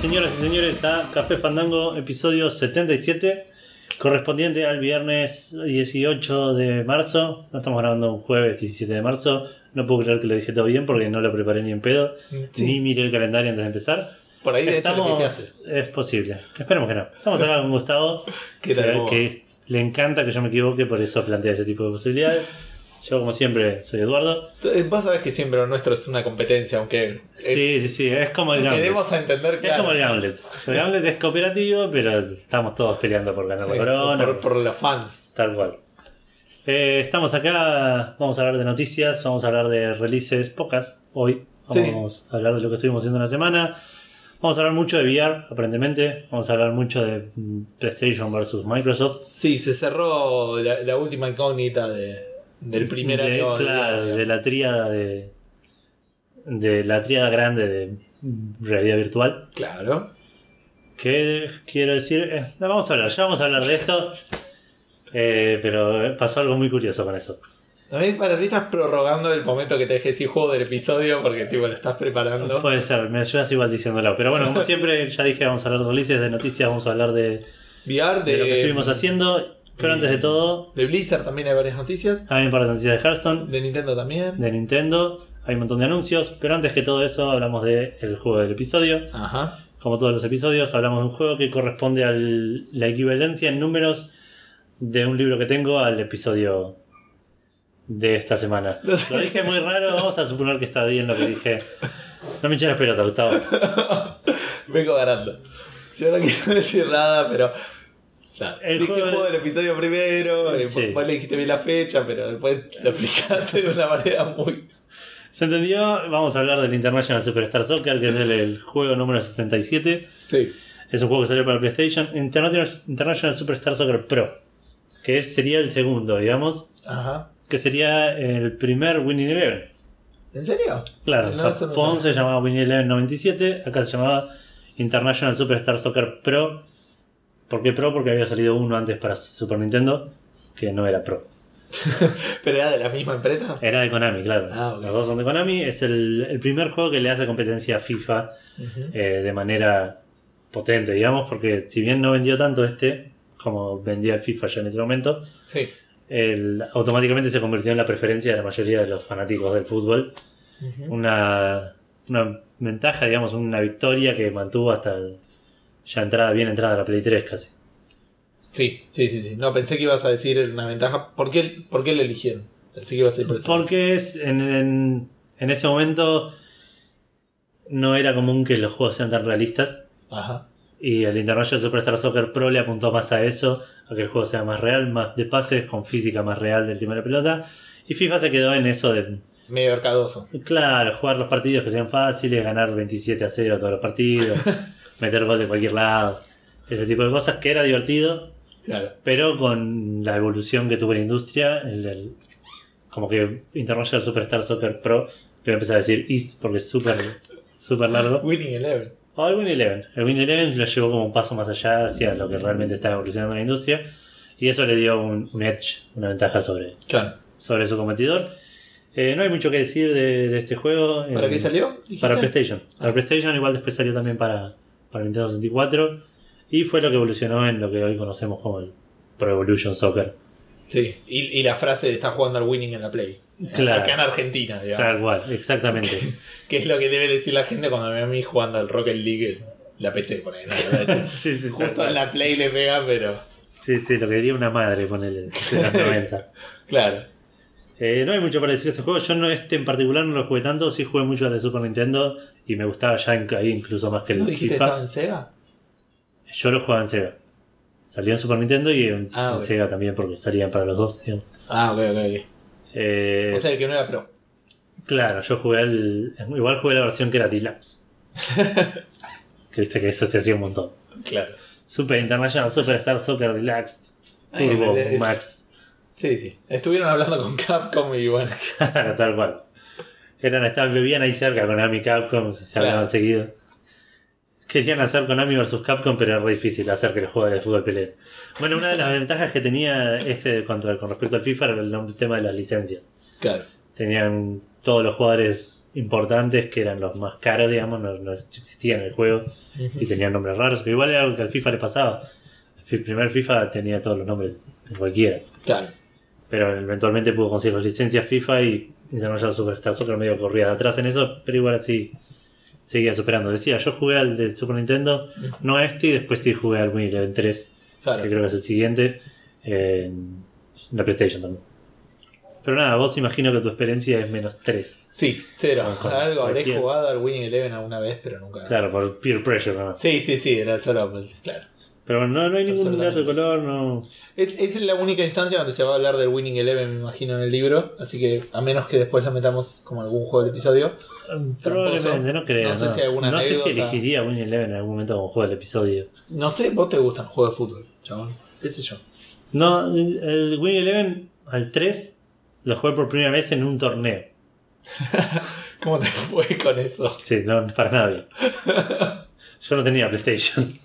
Bienvenidos, señoras y señores, a Café Fandango, episodio 77, correspondiente al viernes 18 de marzo. No estamos grabando un jueves 17 de marzo. No puedo creer que lo dije todo bien porque no lo preparé ni en pedo, Sí. ni miré el calendario antes de empezar. Por ahí de hecho Estamos, pifiaste. es posible. Esperemos que no. Estamos acá con Gustavo, ¿Qué que, que le encanta que yo me equivoque, por eso plantea ese tipo de posibilidades. Yo, como siempre, soy Eduardo. Eh, Vos sabés que siempre lo nuestro es una competencia, aunque, eh, Sí, sí, sí, es como el Gauntlet. a entender Es claro, como el Gauntlet. El Gauntlet es cooperativo, pero estamos todos peleando por ganar sí, la corona. por, por los fans. Tal cual. Eh, estamos acá, vamos a hablar de noticias, vamos a hablar de releases pocas hoy. Vamos a hablar de lo que estuvimos haciendo en la semana. Vamos a hablar mucho de VR, aparentemente. Vamos a hablar mucho de mm, PlayStation versus Microsoft. Sí, se cerró la, la última incógnita de, del primer de, año. Claro, digamos. de la tríada de. De la tríada grande de realidad virtual. Claro. Que quiero decir, eh, vamos a hablar, ya vamos a hablar de esto. Eh, pero pasó algo muy curioso con eso. También para ti estás prorrogando el momento que te dejé decir juego del episodio porque tipo lo estás preparando. Puede ser, me ayudas igual diciéndolo. Pero bueno, como siempre, ya dije, vamos a hablar de releases, de noticias, vamos a hablar de, VR de, de lo que estuvimos haciendo. Pero antes de todo, de Blizzard también hay varias noticias. hay un par de noticias de Hearthstone, De Nintendo también. de Nintendo, hay un montón de anuncios. Pero antes que todo eso, hablamos del juego del episodio. Ajá. Como todos los episodios, hablamos de un juego que corresponde a la equivalencia en números de un libro que tengo al episodio de esta semana. No sé Lo dije muy raro, vamos a suponer que está bien lo que dije. No me eches las pelotas, Gustavo. Vengo ganando. Yo no quiero decir nada, pero. Nada, El dije juego el juego de- del episodio primero, eh, Sí. vos le dijiste bien la fecha, pero después lo explicaste de una manera muy. ¿Se entendió? Vamos a hablar del International Superstar Soccer, que es el, el juego número 77. Sí. Es un juego que salió para PlayStation. International, International Superstar Soccer Pro. Que sería el segundo, digamos. Ajá. Que sería el primer Winning Eleven. ¿En serio? Claro, No, no Japón sabía. se llamaba Winning Eleven 97. Acá se llamaba International Superstar Soccer Pro. ¿Por qué Pro? Porque había salido uno antes para Super Nintendo. Que no era Pro. ¿Pero era de la misma empresa? Era de Konami, claro. Ah. Los dos son de Konami. Es el, el primer juego que le hace competencia a FIFA eh, de manera potente, digamos, porque si bien no vendió tanto este, como vendía el FIFA ya en ese momento, Sí. el- automáticamente se convirtió en la preferencia de la mayoría de los fanáticos del fútbol. Una, una ventaja, digamos, una victoria que mantuvo hasta el- ya entrada, bien entrada la Play 3 casi. Sí, sí, sí, sí. No, pensé que ibas a decir una ventaja. ¿Por qué, por qué lo eligieron? Pensé que ibas a ir por. Porque es, en, en- en ese momento no era común que los juegos sean tan realistas. Ajá. Y el International Superstar Soccer Pro le apuntó más a eso, a que el juego sea más real, más de pases, con física más real del tema de la pelota. Y FIFA se quedó en eso de, Medio arcadoso. claro, jugar los partidos que sean fáciles, ganar 27 a 0 todos los partidos, meter gol de cualquier lado, ese tipo de cosas que era divertido, Claro. pero con la evolución que tuvo la industria, el- el- como que International Superstar Soccer Pro, le voy a empezar a decir is porque es súper súper largo. Winning Eleven. O el Win Eleven. El Win Eleven lo llevó como un paso más allá hacia lo que realmente está evolucionando la industria. Y eso le dio un, un edge, una ventaja sobre, Claro. sobre su competidor. Eh, no hay mucho que decir de, de este juego. ¿Para Eh, qué salió? dijiste? Para PlayStation. Para Ah. PlayStation igual después salió también para, para Nintendo 64. Y fue lo que evolucionó en lo que hoy conocemos como el Pro Evolution Soccer. Sí. Y, y la frase de está jugando al winning en la Play. Claro. Acá en Argentina, digamos. Tal cual, exactamente. Que es lo que debe decir la gente cuando me ve a mí jugando al Rocket League la PC, por ahí, ¿no? sí, sí, Justo en la Play le pega, pero. sí, sí, lo que diría una madre, ponele, de los 90. Claro. Eh, no hay mucho para decir de este juego. Yo no este en particular no lo jugué tanto. Sí jugué mucho al de Super Nintendo y me gustaba ya en- ahí incluso más que el ¿No dijiste que FIFA. estaba en Sega? Yo lo jugaba en Sega. Salió en Super Nintendo y en, Ah, en. Sega también porque salían para los dos. digamos. Ah, ok, ok, ok. Eh, O sea, el que no era pro. claro, yo jugué el. Igual jugué la versión que era Deluxe. que viste que eso se hacía un montón. Claro. Super International Superstar Soccer Deluxe Ay, Turbo me- Max. Sí, sí. Estuvieron hablando con Capcom y bueno. Claro, tal cual. Eran, estaban, vivían ahí cerca Konami Capcom, se Claro. hablaban seguido. Querían hacer Konami versus Capcom, pero era re difícil hacer que los juegos de fútbol peleen. Bueno, una de las ventajas que tenía este contra, con respecto al FIFA era el, tema de las licencias. Claro. tenían todos los jugadores importantes que eran los más caros, digamos, no, no existían en el juego y tenían nombres raros, que igual era algo que al FIFA le pasaba. El primer FIFA tenía todos los nombres de cualquiera. Claro. Pero eventualmente pudo conseguir las licencias FIFA y desarrollar Superstar Soccer medio corría de atrás en eso, pero igual así seguía superando. Decía, yo jugué al de Super Nintendo, no a este, y después sí jugué al Win Eleven 3, Claro. que creo que es el siguiente, en la PlayStation también. Pero nada, vos imagino que tu experiencia es menos 3. Sí, cero. Con- Algo habré jugado al Winning Eleven alguna vez, pero nunca. Claro, por peer pressure nada más. Sí, sí, sí, era solo. pues, Claro. Pero bueno, no, no hay ningún dato de color, no. Es, es la única instancia donde se va a hablar del Winning Eleven, me imagino, en el libro. Así que, a menos que después lo metamos como algún juego del episodio. Probablemente, no creo. No sé si alguna No sé si anécdota. elegiría Win Eleven en algún momento como juego del episodio. No sé, vos te gustan juegos de fútbol, chabón. ¿Qué sé yo? No, el el Win Eleven al 3 lo jugué por primera vez en un torneo. ¿Cómo te fue con eso? Sí, no, para nadie. Yo no tenía PlayStation.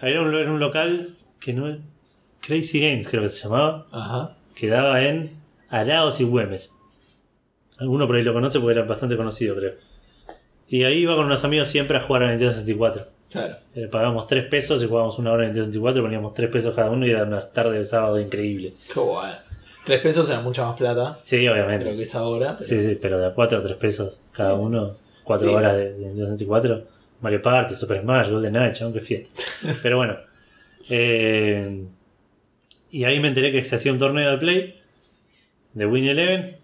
Era un, era un local que no. Crazy Games creo que se llamaba. Ajá. Quedaba en Araos y Güemes. Alguno por ahí lo conoce porque era bastante conocido, creo. Y ahí iba con unos amigos siempre a jugar a Nintendo 64. Claro. Eh, pagábamos 3 pesos y jugábamos una hora en Nintendo 64, poníamos 3 pesos cada uno y eran unas tardes de sábado increíble. Qué bueno. Tres pesos era mucha más plata Sí, de lo obviamente. que es ahora. pero- Sí, sí, pero de a 4 a 3 pesos cada Sí, sí. uno, 4 Sí. horas de, de Nintendo 64. Mario Party, Super Smash, Golden chabón, qué fiesta. Pero bueno. eh, y ahí me enteré que se hacía un torneo de Play de Win Eleven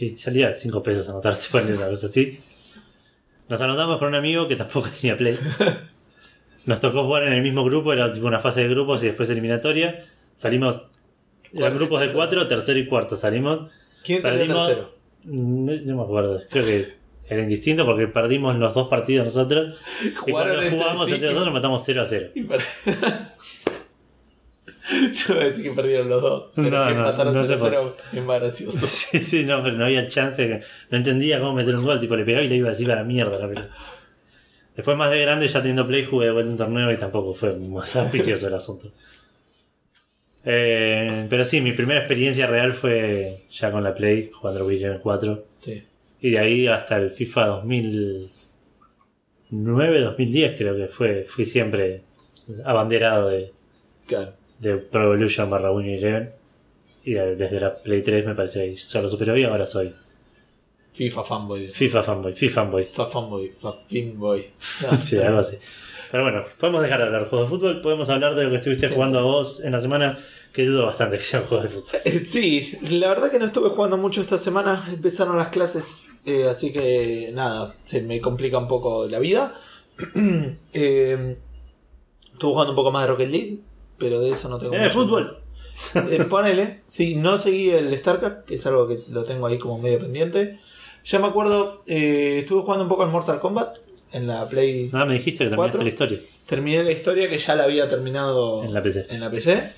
y salía 5 pesos anotarse, fue una cosa así. Nos anotamos con un amigo que tampoco tenía Play. Nos tocó jugar en el mismo grupo, era tipo una fase de grupos y después eliminatoria. Salimos, eran grupos de. 4, tercero y cuarto. Salimos ¿Quién salió Perdimos- tercero? no, no me acuerdo, creo que era indistinto porque perdimos los dos partidos nosotros. Y cuando entre jugamos sí. entre nosotros matamos 0 a 0. Y per- Yo voy a decir que perdieron los dos. Pero No, que no, empataron no 0 sé por- 0 es más gracioso. Sí, sí, no, pero no había chance. que- No entendía cómo meter un gol. Tipo, le pegaba y le iba a decir a la mierda la pelota. Después, más de grande, ya teniendo play, jugué de vuelta un torneo y tampoco fue más auspicioso el asunto. Eh, pero sí, mi primera experiencia real fue ya con la Play, jugando Eleven 4. Sí. Y de ahí hasta el FIFA 2009, 2010 creo que fue. Fui siempre abanderado de, Claro. de Pro Evolution barra Win Eleven. Y de- desde la Play 3 me parece que ya lo superé y ahora soy FIFA fanboy. FIFA fanboy, FIFA fanboy. FIFA fanboy. FIFA fanboy. Sí, algo así. Pero bueno, podemos dejar de hablar de juegos de fútbol, podemos hablar de lo que estuviste Sí. jugando a vos en la semana, que dudo bastante que sean juegos de fútbol. Eh, Sí, la verdad que no estuve jugando mucho esta semana. Empezaron las clases, eh, así que nada, se me complica un poco la vida. eh, estuve jugando un poco más de Rocket League, pero de eso no tengo ¡Eh, fútbol! Eh, ponele, sí, no seguí el StarCraft, que es algo que lo tengo ahí como medio pendiente. Ya me acuerdo, eh, estuve jugando un poco al Mortal Kombat en la Play. Nada, me dijiste que terminaste la historia Terminé la historia que ya la había terminado en la PC. en la PC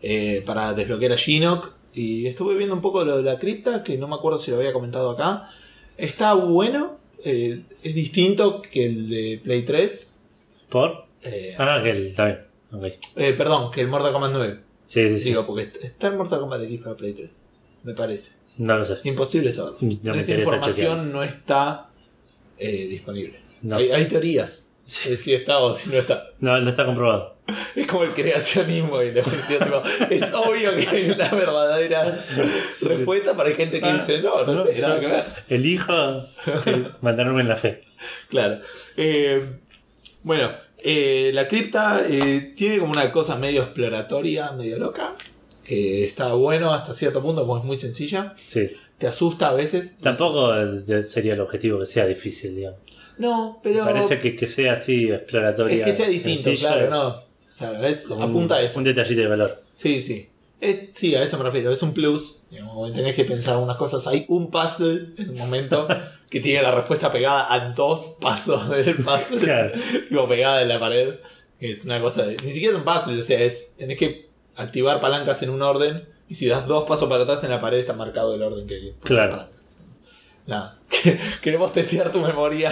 eh, para desbloquear a Shinnok. Y estuve viendo un poco lo de la cripta, que no me acuerdo si lo había comentado acá. Está bueno, eh, es distinto que el de Play 3. ¿Por? eh, Ah, que el, está bien. Ok. eh, perdón, que el Mortal Kombat 9. Sí, sí, sí. Digo, porque está el Mortal Kombat X para Play 3. Me parece. No lo sé. Imposible saberlo. No Esa información no está eh, disponible. No. Hay, hay teorías de si está o si no está. No, no está comprobado. Es como el creacionismo y la evolución. tipo, es obvio que hay una verdadera respuesta para gente que Ah, dice, no, no, no, sé, nada que ver. Elijo que mantenerme en la fe. Claro. Eh, bueno, eh, la cripta eh, tiene como una cosa medio exploratoria, medio loca. Que está bueno hasta cierto punto, porque es muy sencilla. Sí. Te asusta a veces. Tampoco eh, sería el objetivo que sea difícil, digamos. No, pero. Parece que, que sea así exploratoria. es que sea distinto, sencilla, claro, no. Claro, es, como apunta un, a eso. Un detallito de valor. Sí, sí. Es- sí, a eso me refiero. Es un plus. Digamos, tenés que pensar unas cosas. Hay un puzzle en un momento que tiene la respuesta pegada a dos pasos del puzzle. Claro. tipo pegada en la pared. Es una cosa. de- ni siquiera es un puzzle. O sea, es, tenés que activar palancas en un orden. Y si das dos pasos para atrás en la pared está marcado el orden que que- Claro. palancas. Nada. Que- Queremos testear tu memoria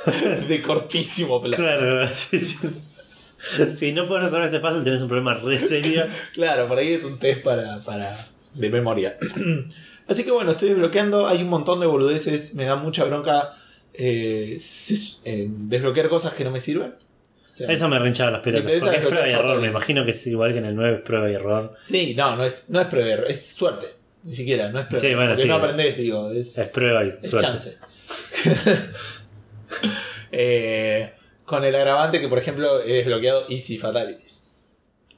de cortísimo plazo. Claro, sí, sí. Si no puedes resolver este puzzle, tenés un problema re serio. Claro, por ahí es un test para, para de memoria. Así que bueno, estoy desbloqueando. Hay un montón de boludeces. Me da mucha bronca eh, eh, desbloquear cosas que no me sirven. O sea, Eso me rinchaba las pelotas. Porque es prueba y error. Me imagino que es igual que en el 9 es prueba y error. Sí, no, no es, no es prueba, de error, es suerte. Ni siquiera, no es prueba. Sí, bueno, sí, no es- aprendés, digo. Es, Es prueba y es suerte. chance. Eh, con el agravante que, por ejemplo, he desbloqueado Easy Fatalities.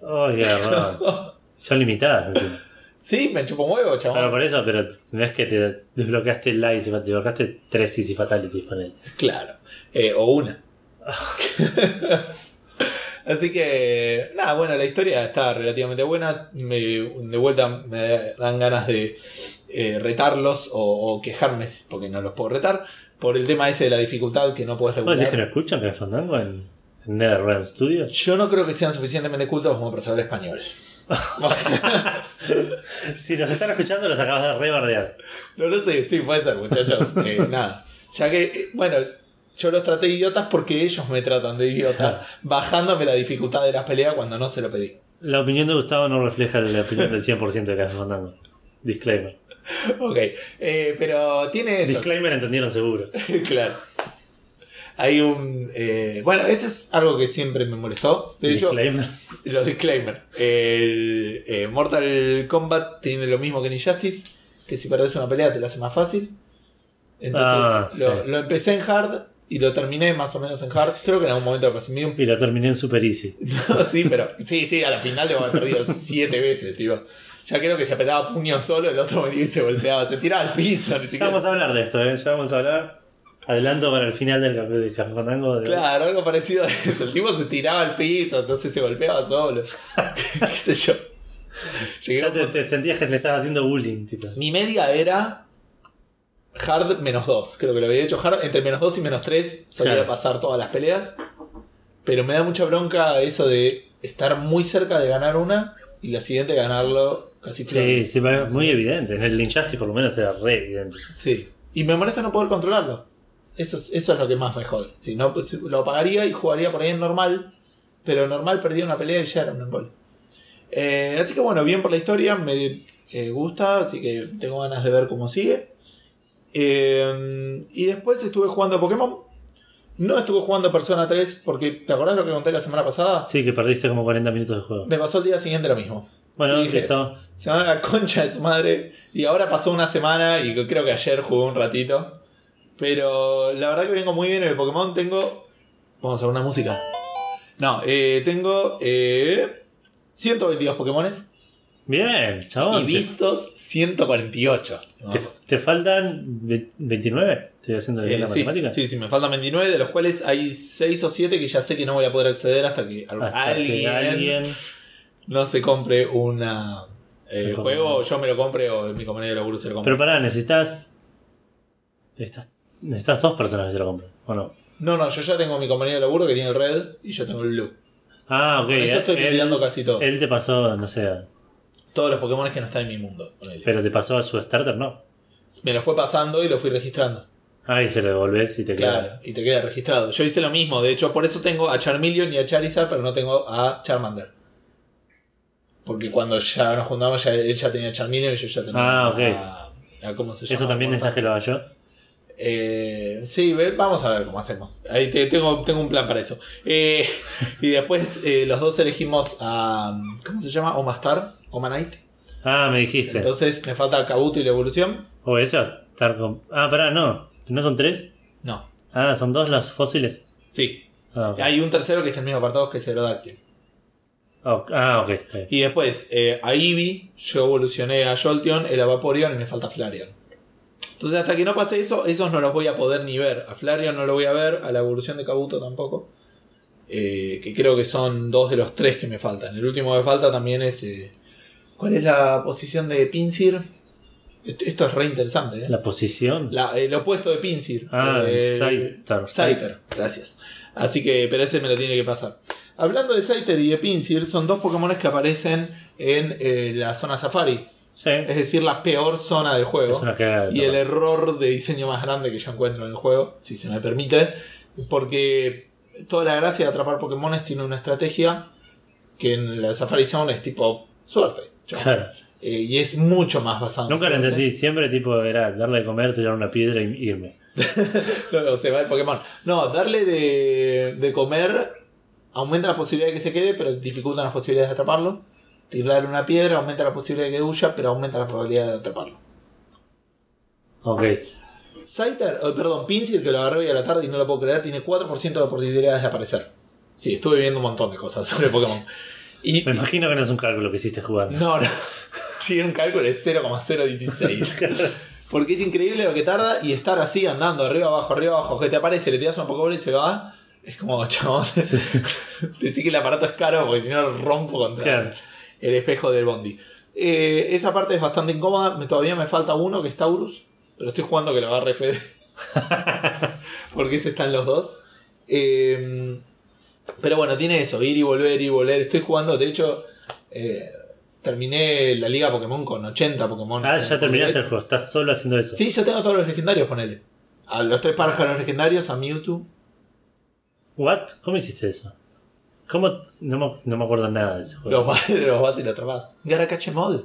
Oh, qué. Son limitadas. encima. Sí, me chupo un huevo, chabón. Claro, por eso, pero no es que te desbloqueaste el Light, te desbloqueaste tres Easy Fatalities con él. Claro. Eh, o una. Así que, nada, bueno, la historia está relativamente buena. Me- de vuelta me dan ganas de eh, retarlos o, o quejarme porque no los puedo retar. Por el tema ese de la dificultad que no puedes ¿Vos regular. decís que no escuchan que Fandango en, en NetherRealm Studios? Yo no creo que sean suficientemente cultos como para saber español. Si nos están escuchando, los acabas de rebardear. no lo sé, sí, puede ser, muchachos. Eh, nada. Ya que, eh, bueno, yo los traté de idiotas porque ellos me tratan de idiota, bajándome la dificultad de las peleas cuando no se lo pedí. La opinión de Gustavo no refleja la opinión del 100% de Café Fandango. Disclaimer. Ok, eh, pero tiene eso. Disclaimer entendieron seguro. claro. Hay un. eh, bueno, ese es algo que siempre me molestó. De hecho, Disclaimer. los disclaimers. El eh, Mortal Kombat tiene lo mismo que en Injustice: que si perdés una pelea te la hace más fácil. Entonces Ah, lo, sí. lo empecé en hard y lo terminé más o menos en hard. Creo que en algún momento lo pasé en medium. Y lo terminé en Super Easy. No, sí, pero. Sí, sí, a la final lo haber perdido siete veces, tío. Ya creo que se apretaba puño solo, el otro venía y se golpeaba, se tiraba al piso, ni Ya vamos a hablar de esto, ¿eh? Ya vamos a hablar. Adelanto para el final del del Fandango. de- Claro, algo parecido a eso. El tipo se tiraba al piso, entonces se golpeaba solo. ¿Qué sé yo? Llegué Ya te, te sentías que le estabas haciendo bullying, tipo. Mi media era hard menos 2. Creo que lo había hecho hard. Entre menos 2 y menos 3 solía Claro. pasar todas las peleas. Pero me da mucha bronca eso de estar muy cerca de ganar una y la siguiente ganarlo casi Sí, sí, es muy evidente. En el Injustice por lo menos era re evidente. Sí. Y me molesta no poder controlarlo. Eso es, eso es lo que más me jode. Si no, pues, lo apagaría y jugaría por ahí en normal. Pero normal perdía una pelea y ya era un embole. Eh, así que bueno, bien por la historia. Me eh, gusta. Así que tengo ganas de ver cómo sigue. Eh, y después estuve jugando a Pokémon. No estuve jugando a Persona 3 porque, ¿te acordás lo que conté la semana pasada? Sí, que perdiste como 40 minutos de juego. Me pasó el día siguiente lo mismo. Bueno, dije, listo. Se van a la concha de su madre. Y ahora pasó una semana y creo que ayer jugué un ratito. Pero la verdad que vengo muy bien en el Pokémon. Tengo. Vamos a ver una música. No, eh, tengo eh, 122 Pokémones Bien, y chabón. Te, vistos 148. te- te faltan ve- 29. Estoy haciendo bien Eh, la sí, matemática. sí, sí, me faltan 29, de los cuales hay 6 o 7 que ya sé que no voy a poder acceder hasta que Hasta alguien, que alguien. no se compre una eh, juego, o yo me lo compre o mi compañero de laburo se lo compre. Pero pará, necesitas. Necesitas, necesitas dos personas que se lo compren, ¿o no? No, no, yo ya tengo mi compañero de laburo que tiene el red y yo tengo el blue. Ah, ok. Con eso estoy él, lidiando casi todo. él te pasó, no sé. Todos los Pokémon que no están en mi mundo. ponele. Pero te pasó a su starter, no. Me lo fue pasando y lo fui registrando. Ah, y se lo devolvés y te queda. Claro, y te queda registrado. Yo hice lo mismo, de hecho, por eso tengo a Charmeleon y a Charizard, pero no tengo a Charmander. Porque cuando ya nos juntamos, ya, él ya tenía Charmeleon y yo ya tenía Ah, ok. a, a- ¿Cómo se llama? Eso también necesitas que lo haga yo. Eh, sí, ve- vamos a ver cómo hacemos. Ahí te- tengo, tengo un plan para eso. Eh, y después eh, los dos elegimos a. ¿Cómo se llama? Omastar, Omanite. Ah, me dijiste. Entonces me falta Kabuto y la evolución. O ese va a estar con. Ah, pará, no. ¿No son tres? No, Ah, son dos los fósiles. sí. Ah. Hay un tercero que es el mismo apartado que es Aerodactyl. Ok, Ah, ok, está bien. Y después eh, a Eevee, yo evolucioné a Jolteon, el a Vaporeon y me falta Flareon. Entonces hasta que no pase eso, esos no los voy a poder ni ver. A Flareon no lo voy a ver, a la evolución de Kabuto tampoco. Eh, que creo que son dos de los tres que me faltan. El último que me falta también es... eh, ¿Cuál es la posición de Pinsir? Esto, es re interesante. ¿eh? La posición. La- el opuesto de Pinsir. Ah, el Scyther. Scyther, gracias. Así que, pero ese me lo tiene que pasar. Hablando de Scyther y de Pinsir, son dos Pokémon que aparecen en eh, la zona Safari. Sí. Es decir, la peor zona del juego. Es una cagada. de Y el error de diseño más grande que yo encuentro en el juego, si se me permite. Porque toda la gracia de atrapar Pokémon tiene una estrategia que en la Safari Zone es tipo suerte. Claro. Eh, y es mucho más basado en Nunca lo entendí. Siempre tipo era darle de comer, tirar una piedra y irme. No, se va el Pokémon. No, darle de, de comer aumenta la posibilidad de que se quede, pero dificulta las posibilidades de atraparlo. Tirarle una piedra aumenta la posibilidad de que huya, pero aumenta la probabilidad de atraparlo. Ok. Scyther, oh, perdón, Pinsir, que lo agarré hoy a la tarde y no lo puedo creer, tiene 4% de posibilidades de aparecer. Sí, estuve viendo un montón de cosas sobre Pokémon. Y Me imagino que no es un cálculo que hiciste jugando. no, no. Sí, un cálculo de 0,016. Porque es increíble lo que tarda y estar así andando arriba, abajo, arriba, abajo, que te aparece, le tiras una Pokébola y se va. Es como, chabón, decir que el aparato es caro porque si no rompo contra Claro. el espejo del Bondi. Eh, esa parte es bastante incómoda, todavía me falta uno que es Taurus, pero estoy jugando que lo agarre Fede. porque ese están los dos. Eh, pero bueno, tiene eso, ir y volver, ir y volver. Estoy jugando, de hecho, eh, terminé la liga Pokémon con 80 Pokémon. Ah, ya terminaste el juego. Estás solo haciendo eso. Sí, yo tengo todos los legendarios, ponele. A los tres pájaros legendarios, a Mewtwo. ¿What? ¿Cómo hiciste eso? ¿Cómo? No me, no me acuerdo nada de ese juego. Los vas, los vas y los atrapas. Garakache Mod.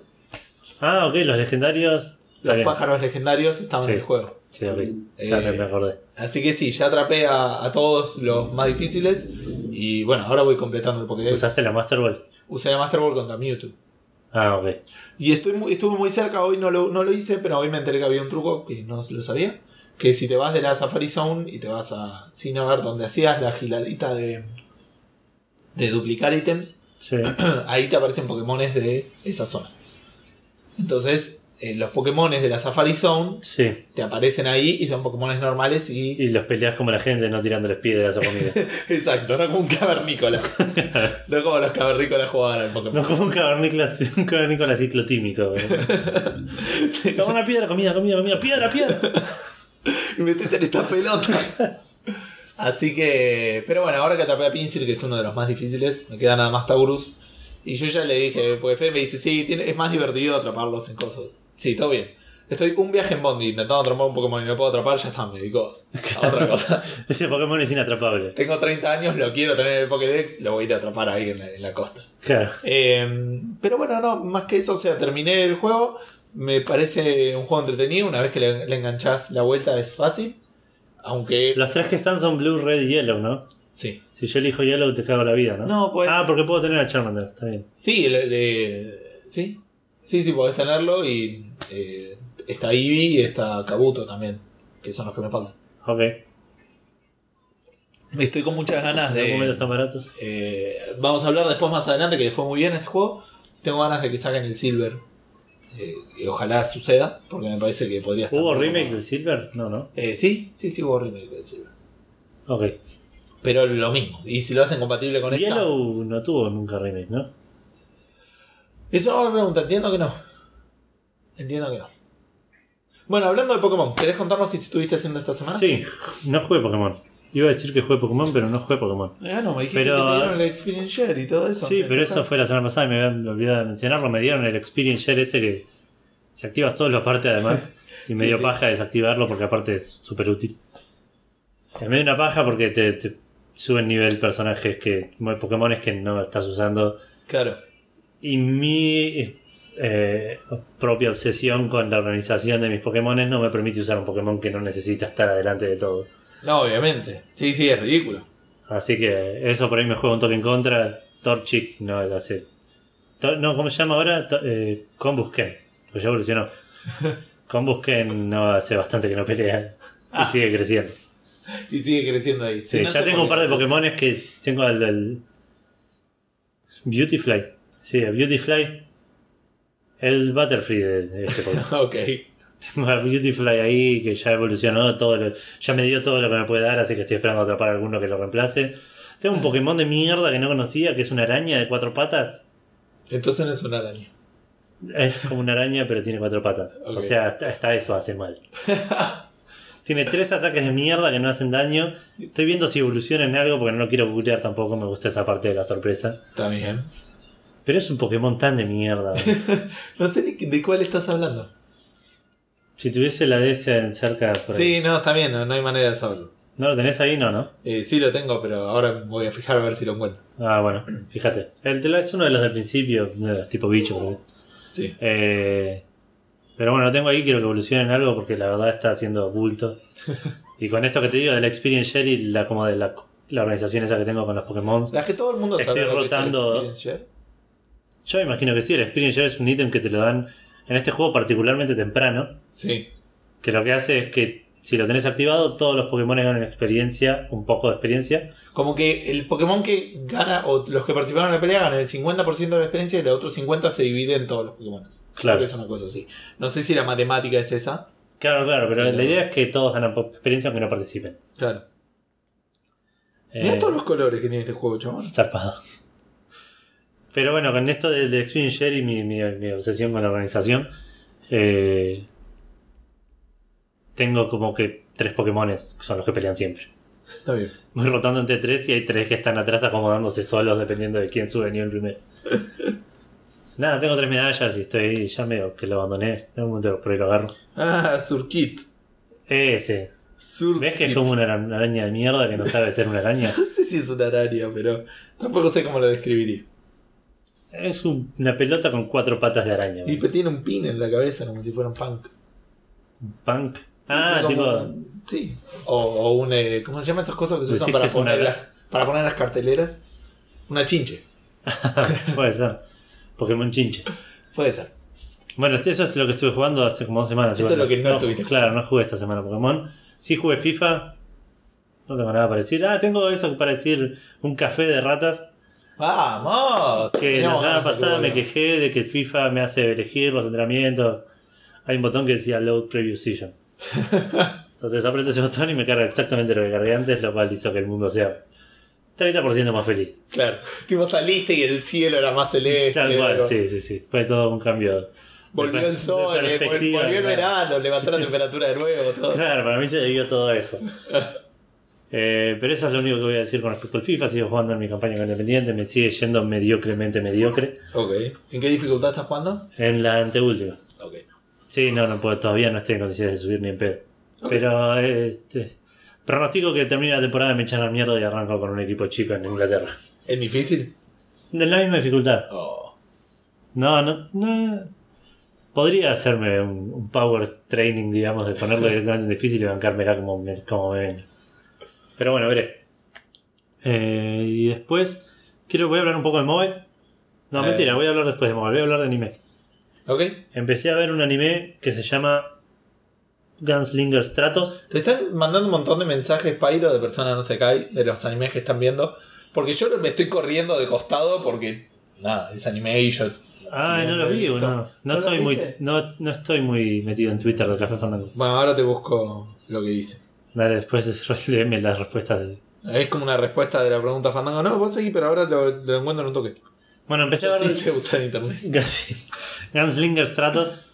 Ah, ok, los legendarios. Los pájaros legendarios estaban Sí. en el juego. Sí. Ya Eh, me acordé. Así que sí, ya atrapé a, a todos los más difíciles. Y bueno, ahora voy completando el Pokédex. ¿Usaste la Master Ball? Usé la Master Ball contra Mewtwo. Ah, ok. Y estoy muy- estuve muy cerca, hoy no lo, no lo hice, pero hoy me enteré que había un truco que no lo sabía. Que si te vas de la Safari Zone y te vas a Cinnabar, donde hacías la giladita de, de duplicar ítems, Sí. ahí te aparecen Pokémones de esa zona. Entonces, eh, los Pokémones de la Safari Zone Sí. te aparecen ahí y son Pokémones normales y. Y los peleas como la gente, no tirándoles piedras o comida. Exacto, no como un cavernícola. no como los cavernícolas jugaban al Pokémon. no como un cavernícola, un cavernícola ciclotímico. Toma una piedra, comida, comida, comida, piedra, piedra. y metete en esta pelota. Así que. Pero bueno, ahora que atrapé a Pinsir, que es uno de los más difíciles, me queda nada más Taurus. Y yo ya le dije, porque Fede me dice, sí, tiene- es más divertido atraparlos en cosas. Sí, todo bien. Estoy un viaje en Bondi intentando atrapar un Pokémon y no puedo atrapar, ya está, me dedico a otra cosa. Ese Pokémon es inatrapable. Tengo 30 años, lo quiero tener en el Pokédex, lo voy a ir a atrapar ahí en la, en la costa. Claro. Eh, pero bueno, no, más que eso, o sea, terminé el juego. Me parece un juego entretenido. Una vez que le, le enganchás la vuelta es fácil. Aunque. Los tres que están son Blue, Red y Yellow, ¿no? Sí. Si yo elijo Yellow te cago la vida, ¿no? No, pues- Ah, porque puedo tener a Charmander, está bien. Sí, le- le- sí. Sí, sí, podés tenerlo. Y eh, está Eevee y está Kabuto también. Que son los que me faltan. Ok. Estoy con muchas ganas ¿En algún momento de. están baratos? eh, vamos a hablar después más adelante que le fue muy bien este juego. Tengo ganas de que saquen el Silver. Eh, y ojalá suceda, porque me parece que podría estar. ¿Hubo remake del Silver? No, no. Eh, sí, sí, sí, hubo remake del Silver. Ok. Pero lo mismo. Y si lo hacen compatible con esta. Yellow no tuvo nunca remake, ¿no? Eso es una pregunta. Entiendo que no. Entiendo que no. Bueno, hablando de Pokémon, ¿querés contarnos qué estuviste haciendo esta semana? Sí, no jugué Pokémon. Iba a decir que jugué Pokémon, pero no jugué Pokémon. Ah, no, me dijiste Pero- que te dieron el Experience Share y todo eso. Sí, pero eso fue la semana pasada y me había olvidado de mencionarlo. Me dieron el Experience Share ese que se activa solo aparte además. Y me Sí, dio sí. paja desactivarlo porque aparte es súper útil. Me dio una paja porque te, te suben nivel personajes que. Pokémones que no estás usando. Claro. Y mi eh, propia obsesión con la organización de mis Pokémones no me permite usar un Pokémon que no necesita estar adelante de todo. No, obviamente. Sí, sí, es ridículo. Así que eso por ahí me juega un toque en contra. Torchic no hace. To- no, ¿cómo se llama ahora? To- eh, Combusken. Porque ya evolucionó. Combusken no hace bastante que no pelea. Ah. Y sigue creciendo. Y sigue creciendo ahí. Sí, no ya tengo un par de Pokémones que tengo al, al Beautyfly. Sí, a Beautyfly. El Butterfree de, este Pokémon. Ok. Tengo a Beautyfly ahí que ya evolucionó todo lo- ya me dio todo lo que me puede dar, así que estoy esperando atrapar a alguno que lo reemplace. Tengo un Pokémon de mierda que no conocía, que es una araña de cuatro patas. Entonces no es una araña. Es como una araña, pero tiene cuatro patas. O sea, hasta, hasta eso hace mal. tiene tres ataques de mierda que no hacen daño. Estoy viendo si evoluciona en algo porque no lo quiero googlear tampoco, me gusta esa parte de la sorpresa. Está bien. Pero es un Pokémon tan de mierda. No sé de cuál estás hablando. si tuviese la DS en cerca, por ahí. Sí, no, está bien, no, no hay manera de saberlo. ¿No lo tenés ahí? No, ¿no? Eh, sí lo tengo, pero ahora me voy a fijar a ver si lo encuentro. Ah, bueno, fíjate. El tela es uno de los del principio, uno de los tipo bicho, creo. Sí. Eh, pero bueno, lo tengo ahí, quiero que evolucione en algo porque la verdad está haciendo bulto. y con esto que te digo de la Experience Share y la, como de la, la organización esa que tengo con los Pokémon, La que todo el mundo Estoy sabe que es el rotando- Experience Share. Yo me imagino que sí, el Experience Share es un ítem que te lo dan en este juego particularmente temprano, Sí. que lo que hace es que si lo tenés activado, todos los Pokémon ganan experiencia, un poco de experiencia. Como que el Pokémon que gana, o los que participaron en la pelea, ganan el 50% de la experiencia y el otro 50% se divide en todos los Pokémon. Claro. Creo que es una cosa así. No sé si la matemática es esa. Claro, claro, pero la idea es que todos ganan experiencia aunque no participen. Claro. Eh, Mira todos los colores que tiene este juego, chabón. Zarpado. Pero bueno, con esto de, de Experience Share y mi, mi- mi obsesión con la organización, eh, tengo como que tres Pokémones que son los que pelean siempre. Está bien. Voy rotando entre tres y hay tres que están atrás acomodándose solos dependiendo de quién sube nivel primero. Nada, tengo tres medallas y estoy ya medio que lo abandoné. En un momento por ahí lo agarro. Ah, Surkit. Ese. Surskit. ¿Ves que es como una araña de mierda que no sabe ser una araña? No sé si es una araña, pero tampoco sé cómo lo describiría. Es un- una pelota con cuatro patas de araña. Y pues tiene un pin en la cabeza como si fuera un punk. Punk. Sí, ah, tipo. Sí. O, o un. eh, ¿Cómo se llaman esas cosas que se Decís usan para una poner, gra- las, para poner las carteleras? Una chinche. Puede ser. Pokémon chinche. Puede ser. Bueno, este- eso es lo que estuve jugando hace como dos semanas. Eso igual. es lo que no estuviste Claro, no jugué esta semana Pokémon. Sí jugué FIFA. No tengo nada para decir. Ah, tengo eso para decir un café de ratas. ¡Vamos! Que la semana pasada me quejé de que el FIFA me hace elegir los entrenamientos. Hay un botón que decía Load Preview Session. Entonces aprieto ese botón y me carga exactamente lo que cargué antes, lo cual hizo que el mundo sea 30% más feliz. Claro. Tipo saliste y el cielo era más celeste. Tal cual, sí, sí, sí. Fue todo un cambio. Volvió de per- el sol, eh, volvió el verano, levantó la temperatura de nuevo, todo. Claro, para mí se debió todo eso. Eh, pero eso es lo único que voy a decir con respecto al FIFA. Sigo jugando en mi campaña con Independiente, me sigue yendo mediocremente mediocre. Ok. ¿En qué dificultad estás jugando? En la anteúltima. Ok. Sí, no, no puedo, todavía no estoy en condiciones de subir ni en pedo. Pero este, pronostico que termine la temporada me echan la mierda y arranco con un equipo chico en Inglaterra. ¿Es difícil? En la misma dificultad. Oh. No, no, no. Podría hacerme un, un power training, digamos, de ponerlo directamente en difícil y bancármela como me, como me venga. Pero bueno, veré. Eh, y después, quiero, voy a hablar un poco de mobile. No, Eh. mentira, voy a hablar después de mobile, voy a hablar de anime. Ok. Empecé a ver un anime que se llama Gunslinger Stratos. Te están mandando un montón de mensajes, Pyro, de personas no se cae, de los animes que están viendo. Porque yo me estoy corriendo de costado porque. Nada, es anime y yo. Ah, si no lo vi, no. No, ¿No soy muy, no, no estoy muy metido en Twitter de Café Fandango. Bueno, ahora te busco lo que dice. Dale, después léeme las respuestas. de- Es como una respuesta de la pregunta Fandango. No, vos seguí, pero ahora lo, lo encuentro en un toque. Bueno, empecé a ver Sí se usa en internet. Gunslinger Stratos.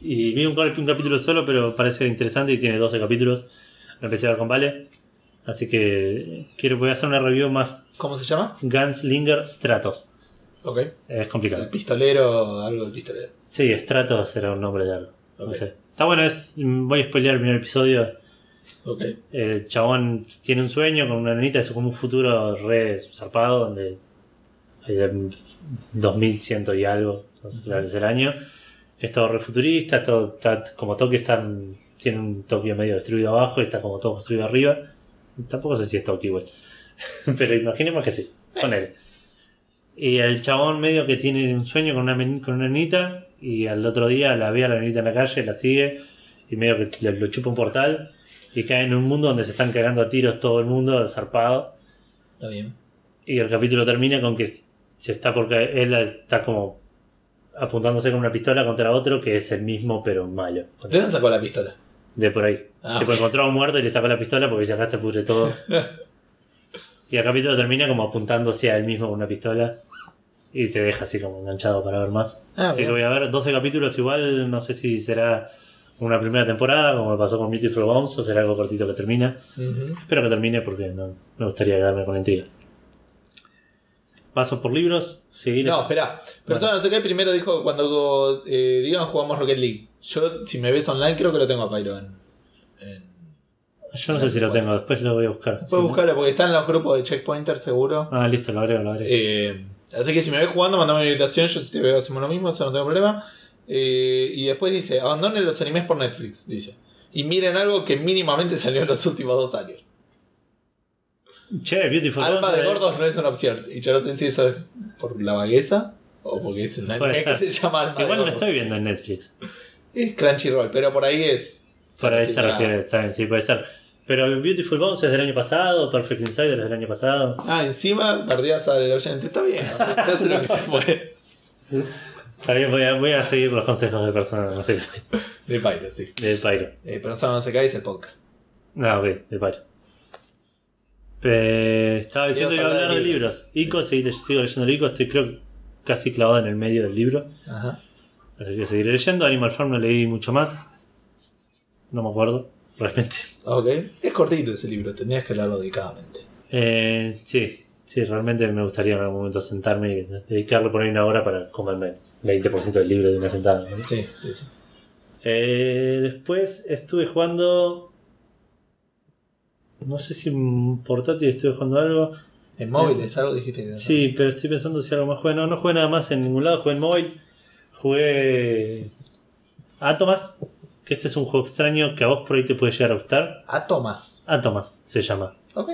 Y vi un, un capítulo solo, pero parece interesante y tiene 12 capítulos. Lo empecé a ver con Vale. Así que quiero voy a hacer una review más ¿Cómo se llama? Gunslinger Stratos. Ok. Es El complicado. pistolero, algo del pistolero. Sí, Stratos será un nombre de algo. No Ok. sé. Está bueno, es, voy a spoilear el primer episodio. Ok. El chabón tiene un sueño con una nenita, es como un futuro re zarpado, donde hay de 2100 y algo, es el año. Es todo re futurista, todo, está, como Tokio está, en- tiene un Tokio medio destruido abajo y está como todo construido arriba. Tampoco sé si es Tokio igual, pero imaginemos que sí, con él. Y el chabón medio que tiene un sueño con una, con una nenita y al otro día la ve a la nenita en la calle, la sigue y medio que lo chupa un portal y cae en un mundo donde se están cagando a tiros todo el mundo, zarpado. Está bien. Y el capítulo termina con que se está porque él está como apuntándose con una pistola contra otro que es el mismo pero malo. ¿De dónde sacó la pistola? De por ahí. Ah. Tipo, encontró a un muerto y le sacó la pistola porque ya acá te pudre todo. y el capítulo termina como apuntándose a él mismo con una pistola. Y te deja así como enganchado para ver más. Ah, así bien. que voy a ver 12 capítulos igual. No sé si será una primera temporada como me pasó con Beautiful Bones o será algo cortito que termina. Espero que termine porque no, me gustaría quedarme con la intriga. Paso por libros. Sí, No, espera. Persona no sé qué primero dijo cuando eh, digan jugamos Rocket League. Yo, si me ves online, creo que lo tengo a Pyro en. en- yo no sé si lo tengo, después lo voy a buscar. Puedes Sí, ¿no? buscarlo porque está en los grupos de Checkpointer seguro. Ah, listo, lo agrego, lo agrego. Eh, Así que si me ves jugando, mandame una invitación. Yo si te veo, hacemos lo mismo, eso no tengo problema. Eh, y después dice: abandonen los animes por Netflix. Dice. Y miren algo que mínimamente salió en los últimos dos años. Che, Beautiful Alma de gordos no es una opción. Y yo no sé si eso es por la vagueza o porque es un anime que se llama Alma Igual no lo estoy viendo en Netflix. Es Crunchyroll, pero por ahí es. Por ahí se refiere, está bien, sí, puede ser. Pero Beautiful Bones es del año pasado, Perfect Insider es del año pasado. Ah, encima perdías al oyente. Está bien, se hace lo que se puede. Está bien, voy a, voy a seguir los consejos de personas, no sé, De Pyro, sí. del Pyro. Eh, pero solo no se cae es el podcast. No, ok, del Pyro. Eh, estaba diciendo que iba a hablar de libros. Ico, seguí- sigo leyendo el Ico, estoy creo casi clavado en el medio del libro. Ajá. Así que seguiré leyendo. Animal Farm no leí mucho más. No me acuerdo, realmente. Ok. Es cortito ese libro, tendrías que leerlo dedicadamente. Eh, sí, sí, realmente me gustaría en algún momento sentarme y dedicarle por ahí una hora para comerme 20% del libro de una sentada. ¿no? Sí, sí, sí. Eh, después estuve jugando. No sé si en portátil estuve jugando algo. En móviles, algo dijiste que Sí, pero estoy pensando si algo más jugué. No, no jugué nada más en ningún lado. Jugué en móvil. Jugué. Atomas. Que este es un juego extraño que a vos por ahí te puede llegar a gustar. A Tomás. Atomas se llama. Ok.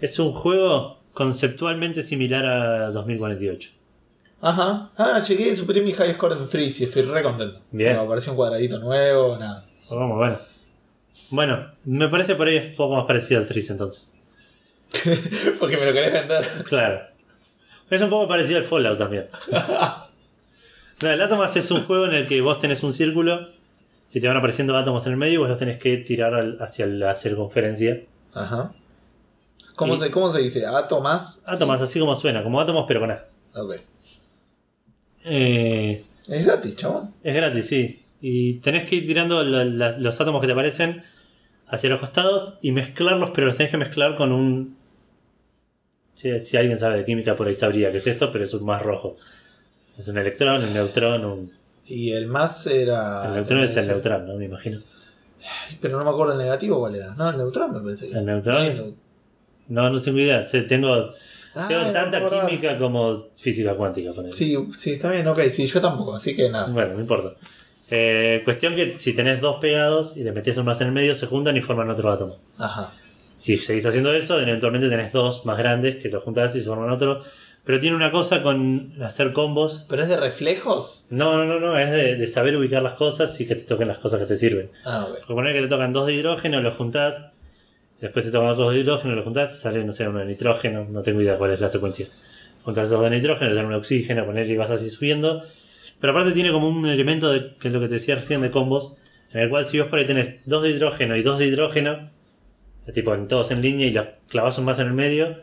Es un juego conceptualmente similar a 2048. Ajá. Ah, llegué y superé mi high score en Freeze y estoy re contento. Bien. Apareció un cuadradito nuevo, nada. Vamos, bueno. Bueno, me parece por ahí un poco más parecido al Tris entonces. Porque me lo querés vender. Claro. Es un poco parecido al Fallout también. No, el Atomas es un juego en el que vos tenés un círculo y te van apareciendo átomos en el medio y vos los tenés que tirar al- hacia la circunferencia. Ajá. ¿Cómo, Y- se, ¿Cómo se dice? ¿A Tomás? Átomos, así como suena, como átomos pero con A. Ok. Eh, Es gratis, chabón. es gratis, sí. Y tenés que ir tirando la- la- los átomos que te aparecen hacia los costados y mezclarlos, pero los tenés que mezclar con un... Si, si alguien sabe de química por ahí sabría que es esto, pero es un más rojo. Es un electrón, un neutrón, un... Y el más era. El neutrón es el neutral, ¿no? Me imagino. Pero no me acuerdo el negativo cuál era. No, el neutral me parece que El es. neutral. No hay neu- No, no tengo idea. Tengo Ah, tengo tanta química como física cuántica. ponele. Sí, sí, está bien, ok. Sí, yo tampoco, así que nada. Bueno, no importa. Eh, cuestión que si tenés dos pegados y le metes un más en el medio, se juntan y forman otro átomo. Ajá. Si seguís haciendo eso, eventualmente tenés dos más grandes que los juntás y forman otro. Pero tiene una cosa con hacer combos. ¿Pero es de reflejos? No, no, no, no, es de, de saber ubicar las cosas y que te toquen las cosas que te sirven. Ah, ok. Porque poner que te tocan dos de hidrógeno, los juntás. Después te tocan otros de hidrógeno, los juntás, te sale, no sé, uno de nitrógeno. No tengo idea cuál es la secuencia. Juntás esos de nitrógeno, sale uno de oxígeno, poner y vas así subiendo. Pero aparte tiene como un elemento de, que es lo que te decía recién de combos. En el cual si vos por ahí tenés dos de hidrógeno y dos de hidrógeno, tipo en todos en línea y los clavas un más en el medio,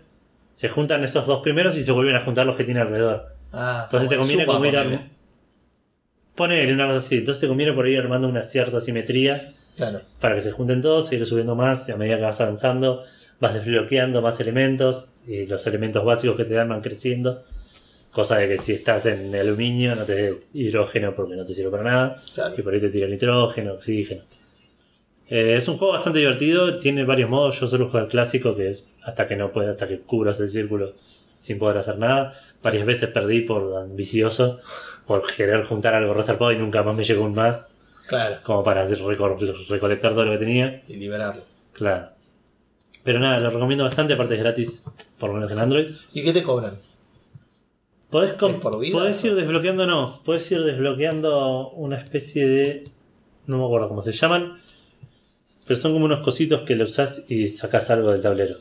se juntan esos dos primeros y se vuelven a juntar los que tiene alrededor. Ah, Entonces te conviene como ir arm- Ponele una cosa así. Entonces te conviene por ahí armando una cierta simetría Claro. para que se junten todos, seguir subiendo más y a medida que vas avanzando vas desbloqueando más elementos y los elementos básicos que te dan van creciendo. Cosa de que si estás en aluminio no te dé hidrógeno porque no te sirve para nada. Claro. Y por ahí te tira nitrógeno, oxígeno. Eh, es un juego bastante divertido, tiene varios modos. Yo solo juego el clásico, que es hasta que no puedes, hasta que cubras el círculo sin poder hacer nada. Varias veces perdí por ambicioso, por querer juntar algo reservado y nunca más me llegó un más, Claro. como para recolectar todo lo que tenía. Y liberarlo. Claro. Pero nada, lo recomiendo bastante, aparte es gratis, por lo menos en Android. ¿Y qué te cobran? Podés, com- ¿Es por vida podés o ir desbloqueando, no, podés ir desbloqueando una especie de. No me acuerdo cómo se llaman. Pero son como unos cositos que lo usás y sacás algo del tablero.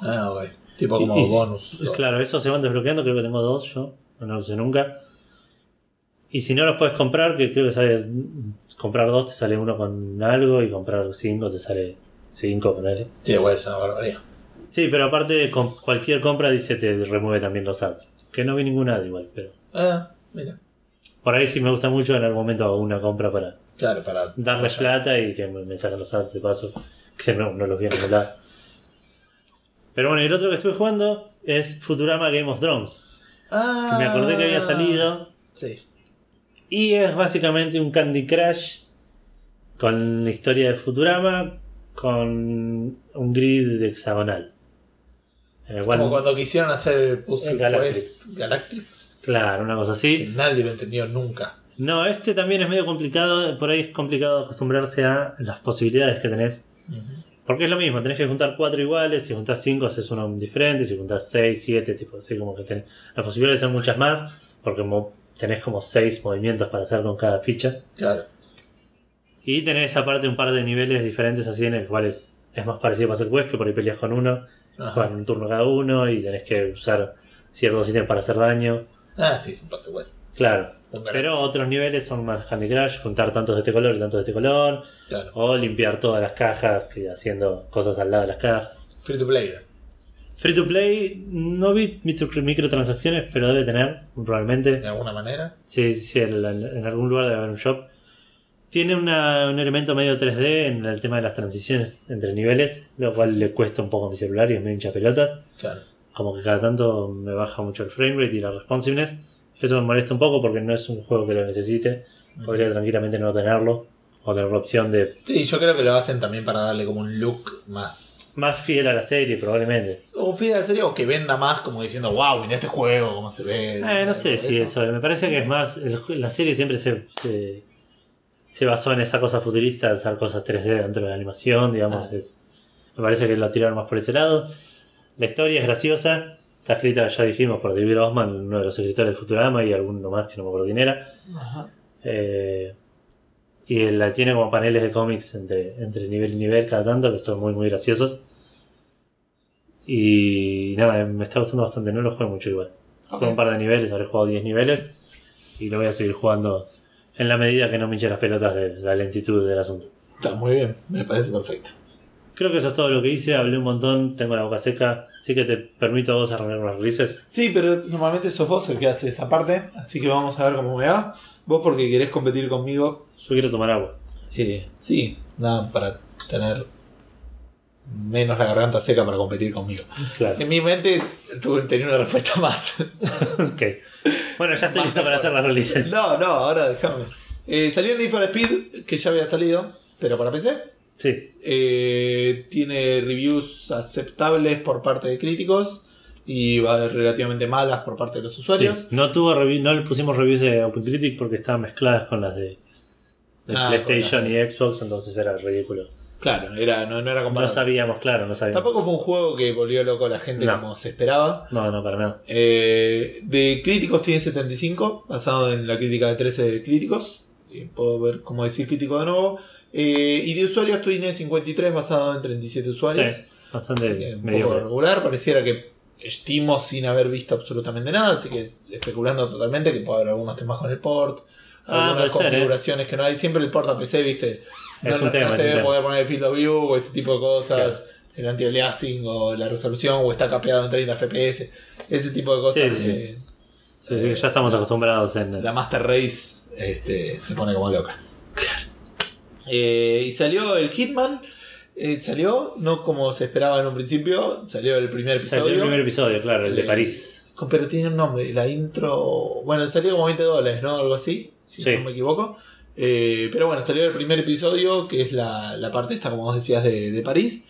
Ah, ok. Tipo como Y- y- bonus. Claro, esos se van desbloqueando, creo que tengo dos yo, no lo usé nunca. Y si no los puedes comprar, que creo que sale. Comprar dos te sale uno con algo y comprar cinco te sale cinco con él. Sí, bueno, es una barbaridad. Sí, pero aparte con cualquier compra dice te remueve también los ads. Que no vi ninguna ad igual, pero. Ah, mira. Por ahí sí me gusta mucho, en algún momento hago una compra para Claro, para. darle plata y que me, me saquen los ads de paso. Que no, no los vi en ningún lado. Pero bueno, y el otro que estuve jugando es Futurama Game of Thrones. Ah. Que me acordé que había salido. Sí. Y es básicamente un Candy Crush con la historia de Futurama con un grid hexagonal. Cual Como cuando quisieron hacer el Puzzle Galactrix. Quest Galactrix. Claro, una cosa Que así. nadie lo entendió nunca. No, este también es medio complicado. Por ahí es complicado acostumbrarse a las posibilidades que tenés. Porque es lo mismo, tenés que juntar cuatro iguales, si juntás cinco haces uno diferente, si juntás seis, siete, tipo así como que tenés. Las posibilidades son muchas más, porque mo- tenés como seis movimientos para hacer con cada ficha. Claro. Y tenés aparte un par de niveles diferentes así en el cual es, es más parecido para hacer quest, que por ahí peleas con uno, juegan un turno cada uno y tenés que usar ciertos ítems para hacer daño. Ah, sí, es un pase. Claro. Pero otros niveles son más Candy Crush, juntar tantos de este color y tantos de este color, Claro. o limpiar todas las cajas que- haciendo cosas al lado de las cajas. Free to play. Free to play, no vi micro- microtransacciones, pero debe tener, probablemente. De alguna manera. Sí, sí, en, en algún lugar debe haber un shop. Tiene una- un elemento medio 3D en el tema de las transiciones entre niveles, lo cual le cuesta un poco a mi celular y es medio hincha pelotas. Claro. Como que cada tanto me baja mucho el frame rate y la responsiveness. Eso me molesta un poco porque no es un juego que lo necesite. Podría tranquilamente no tenerlo. O tener la opción de Sí, yo creo que lo hacen también para darle como un look más. Más fiel a la serie, probablemente. O fiel a la serie o que venda más, como diciendo, wow, mira este juego, cómo se ve. Eh, no sé si eso. Me parece que es más. el la serie siempre se, se, se basó en esa cosa futurista, hacer cosas 3D dentro de la animación, digamos. Ah. es, me parece que lo tiraron más por ese lado. La historia es graciosa. Está escrita, ya dijimos, por David Osman, uno de los escritores de Futurama y alguno más que no me acuerdo quién era. Ajá. Eh, y la tiene como paneles de cómics entre, entre nivel y nivel cada tanto, que son muy, muy graciosos. Y nada, me está gustando bastante. No lo juego mucho igual. Juego un par de niveles, habré jugado 10 niveles. Y lo voy a seguir jugando en la medida que no me hinche las pelotas de la lentitud del asunto. Está muy bien, me parece perfecto. Creo que eso es todo lo que hice. Hablé un montón, tengo la boca seca. Así que te permito a vos arrancar con las releases. Sí, pero normalmente sos vos el que hace esa parte, así que vamos a ver cómo me va. Vos porque querés competir conmigo. Yo quiero tomar agua. Eh, sí, nada, para tener menos la garganta seca para competir conmigo. Claro. En mi mente tuve tenía una respuesta más. ok. Bueno, ya estoy listo para hacer las releases. no, no, ahora déjame. Eh, salió el Need for Speed, que ya había salido, pero para PC. Sí. Eh, tiene reviews aceptables por parte de críticos y va relativamente malas por parte de los usuarios. Sí, No tuvo no le pusimos reviews de OpenCritic porque estaban mezcladas con las de, de Ah, PlayStation y Xbox, entonces era ridículo. Claro, era, no, no era No comparable. sabíamos, claro, no sabíamos. Tampoco fue un juego que volvió loco a la gente No. como se esperaba. No, no, para nada. Eh, de críticos tiene 75, basado en la crítica de 13 de críticos. Eh, puedo ver cómo decir crítico de nuevo. Eh, y de usuarios tiene 53, basado en 37 usuarios. Sí, bastante medio. poco regular. Pareciera que estimo sin haber visto absolutamente nada. Así que es- especulando totalmente que puede haber algunos temas con el port. Ah, Algunas ser, configuraciones que no hay. Siempre el port a PC, viste. No, un tema, se debe poder poner el field of view o ese tipo de cosas. El anti-aliasing o la resolución o está capeado en 30 FPS. Ese tipo de cosas. Sí, sí, sí. eh, Sí, ya estamos acostumbrados en. la Master Race este, se pone como loca. Eh, y salió el Hitman. Eh, salió, no como se esperaba en un principio, salió el primer episodio. Salió el primer episodio, claro, el de Eh, París. Pero tiene un nombre, la intro. Bueno, salió como 20 dólares, ¿no? Algo así, si Sí. no me equivoco. Eh, pero bueno, salió el primer episodio, que es la, la parte esta, como vos decías, de, de París.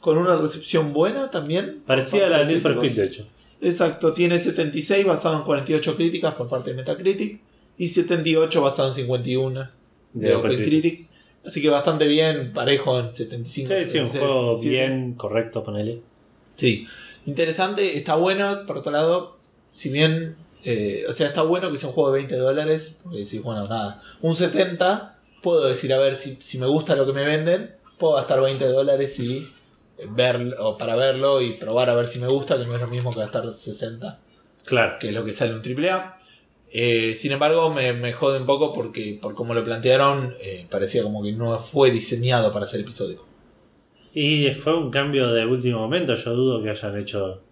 Con una recepción buena también. Parecía la de Need for Speed, de hecho. Exacto, tiene 76 basado en 48 críticas por parte de Metacritic. Y 78 basado en 51 de, De OpenCritic. Así que bastante bien, parejo en 75. Sí, sí, un 76, juego 77. bien correcto, ponele. Sí, interesante, está bueno, por otro lado, si bien, eh, o sea, está bueno que sea un juego de 20 dólares, porque decís, bueno, nada, un 70, puedo decir, a ver, si, si me gusta lo que me venden, puedo gastar 20 dólares y verlo, para verlo y probar a ver si me gusta, que no es lo mismo que gastar 60, Claro. que es lo que sale un AAA. Eh, sin embargo, me, me jode un poco porque, por cómo lo plantearon, eh, parecía como que no fue diseñado para ser episódico. Y fue un cambio de último momento. Yo dudo que hayan hecho.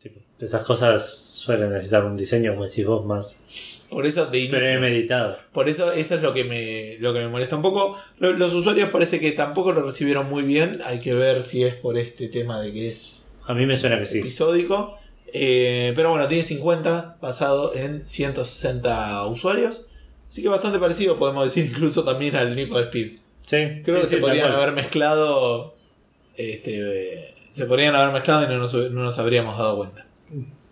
tipo, esas cosas suelen necesitar un diseño, como decís vos, más Por eso de inicio. premeditado. Por eso eso es lo que me, lo que me molesta un poco. Lo- Los usuarios parece que tampoco lo recibieron muy bien. Hay que ver si es por este tema de que es A mí me suena que sí. episódico. Eh, pero bueno, tiene 50 basado en 160 usuarios. Así que bastante parecido, podemos decir, incluso también al Need for Speed. Sí, Creo sí, que sí, se podrían haber mezclado. Este, eh, se podrían haber mezclado y no nos, no nos habríamos dado cuenta.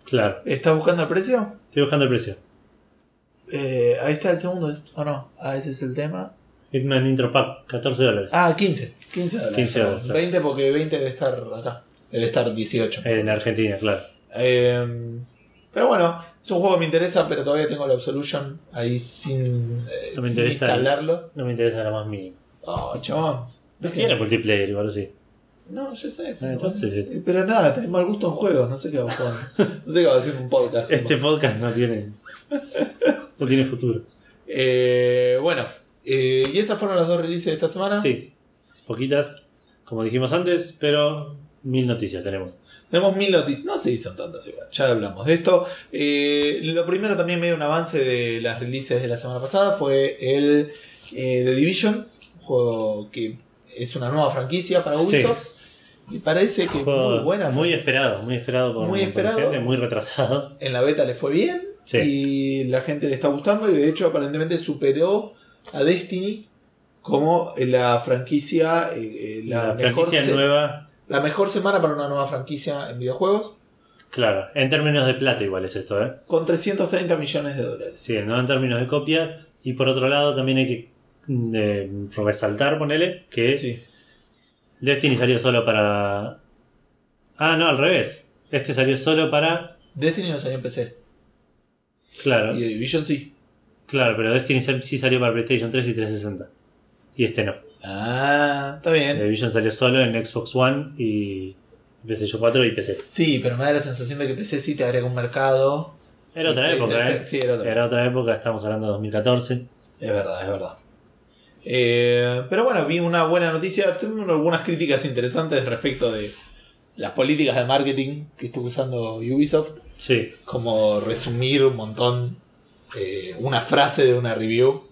Claro. ¿Estás buscando el precio? Estoy buscando el precio. Eh, ahí está el segundo. ¿o no? Ah, ese es el tema. Hitman Intro Pack, 14 dólares. Ah, 15. 15 dólares. 15 perdón. dólares, claro. 20 porque 20 debe estar acá. Debe estar 18. Eh, En Argentina, claro. Eh, pero bueno, es un juego que me interesa, pero todavía tengo la Absolution ahí sin, eh, No me sin interesa instalarlo. No me interesa lo más mínimo. Oh, chabón. No ¿Ves que- quiero multiplayer, igual sí. No, yo sé. Ah, entonces- Eh, Pero nada, tenés mal gusto en juegos. No sé qué va a jugar. No sé qué va a decir un podcast. Este podcast no tiene. No tiene futuro. Eh, bueno, eh, y esas fueron las dos releases de esta semana. Sí, poquitas, como dijimos antes, pero mil noticias tenemos. Tenemos mil noticias. No sé si son tantas igual. Ya hablamos de esto. Eh, lo primero también medio un avance de las releases de la semana pasada fue el eh, The Division. Un juego que es una nueva franquicia para Sí. Ubisoft. Y parece que Juego muy buena. Muy esperado, muy esperado por Muy esperado. gente, muy retrasado. En la beta le fue bien. Sí. Y la gente le está gustando. Y de hecho, aparentemente superó a Destiny como la franquicia. eh, eh, la, La, mejor franquicia se- nueva, la mejor semana para una nueva franquicia en videojuegos. claro, en términos de plata igual es esto, ¿eh? Con 330 millones de dólares. Sí, no en términos de copias. Y por otro lado también hay que eh, resaltar, ponele, que Sí. Destiny salió solo para... Ah, no, al revés. Este salió solo para... Destiny no salió en PC. Claro, Y The Division sí. claro, pero Destiny sí salió para PlayStation 3 y 360. Y este no. Ah, está The bien. Division salió solo en Xbox One y PlayStation 4 y PC. Sí, pero me da la sensación de que PC sí te agrega un mercado. Era otra Te- época, te- ¿eh? Sí, era otra. Era otra época, estamos hablando de 2014. Es verdad, es verdad. Eh, pero bueno, vi una buena noticia. Tengo algunas críticas interesantes respecto de las políticas de marketing que estuvo usando Ubisoft. Sí, Como resumir un montón eh, una frase de una review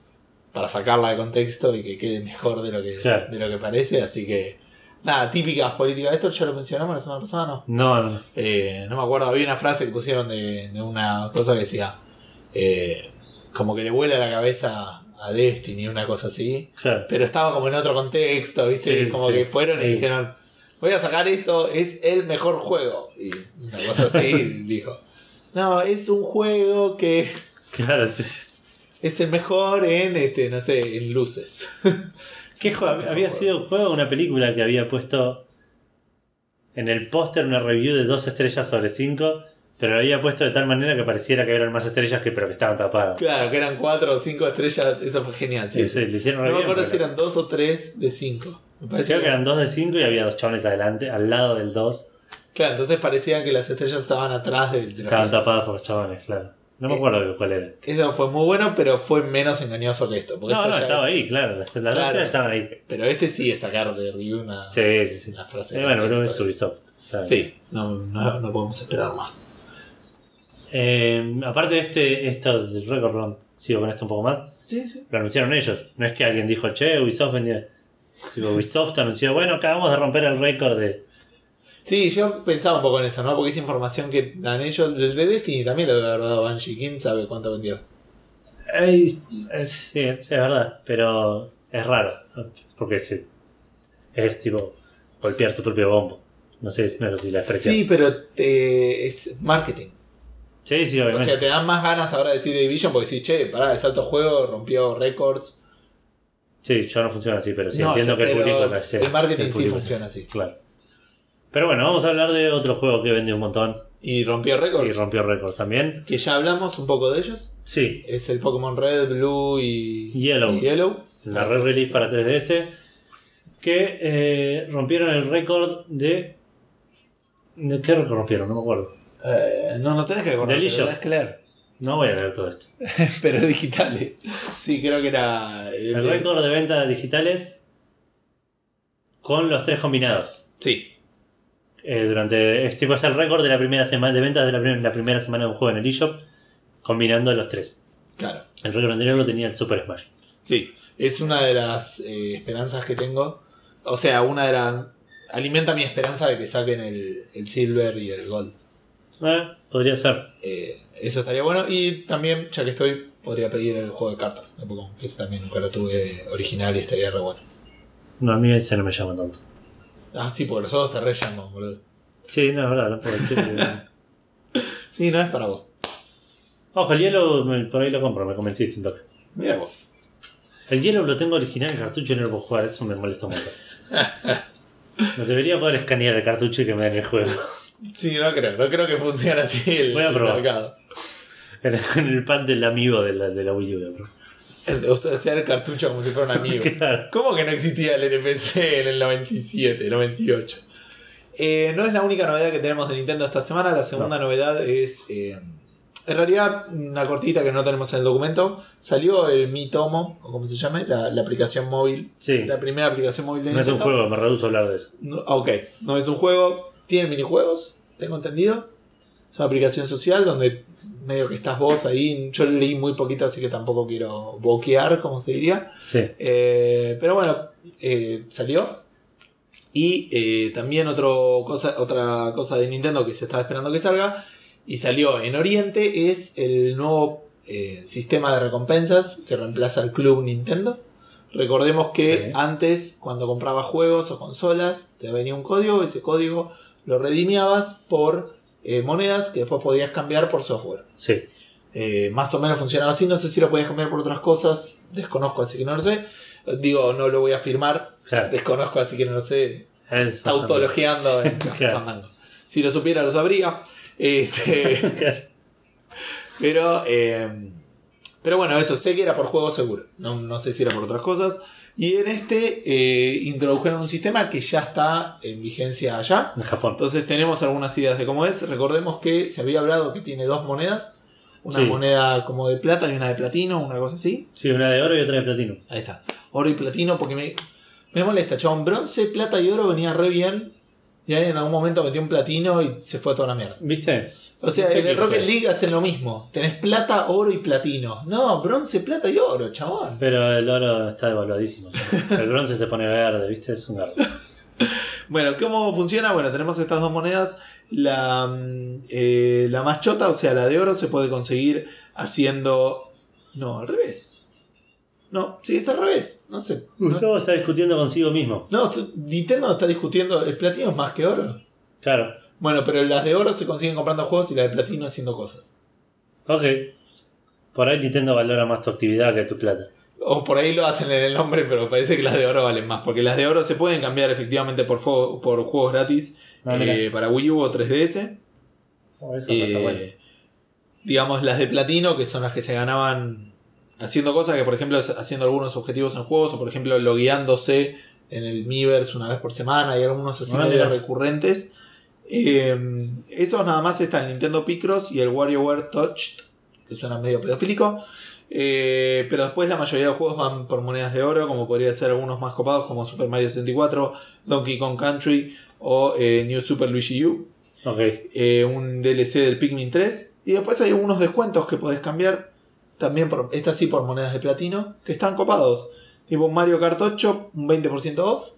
para sacarla de contexto y que quede mejor de lo que, Claro. de lo que parece. Así que, nada, típicas políticas. Esto ya lo mencionamos la semana pasada, ¿no? no, no. Eh, no me acuerdo, había una frase que pusieron de, de una cosa que decía eh, como que le vuela la cabeza a Destiny, una cosa así. Claro. Pero estaba como en otro contexto, ¿viste? Sí, como sí. que fueron y Sí. dijeron, voy a sacar esto, es el mejor juego. Y una cosa así dijo. No, es un juego que Claro, sí. Es el mejor en, este, no sé, en luces. ¿Qué juego? Había sido un juego, una película que había puesto en el póster una review de dos estrellas sobre cinco, pero lo había puesto de tal manera que pareciera que eran más estrellas que pero que estaban tapadas. Claro, que eran cuatro o cinco estrellas, eso fue genial. Sí, Sí, sí, le hicieron No me acuerdo si eran dos o tres de cinco. Me Creo que eran dos de cinco y había dos chavales adelante, al lado del dos. Claro, entonces parecía que las estrellas estaban atrás de, de Estaban tapadas por chavales, claro. No me Eh, acuerdo de cuál era. Eso fue muy bueno, pero fue menos engañoso que esto. porque No, esto no, ya estaba es- ahí, claro. Las, las Claro. estaban ahí. Pero este sí es sacar de review una, Sí, sí, sí. una frase. Eh, bueno, pero es Ubisoft. Sí, no, no, no podemos esperar más. Eh, aparte de este, esto del Record sigo con esto un poco más. Sí, sí. Lo anunciaron ellos. No es que alguien dijo, che, Ubisoft vendía. Tipo, Ubisoft anunció, bueno, acabamos de romper el récord de. Sí, yo pensaba un poco en eso, ¿no? Porque es información que dan ellos. El de Destiny también lo debe haber dado Banshee. ¿Quién sabe cuánto vendió? Es- sí, sí, es verdad, pero es raro. Porque es tipo golpear tu propio bombo. No sé, no sé si la expresión. Sí, pero te- es marketing. sí, sí, O obviamente. sea, te dan más ganas ahora de decir Division porque decís, che, pará, es alto juego, rompió récords. Sí, yo no funciona así, pero sí No, entiendo o sea, que el público es el marketing sí funciona así. Claro. Pero bueno, vamos a hablar de otro juego que vendió un montón Y rompió récords. y rompió récords también. Que ya hablamos un poco de ellos. Sí, Es el Pokémon Red, Blue y Yellow. y Yellow. la red release para 3DS que eh, rompieron el récord de. ¿De qué récord rompieron? No me acuerdo. Eh, no, no tenés que recordar, Del tenés que leer. No voy a leer todo esto. pero digitales. Sí, creo que era. el récord de ventas digitales con los tres combinados. Sí. Eh, durante este va a ser el récord de la primera semana de ventas de la, prim- la primera semana de un juego en el eShop, combinando los tres. Claro. El récord anterior lo tenía el Super Smash. Sí. Es una de las eh, esperanzas que tengo. O sea, una de las. Alimenta mi esperanza de que saquen el, el Silver y el Gold. Eh, podría ser. Eh, eso estaría bueno. Y también, ya que estoy, podría pedir el juego de cartas. Que ese también nunca lo tuve original y estaría re bueno. No, a mí ese no me llama tanto. Ah, sí, porque los otros te re llaman, boludo. Sí, no, es verdad, no puedo decir. que- Sí, no es para vos. Ojo, el hielo me- por ahí lo compro, me convenciste un toque. Mira vos. El hielo lo tengo original en cartucho no lo puedo jugar, eso me molesta montón. No debería poder escanear el cartucho y que me den el juego. Sí, no creo. No creo que funcione así el, Voy a el probar. mercado. En el, en el pan del amigo de la, de la Wii U. voy a probar. O sea, hacer el cartucho como si fuera un amigo. Claro. ¿Cómo que no existía el NPC en el 97, 98? Eh, no es la única novedad que tenemos de Nintendo esta semana. La segunda novedad es. eh, en realidad, una cortita que no tenemos en el documento. Salió el Mi Tomo, o como se llame, la, la aplicación móvil. Sí, La primera aplicación móvil de no es un Nintendo. juego, me reduzo a hablar de eso. No, ok, no es un juego. Tiene minijuegos, tengo entendido. Es una aplicación social donde medio que estás vos ahí. Yo leí muy poquito, así que tampoco quiero boquear, como se diría. Sí, Eh, pero bueno, eh, salió. Y eh, también otro cosa, otra cosa de Nintendo que se estaba esperando que salga. Y salió en Oriente es el nuevo sistema de recompensas que reemplaza al Club Nintendo. Recordemos que Sí. antes, cuando comprabas juegos o consolas, te venía un código, ese código lo redimiabas por eh, monedas que después podías cambiar por software. sí. Eh, más o menos funcionaba así. No sé si lo podías cambiar por otras cosas. Desconozco, así que no lo sé. Digo, no lo voy a afirmar. Claro. Desconozco, así que no lo sé. Es Está autologiando en Claro. Si lo supiera, lo sabría. Este, Claro. pero, eh, pero bueno, eso. Sé que era por juego seguro. No, no sé si era por otras cosas. Y en este eh, introdujeron un sistema que ya está en vigencia allá. En Japón. Entonces tenemos algunas ideas de cómo es. Recordemos que se había hablado que tiene dos monedas. Una Sí. moneda como de plata y una de platino, una cosa así. Sí, una de oro y otra de platino. Ahí está. Oro y platino porque me, me molesta, chabón. Bronce, plata y oro venía re bien. Y ahí en algún momento metió un platino y se fue a toda la mierda. ¿Viste? O sea, No sé en el Rocket fue. League hacen lo mismo. Tenés plata, oro y platino. No, bronce, plata y oro, chabón. Pero el oro está devaluadísimo. El bronce se pone verde, ¿viste? Es un garro. Bueno, ¿cómo funciona? Bueno, tenemos estas dos monedas. La, mm, eh, la más chota, o sea, la de oro, se puede conseguir haciendo. No, al revés. No, sí, es al revés. No sé. No, Gustavo está discutiendo consigo mismo. no, Nintendo está discutiendo. ¿El platino es más que oro? Claro. Bueno, pero las de oro se consiguen comprando juegos y las de platino haciendo cosas. Ok. Por ahí Nintendo valora más tu actividad que tu plata. O por ahí lo hacen en el nombre, pero parece que las de oro valen más. Porque las de oro se pueden cambiar efectivamente por, por juegos gratis Ah, eh, para Wii U o 3DS. Oh, eso Eh, está bueno. digamos las de platino, que son las que se ganaban haciendo cosas, que por ejemplo haciendo algunos objetivos en juegos, o por ejemplo logueándose en el Miiverse una vez por semana, y algunos así Ah, medio recurrentes. Eh, esos nada más está el Nintendo Picross y el WarioWare Touched, que suena medio pedofílico. Eh, pero después la mayoría de los juegos van por monedas de oro, como podría ser algunos más copados como Super Mario 64, Donkey Kong Country o eh, New Super Luigi U eh, un DLC del Pikmin 3. Y después hay algunos descuentos que podés cambiar. También, por, esta sí por monedas de platino, que están copados. Tipo un Mario Kart 8, un 20% off.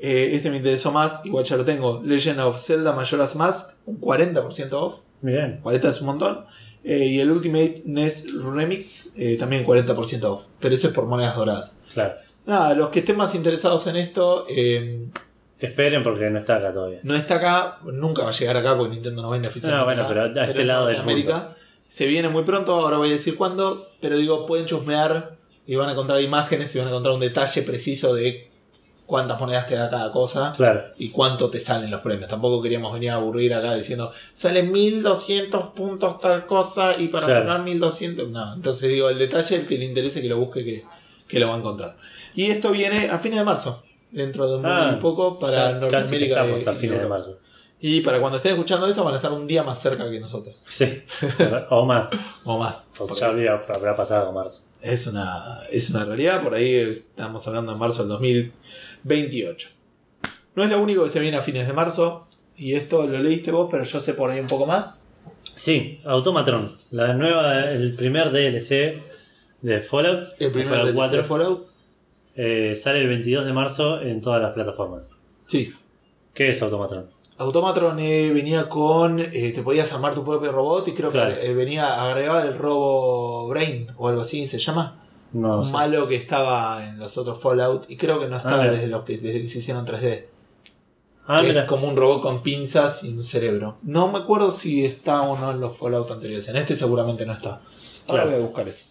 Eh, este me interesó más, igual ya lo tengo. Legend of Zelda Majora's Mask, un 40% off. Bien. 40 es un montón. Eh, y el Ultimate NES Remix, eh, también 40% off. Pero ese es por monedas doradas. Claro. Nada, los que estén más interesados en esto, eh, Esperen porque no está acá todavía. No está acá, nunca va a llegar acá porque Nintendo no vende oficialmente. No, bueno, acá, pero a este lado del Norteamérica. Se viene muy pronto, ahora voy a decir cuándo, pero digo, pueden chusmear y van a encontrar imágenes y van a encontrar un detalle preciso de cuántas monedas te da cada cosa Claro. y cuánto te salen los premios. Tampoco queríamos venir a aburrir acá diciendo, salen 1200 puntos tal cosa y para Claro. sacar 1200. No, entonces digo, el detalle, el que le interese que lo busque, que, que lo va a encontrar. Y esto viene a fines de marzo, dentro de muy Ah, poco para casi que Norteamérica. estamos y- a fines de marzo. Y para cuando estén escuchando esto van a estar un día más cerca que nosotros. Sí. o más. O más. O ya habría, habrá pasado marzo. es, una, es una realidad. Por ahí estamos hablando de marzo del 2028. No es lo único que se viene a fines de marzo. Y esto lo leíste vos, pero yo sé por ahí un poco más. Sí, Automatron. La nueva, el primer DLC de Fallout. El de primer Fallout DLC 4, de Fallout. eh, sale el 22 de marzo en todas las plataformas. Sí. ¿Qué es Automatron? Automatron eh, venía con. eh, te podías armar tu propio robot y creo Claro. que eh, venía agregado el robo Brain o algo así se llama. No sé. malo que estaba en los otros Fallout y creo que no está Ah, desde, los que, desde que se hicieron 3D. Ah, que es mira. como un robot con pinzas y un cerebro. No me acuerdo si está o no en los Fallout anteriores. En este seguramente no está. Ahora Claro. voy a buscar eso.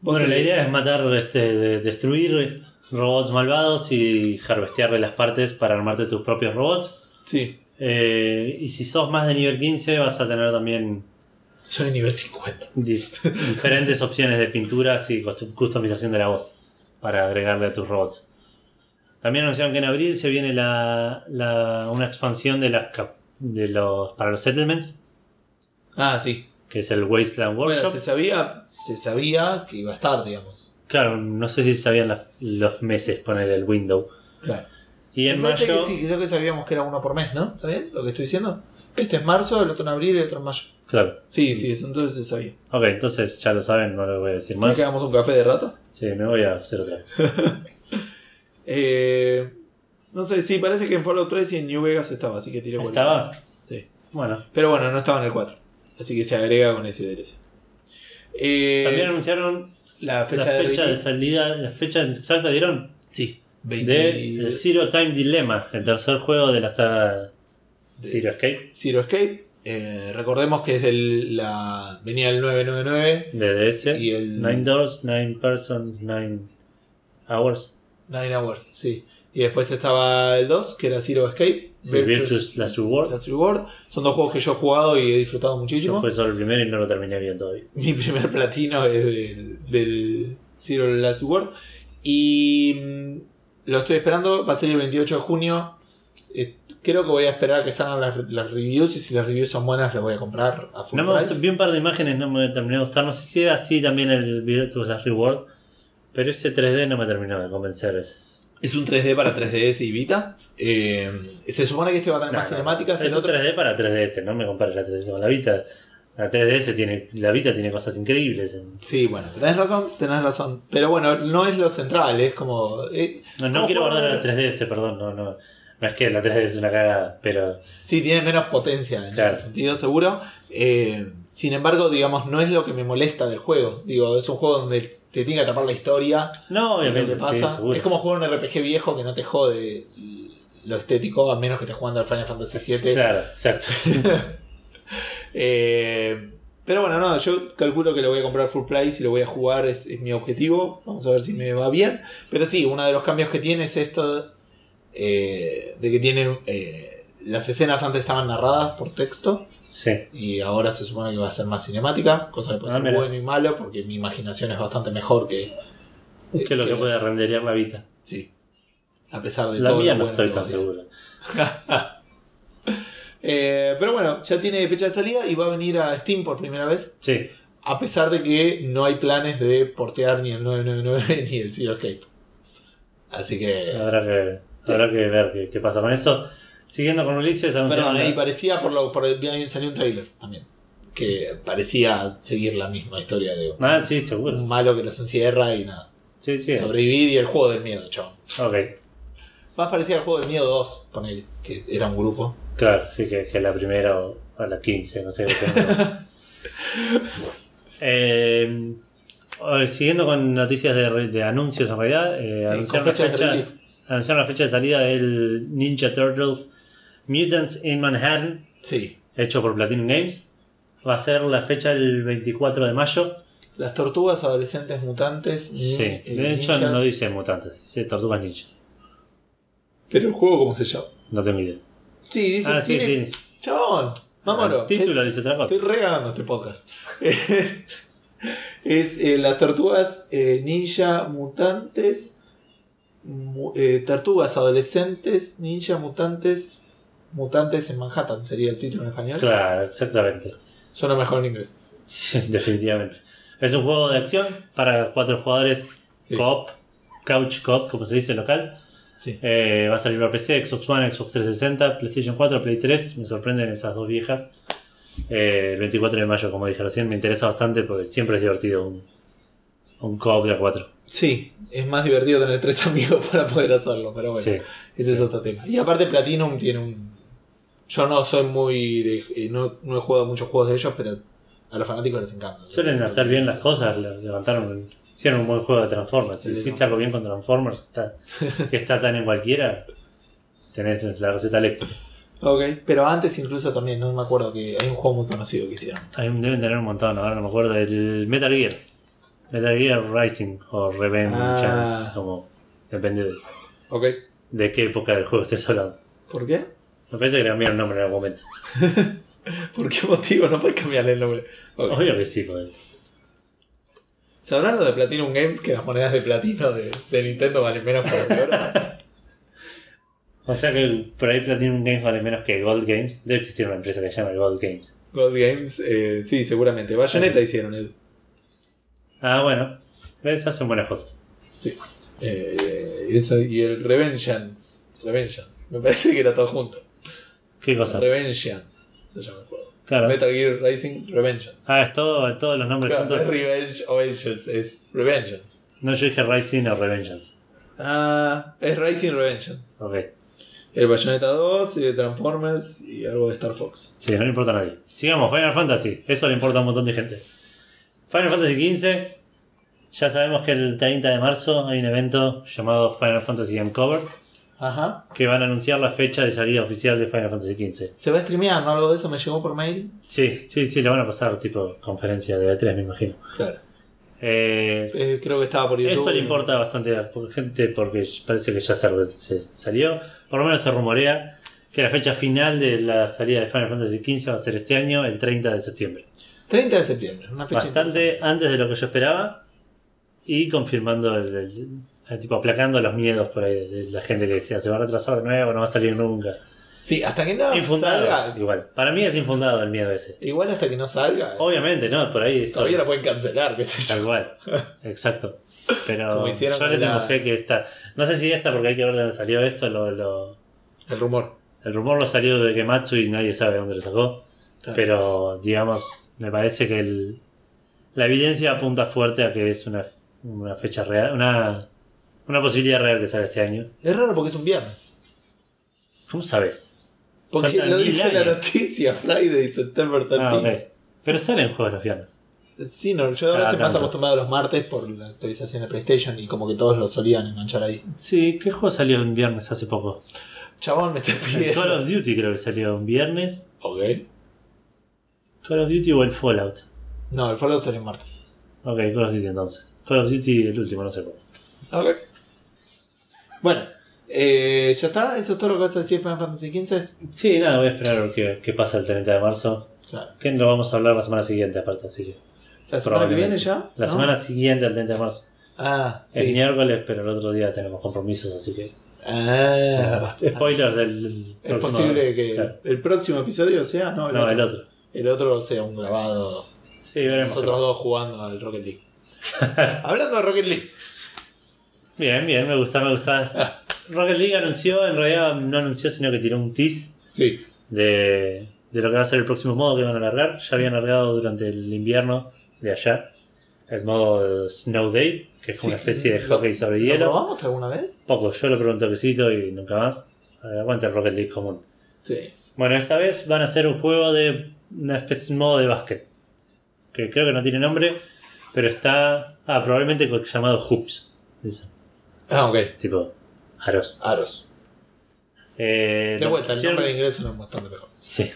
Vos Bueno, la idea es matar, este, de- destruir robots malvados y harvestearle las partes para armarte tus propios robots. Sí, Eh, y si sos más de nivel 15 vas a tener también soy nivel 50. di- diferentes opciones de pinturas y customización de la voz para agregarle a tus robots. También anunciaron que en abril se viene la, la- una expansión de las de los para los settlements, Ah, sí. que es el Wasteland Bueno, Workshop. se sabía, se sabía que iba a estar, digamos. Claro, no sé si sabían las- los meses poner el window. Claro. Y en Me mayo, que sí, creo que sabíamos que era uno por mes, ¿no? ¿Está bien lo que estoy diciendo? Este es marzo, el otro en abril y el otro en mayo. Claro. Sí, sí, eso entonces se sabía. Ok, entonces ya lo saben, no lo voy a decir ¿Quieres más. que hagamos un café de ratas? Sí, me voy a hacer otra. Eh, no sé, sí, parece que en Fallout 3 y en New Vegas estaba, así que tiré cualquier- ¿Estaba? Sí. Bueno. Pero bueno, no estaba en el 4. Así que se agrega con ese DLC. Eh, También anunciaron la fecha, la de, fecha de salida, la fecha exacta dieron Sí, 20 de Zero Time Dilemma, el tercer juego de la saga de Zero Escape Zero Escape. Eh, recordemos que es del, la, venía el 999, de DS. Y el- Nine Doors, Nine Persons, Nine Hours. 9 Hours, sí. Y después estaba el 2, que era Zero Escape. Sí, Last Reward. Last Reward. Son dos juegos que yo he jugado y he disfrutado Yo muchísimo. jugué solo el primero y no lo terminé bien todavía. Mi primer platino es del, del Zero Last Reward. Y mm, lo estoy esperando, va a salir el 28 de junio. Eh, creo que voy a esperar a que salgan las, las reviews y si las reviews son buenas las voy a comprar a full No me price. gustó, vi un par de imágenes, no me terminó de gustar. No sé si era así también el Virtuous Last Reward. Pero ese 3D no me terminó de convencer. Es... Es un 3D para 3DS y Vita. Eh, se supone que este va a tener No, más no, cinemáticas. Es el un otro... 3D para 3DS, no me compares la 3DS con la Vita. La 3DS tiene, la Vita tiene cosas increíbles. Sí, bueno, tenés razón, tenés razón. Pero bueno, no es lo central, es como. eh, No, no quiero guardar de- la 3DS, perdón, no, no. No es que la 3DS es una cagada, pero Sí, tiene menos potencia en Claro. ese sentido, seguro. Eh, sin embargo, digamos, no es lo que me molesta del juego. Digo, es un juego donde te tiene que atrapar la historia. no, lo obviamente, que pasa. es como jugar un RPG viejo que no te jode lo estético, a menos que estés jugando al Final Fantasy VII. Claro, exacto. Eh, pero bueno, no, yo calculo que lo voy a comprar full price y lo voy a jugar, es, es mi objetivo. Vamos a ver si me va bien. Pero sí, uno de los cambios que tiene es esto eh, de que tiene... eh, las escenas antes estaban narradas por texto Sí. y ahora se supone que va a ser más cinemática, cosa que puede Ah, ser mira. bueno y malo porque mi imaginación es bastante mejor que... Que lo que puede renderear la Vita. Sí. A pesar de La todo. mía no bueno estoy tan va a ser. seguro. Eh, pero bueno, ya tiene fecha de salida y va a venir a Steam por primera vez. Sí. A pesar de que no hay planes de portear ni el 999 ni el Zero Escape. Así que. Habrá que, habrá que ver qué, qué pasa con eso. Siguiendo con anunciaron Perdón, ahí parecía por lo. Por el, salió un trailer también. Que parecía seguir la misma historia de un, Ah, sí, seguro. un malo que los encierra y nada. Sí, sí. Sobrevivir y el juego del miedo, chabón. Ok. Más parecía el juego del miedo 2 con él, que era un grupo. Claro, sí, que, que la primera o a la 15, no sé. Eh, siguiendo con noticias de, de anuncios en realidad, eh, anunciaron, con la fechas. Anunciaron la fecha de salida del Ninja Turtles Mutants in Manhattan, Sí. hecho por Platinum Games. Va a ser la fecha el 24 de mayo. Las tortugas adolescentes mutantes. Sí, eh, de hecho ninjas. no dice mutantes, dice tortugas ninja. Pero el juego, ¿cómo se llama? No tengo idea. Sí, dice. Ah, sí, tiene-. Chabón, Mamoro. El título dice otra cosa. Estoy regalando este podcast. es eh, las tortugas eh, ninja mutantes. Eh, tortugas adolescentes, ninja mutantes. Mutantes en Manhattan sería el título en español. Claro, exactamente. Suena mejor en inglés. Sí, definitivamente. Es un juego de acción para cuatro jugadores Sí. co-op, couch co-op, como se dice local. Sí. Eh, va a salir para PC, Xbox One, Xbox 360, PlayStation 4, Play 3. Me sorprenden esas dos viejas. Eh, el 24 de mayo, como dije recién, me interesa bastante porque siempre es divertido un, un co-op de a cuatro. Sí, es más divertido tener tres amigos para poder hacerlo, pero bueno, Sí. ese es otro tema. Y aparte Platinum tiene un... Yo no soy muy... de- eh, no, no he jugado muchos juegos de ellos, pero a los fanáticos les encanta. Suelen hacer bien las cosas, le- levantaron, hicieron un buen juego de Transformers. Si Sí, hiciste no. algo bien con Transformers, está- que está tan en cualquiera, tenés la receta al éxito. Ok, pero antes incluso también, no me acuerdo que hay un juego muy conocido que hicieron. Hay deben tener un montón, ahora no me acuerdo del Metal Gear. Metal Gear Rising o Revenge Ah. Chance, como depende de, Ok, de qué época del juego estés hablando. ¿por qué? Me parece que le cambiaron el nombre en algún momento. ¿Por qué motivo? No puedes cambiarle el nombre. Obvio que sí, joder. ¿Sabrán lo de Platinum Games que las monedas de platino de, de Nintendo valen menos de oro? O sea que por ahí Platinum Games vale menos que Gold Games. Debe existir una empresa que se llama Gold Games. Gold Games, eh, sí, seguramente. Bayonetta hicieron, Edu. Ah, bueno. ¿Ves? Hacen buenas cosas. Sí. Eh, eso, y el Revengeance. Revengeance. Me parece que era todo junto. ¿Qué cosa? Revengeance se llama el juego. Claro. Metal Gear Rising Revengeance. Ah, es todo, todos los nombres Claro, no es juntos. Revenge o Vengeance, es Revengeance. No, yo dije Rising o Revengeance. Ah, es Rising Revengeance. Ok. El Bayonetta 2, y Transformers y algo de Star Fox. Sí, no le importa a nadie. Sigamos, Final Fantasy. Eso le importa a un montón de gente. Final Fantasy XV. Ya sabemos que el 30 de marzo hay un evento llamado Final Fantasy Uncover. Ajá. Que van a anunciar la fecha de salida oficial de Final Fantasy XV. ¿Se va a streamear? ¿No? Algo de eso me llegó por mail. Sí, sí, sí, le van a pasar tipo conferencia de E3, me imagino. Claro. Eh, Eh, creo que estaba por YouTube. esto le importa bastante a gente porque parece que ya se, se salió. Por lo menos se rumorea que la fecha final de la salida de Final Fantasy XV va a ser este año, el 30 de septiembre. 30 de septiembre, una fecha Bastante antes de lo que yo esperaba y confirmando el, el- el tipo aplacando los miedos por ahí de la gente que decía se va a retrasar de nuevo, no va a salir nunca. Sí, hasta que no salga. igual. Para mí es infundado el miedo ese. Igual hasta que no salga. Obviamente, no, por ahí. Todavía la pueden cancelar, qué sé yo. Tal cual, exacto. Pero Como hicieron yo le tengo la- fe que esta. No sé si esta, porque hay que ver de dónde salió esto. Lo, lo- El rumor. el rumor lo salió de Gematsu y nadie sabe dónde lo sacó. Claro. Pero, digamos, me parece que el- la evidencia apunta fuerte a que es una, una fecha real, una, una posibilidad real que salga este año. Es raro porque es un viernes. ¿Cómo sabes? Porque Faltan lo dice en la noticia, Friday, September 13. Ah, ok. Pero salen juegos los viernes. Sí, no, yo ahora Ah, estoy más acostumbrado a los martes por la actualización de PlayStation y como que todos lo solían enganchar ahí. Sí, ¿qué juego salió en viernes hace poco? Chabón, me está El pidiendo. Call of Duty creo que salió en viernes. Ok. Call of Duty o el Fallout. No, el Fallout salió en martes. Ok, Call of Duty entonces. Call of Duty el último, no sé cuál. Ok. Bueno, eh, ¿ya está? ¿Eso es todo lo que vas a decir de Final Fantasy XV? Sí, nada, voy a esperar a ver qué, qué pasa el 30 de marzo. Claro. Que lo vamos a hablar la semana siguiente, aparte, así que. ¿La semana que viene ya? La ¿No? semana siguiente al 30 de marzo. Ah, Es sí. miércoles, pero el otro día tenemos compromisos, así que. Ah, es. Spoilers del. Es próximo- posible que Claro. el próximo episodio sea, no, el, No, otro. el otro. El otro sea un grabado. Sí, veremos. Nosotros dos jugando al Rocket League. Hablando de Rocket League. Bien, bien, me gusta, me gusta. Rocket League anunció, en realidad no anunció, sino que tiró un tease Sí. de, de lo que va a ser el próximo modo que van a largar. Ya habían largado durante el invierno de allá el modo Snow Day, que es una especie de ¿Lo- hockey sobre ¿Lo hielo. probamos alguna vez? Poco, yo lo pregunté quesito y nunca más. A Aguanta el Rocket League común. Sí. Bueno, esta vez van a hacer un juego de una especie de modo de básquet. Que creo que no tiene nombre, pero está. Ah, probablemente llamado Hoops. Ah, ok. Tipo, aros. Aros. Eh, De vuelta, el nombre en inglés suena bastante mejor. Sí.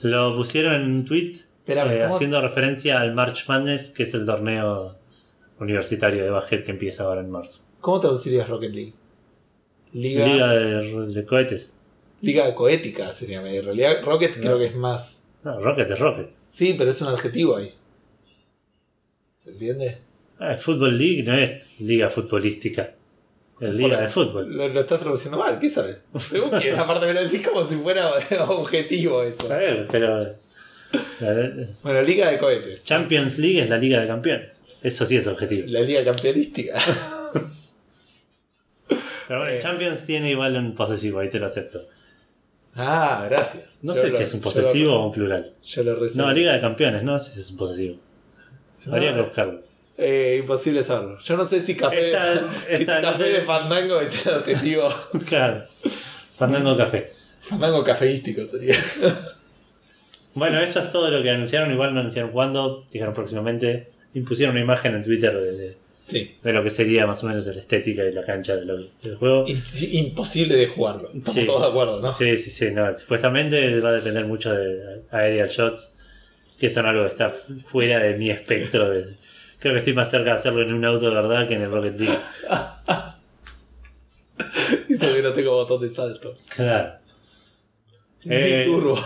Lo pusieron en un tweet Espérame, eh, haciendo referencia al March Madness, que es el torneo universitario de básquet que empieza ahora en marzo. ¿Cómo traducirías Rocket League? Liga, Liga Liga, de, de cohetes. coética sería. En realidad, Rocket creo que es más. No, Rocket es Rocket. Sí, pero es un adjetivo ahí. ¿Se entiende? Ah, Football League no es liga futbolística. Es liga de fútbol. Lo, lo estás traduciendo mal, ¿qué sabes? Que aparte me lo decís como si fuera objetivo eso. A ver, pero. Bueno, Liga de Cohetes. Champions League es la liga de campeones. Eso sí es objetivo. La Liga Campeonística. Pero bueno, Eh. Champions tiene igual un posesivo, ahí te lo acepto. Ah, gracias. No Yo sé lo- si es un posesivo lo- o un plural. Yo lo reservo. No, liga de campeones, no sé si es un posesivo. Habría No. que buscarlo. Eh, imposible saberlo. Yo no sé si café, Esta- si no de fandango es el objetivo. Claro. Fandango Café. fandango cafeístico sería. Bueno, eso es todo lo que anunciaron. Igual no anunciaron cuándo. Dijeron próximamente. Impusieron una imagen en Twitter de, de- Sí. de lo que sería más o menos la estética y la cancha de lo- del juego. Imposible de jugarlo. Estamos Sí. todos de acuerdo, ¿no? Sí, sí, sí. No, supuestamente va a depender mucho de aerial shots, que son algo que está fu- fuera de mi espectro. De, creo que estoy más cerca de hacerlo en un auto de verdad que en el Rocket League. Dice que no tengo botón de salto. Claro. Ni Eh, turbo.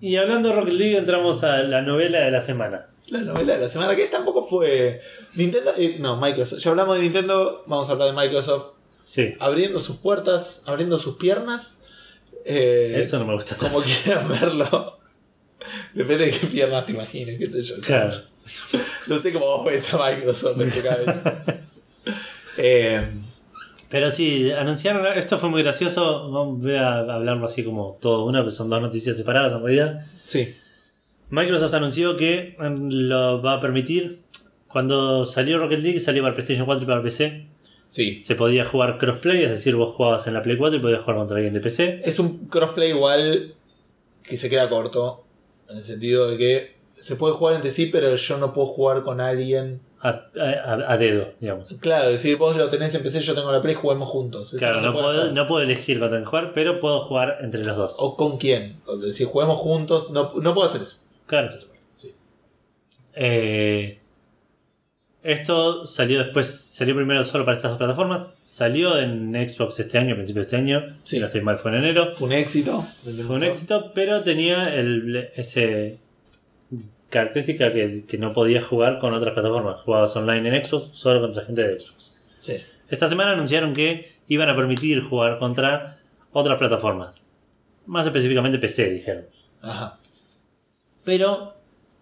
Y hablando de Rocket League, entramos a la novela de la semana. La novela de la semana que tampoco fue. Nintendo. eh, no, Microsoft. Ya hablamos de Nintendo, vamos a hablar de Microsoft Sí, abriendo sus puertas, abriendo sus piernas. Eh, eso no me gusta tanto. como quieran verlo. Depende de qué piernas te imagines, qué sé yo. Claro. No sé cómo vos ves a Microsoft en tu cabeza. Eh, Pero sí, anunciaron, esto fue muy gracioso, voy a hablarlo así como todo una, pero son dos noticias separadas en realidad. sí. Microsoft anunció que mm, lo va a permitir, cuando salió Rocket League, salió para PlayStation 4 y para PC, Sí. se podía jugar crossplay, es decir, vos jugabas en la Play 4 y podías jugar contra alguien de PC. Es un crossplay igual que se queda corto. En el sentido de que se puede jugar entre sí, pero yo no puedo jugar con alguien. A, a- a dedo, digamos. Claro, es decir, vos lo tenés en PC, yo tengo la Play, juguemos juntos. Eso Claro, no puedo, no puedo elegir contra quién jugar, pero puedo jugar entre los dos. O con quién. Es decir, juguemos juntos. No, no puedo hacer eso. Claro. Sí. Eh, esto salió después, salió primero solo para estas dos plataformas. Salió en Xbox este año, a principios de este año. Sí. Si no estoy mal, fue en enero. Fue un éxito. Fue un éxito, pero tenía el, ese característica que, que no podías jugar con otras plataformas. Jugabas online en Xbox, solo contra gente de Xbox. Sí. Esta semana anunciaron que iban a permitir jugar contra otras plataformas. Más específicamente PC, dijeron. Ajá. Pero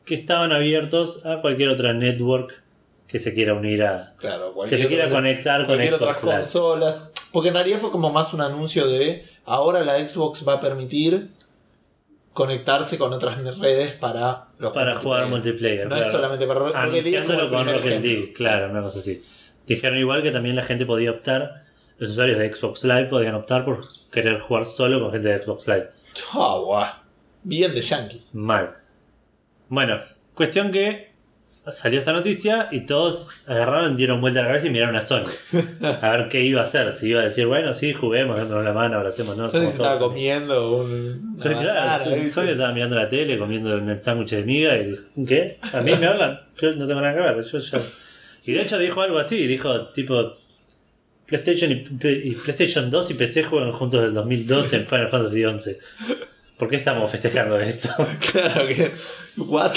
que estaban abiertos a cualquier otra network que se quiera unir a. Claro, que se quiera otra- conectar con otras Xbox Live. consolas. Porque en realidad fue como más un anuncio de ahora la Xbox va a permitir conectarse con otras redes para los Para jugar multiplayer. No claro. es solamente para Anunciándolo con Rocket. League, claro, una cosa así. Dijeron igual que también la gente podía optar, los usuarios de Xbox Live podían optar por querer jugar solo con gente de Xbox Live. Ah, guau. Bien de Yankees. Mal. Bueno, cuestión que salió esta noticia y todos agarraron, dieron vuelta a la cabeza y miraron a Sony. A ver qué iba a hacer. Si iba a decir, bueno, sí, juguemos, démonos la mano, abracemos, ¿no? Sony se estaba comiendo un. Sony, claro, Sony- estaba mirando la tele, comiendo un sándwich de miga y ¿qué? ¿A mí me hablan? Yo no tengo nada que ver. Yo, yo- Y de hecho dijo algo así, dijo tipo PlayStation y, y PlayStation 2 y PC juegan juntos del 2012 en Final Fantasy XI. ¿Por qué estamos festejando esto? Claro que. ¿What?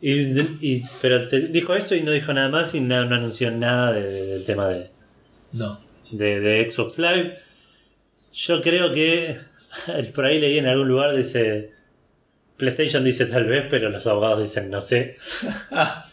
Y, y- pero te dijo eso y no dijo nada más y no, no anunció nada de- de- del tema de, No. de, de Xbox Live. Yo creo que por ahí leí en algún lugar, dice PlayStation dice tal vez, pero los abogados dicen no sé.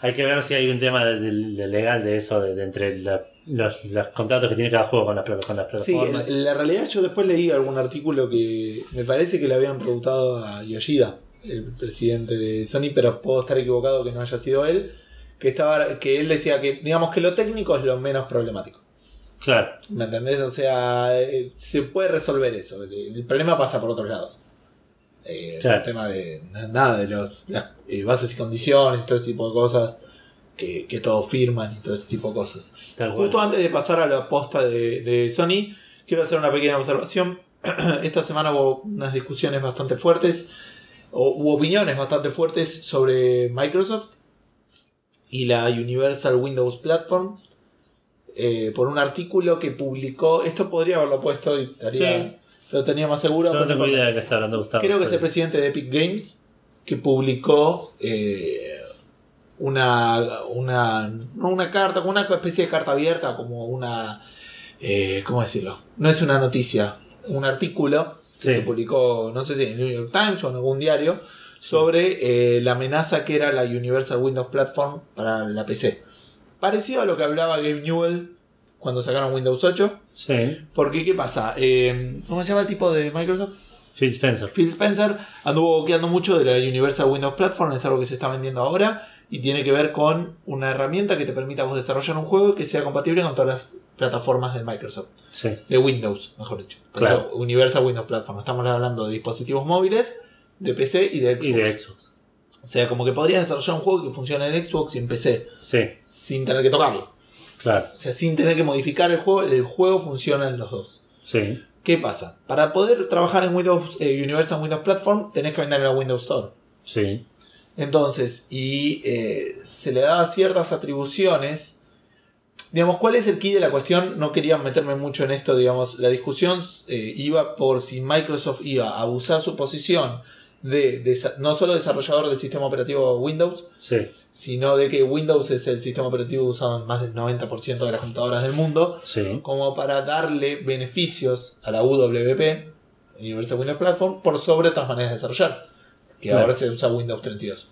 hay que ver si hay un tema de- de- de legal de eso, de, entre la- los, los contratos que tiene cada juego con las, con las Sí, plataformas. en la realidad yo después leí algún artículo que me parece que le habían preguntado a Yoshida, el presidente de Sony, pero puedo estar equivocado que no haya sido él, que estaba que él decía que digamos que lo técnico es lo menos problemático. Claro, ¿Me entendés? O sea, eh, se puede resolver eso. El problema pasa por otros lados. Eh, Claro. El tema de nada, de los, las eh, bases y condiciones y todo ese tipo de cosas que, que todos firman y todo ese tipo de cosas. tal cual. Justo antes de pasar a la posta de, de Sony, quiero hacer una pequeña observación. Esta semana hubo unas discusiones bastante fuertes, o hubo opiniones bastante fuertes sobre Microsoft y la Universal Windows Platform. eh, por un artículo que publicó, esto podría haberlo puesto y estaría- Sí. Lo tenía más seguro. No tengo idea de qué está hablando Gustavo. Creo que es el presidente de Epic Games que publicó eh, una, una, no una carta, una especie de carta abierta, como una, eh, ¿cómo decirlo? No es una noticia, un artículo que Sí. se publicó, no sé si en el New York Times o en algún diario, sobre eh, la amenaza que era la Universal Windows Platform para la PC. Parecido a lo que hablaba Gabe Newell cuando sacaron Windows 8. Sí, Porque, ¿qué pasa? Eh, ¿Cómo se llama el tipo de Microsoft? Phil Spencer. Phil Spencer anduvo boqueando mucho de la Universal Windows Platform, es algo que se está vendiendo ahora y tiene que ver con una herramienta que te permita vos desarrollar un juego que sea compatible con todas las plataformas de Microsoft, Sí, de Windows, mejor dicho. Por Claro. eso, Universal Windows Platform. Estamos hablando de dispositivos móviles, de PC y de Xbox. y de Xbox. O sea, como que podrías desarrollar un juego que funcione en Xbox y en PC, Sí, sin tener que tocarlo. Claro. O sea, sin tener que modificar el juego, el juego funciona en los dos. Sí, ¿Qué pasa? Para poder trabajar en Windows eh, Universal Windows Platform, tenés que vender en la Windows Store. sí. Entonces, y eh, se le daba ciertas atribuciones. Digamos, ¿cuál es el key de la cuestión? No quería meterme mucho en esto, digamos, la discusión eh, iba por si Microsoft iba a abusar su posición de, no solo desarrollador del sistema operativo Windows, Sí, sino de que Windows es el sistema operativo usado en más del 90% de las computadoras del mundo, sí. como para darle beneficios a la UWP, Universal Windows Platform, por sobre otras maneras de desarrollar, que Claro. ahora se usa Windows 32.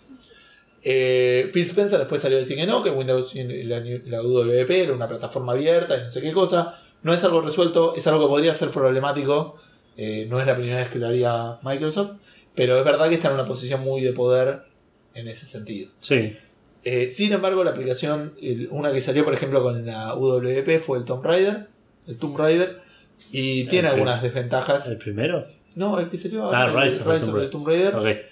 Eh, Phil Spencer después salió a decir que no, que Windows, la, la UWP era una plataforma abierta y no sé qué cosa. No es algo resuelto, es algo que podría ser problemático. eh, no es la primera vez que lo haría Microsoft, pero es verdad que está en una posición muy de poder en ese sentido. Sí, Eh, sin embargo, la aplicación, el- una que salió por ejemplo con la UWP fue el Tomb Raider, el Tomb Raider, y tiene algunas desventajas. ¿el primero? No, el que salió Ah, ahora, el Rise of the Rise of the Tomb Raider,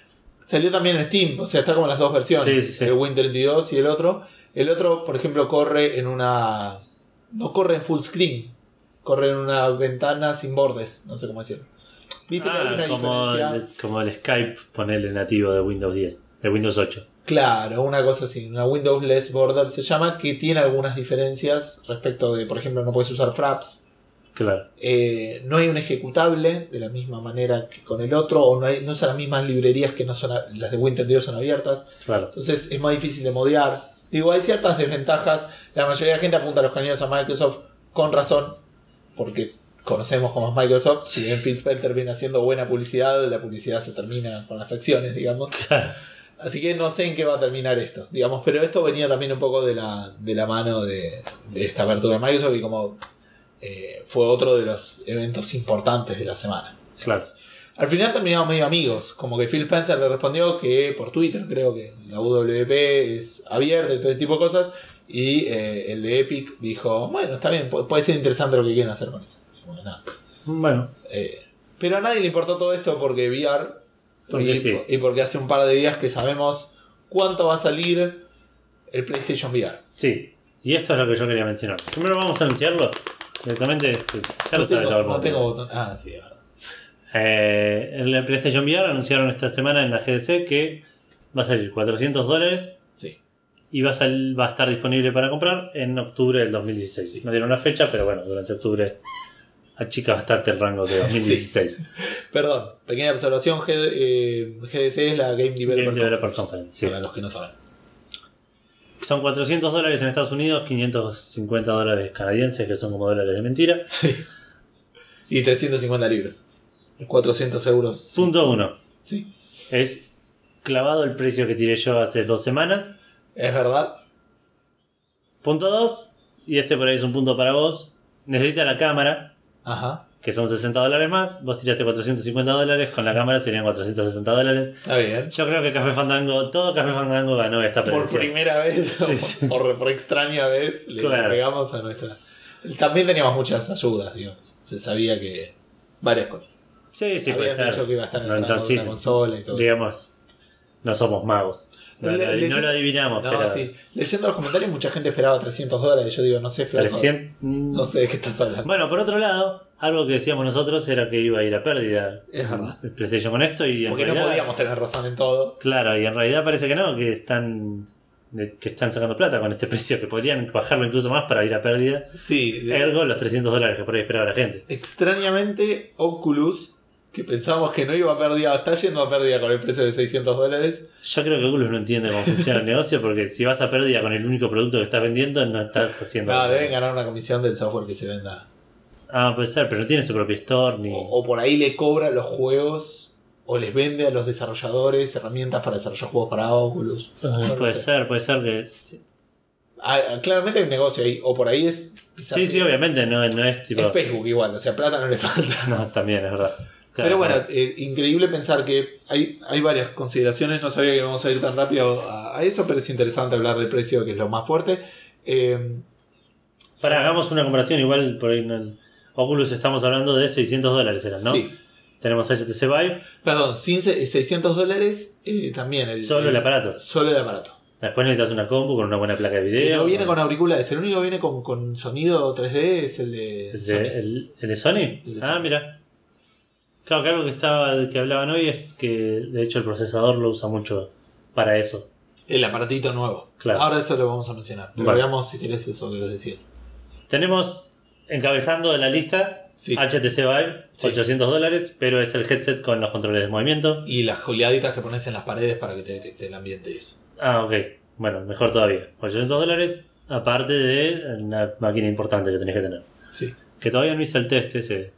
salió también en Steam, o sea, está como en las dos versiones, Sí, sí, sí. el Win32 y el otro. El otro, por ejemplo, corre en una... No corre en full screen, corre en una ventana sin bordes, no sé cómo decirlo. Viste que hay Ah, una como, diferencia. el, como el Skype, ponerle nativo de Windows 10, de Windows 8. Claro, una cosa así, una Windows Less Border se llama, que tiene algunas diferencias respecto de, por ejemplo, no puedes usar fraps, Claro, eh, no hay un ejecutable de la misma manera que con el otro, o no, hay, no usan las mismas librerías que no son a- las de Win32 son abiertas, claro. entonces es más difícil de modear. Digo, hay ciertas desventajas, la mayoría de la gente apunta los cañones a Microsoft con razón, porque conocemos cómo es Microsoft, si bien Phil Spencer viene haciendo buena publicidad, la publicidad se termina con las acciones, digamos. Así que no sé en qué va a terminar esto, digamos, pero esto venía también un poco de la, de la mano de, de esta apertura de Microsoft y como eh, fue otro de los eventos importantes de la semana. Claro. Al final terminamos medio amigos, como que Phil Spencer le respondió que por Twitter creo que la UWP es abierta y todo ese tipo de cosas, y eh, el de Epic dijo, bueno, está bien, pu- puede ser interesante lo que quieren hacer con eso. Bueno, nada. Bueno, Eh, pero a nadie le importó todo esto porque VR Porque y, sí. y porque hace un par de días que sabemos cuánto va a salir el PlayStation VR. sí. Y esto es lo que yo quería mencionar. Primero vamos a anunciarlo. Directamente, ya lo no sabe tengo, todo el no tengo botón. Ah, sí, es verdad. Eh, en el PlayStation VR anunciaron esta semana en la GDC que va a salir 400 dólares Sí. y va a, sal- va a estar disponible para comprar en octubre del 2016. No dieron una fecha, pero bueno, durante octubre achica bastante el rango de 2016. Perdón, pequeña observación. GD, eh, GDC es la Game Developer, Game Developer Conference, Conference, sí. Para los que no saben. Son 400 dólares en Estados Unidos, 550 dólares canadienses, que son como dólares de mentira. Sí. Y 350 libras. 400 euros. sí. Punto 1. Sí. Es clavado el precio que tiré yo hace dos semanas. Es verdad. Punto 2. Y este por ahí es un punto para vos. Necesita la cámara, Ajá. que son 60 dólares más. Vos tiraste 450 dólares, con la cámara serían 460 dólares. Está bien. Yo creo que Café Fandango, todo Café Fandango ganó esta Por predicción. primera vez, Sí, sí. Por, por extraña vez, le Claro. pegamos a nuestra. También teníamos muchas ayudas, digamos. Se sabía que. Varias cosas. Sí, sí, puede Habían ser. dicho que iba a estar en No, el rango de entonces, una consola y todo eso. Digamos, no somos magos. No, Le- no- le- no lo adivinamos, No, pero sí. Leyendo los comentarios, mucha gente esperaba 300 dólares. Yo digo, no sé, flaco. 300. No sé de qué estás hablando. Bueno, por otro lado, algo que decíamos nosotros era que iba a ir a pérdida Es verdad. el PlayStation con esto y en Porque no realidad- podíamos tener razón en todo. Claro, y en realidad parece que no, que están que están sacando plata con este precio, que podrían bajarlo incluso más para ir a pérdida. Sí. de- Ergo, los 300 dólares que por ahí esperaba la gente. Extrañamente, Oculus, que pensábamos que no iba a pérdida, está yendo a pérdida con el precio de 600 dólares. Yo creo que Oculus no entiende cómo funciona el negocio, porque si vas a pérdida con el único producto que estás vendiendo, no estás haciendo. Nada, deben ganar una comisión del software que se venda. Ah, puede ser, pero no tiene su propio store ni. O, o por ahí le cobra los juegos, o les vende a los desarrolladores herramientas para desarrollar juegos para Oculus. No lo puede sé. ser, puede ser que. Ah, ah, claramente hay un negocio ahí, o por ahí es. sí, sí, obviamente, no, no es tipo. Es Facebook igual, o sea, plata no le falta. No, también es verdad. Claro, Pero bueno, no. eh, increíble pensar que hay, hay varias consideraciones, no sabía que íbamos a ir tan rápido a, a eso, pero es interesante hablar del precio, que es lo más fuerte. Eh, Para, hagamos una comparación, igual por ahí. no- Oculus estamos hablando de 600 dólares, eran, ¿no? Sí, Tenemos HTC Vive, Perdón, sin se- 600 dólares eh, también. El, solo el aparato. Solo el aparato. Después necesitas una compu con una buena placa de Que video. no viene con auriculares. El único que viene con, con sonido 3D es el de. ¿El Sony. de, el- el de Sony? De ah, mira. Claro que algo que, estaba, que hablaban hoy es que de hecho el procesador lo usa mucho para eso. El aparatito nuevo. Claro. Ahora eso lo vamos a mencionar. Pero Vale. veamos si querés eso que decías. Tenemos encabezando de la lista Sí. HTC Vive, Sí. 800 dólares, pero es el headset con los controles de movimiento. Y las coleaditas que pones en las paredes para que te detecte el ambiente y eso. Ah, ok. Bueno, mejor todavía. 800 dólares, aparte de una máquina importante que tenés que tener. Sí. Que todavía no hice el test ese.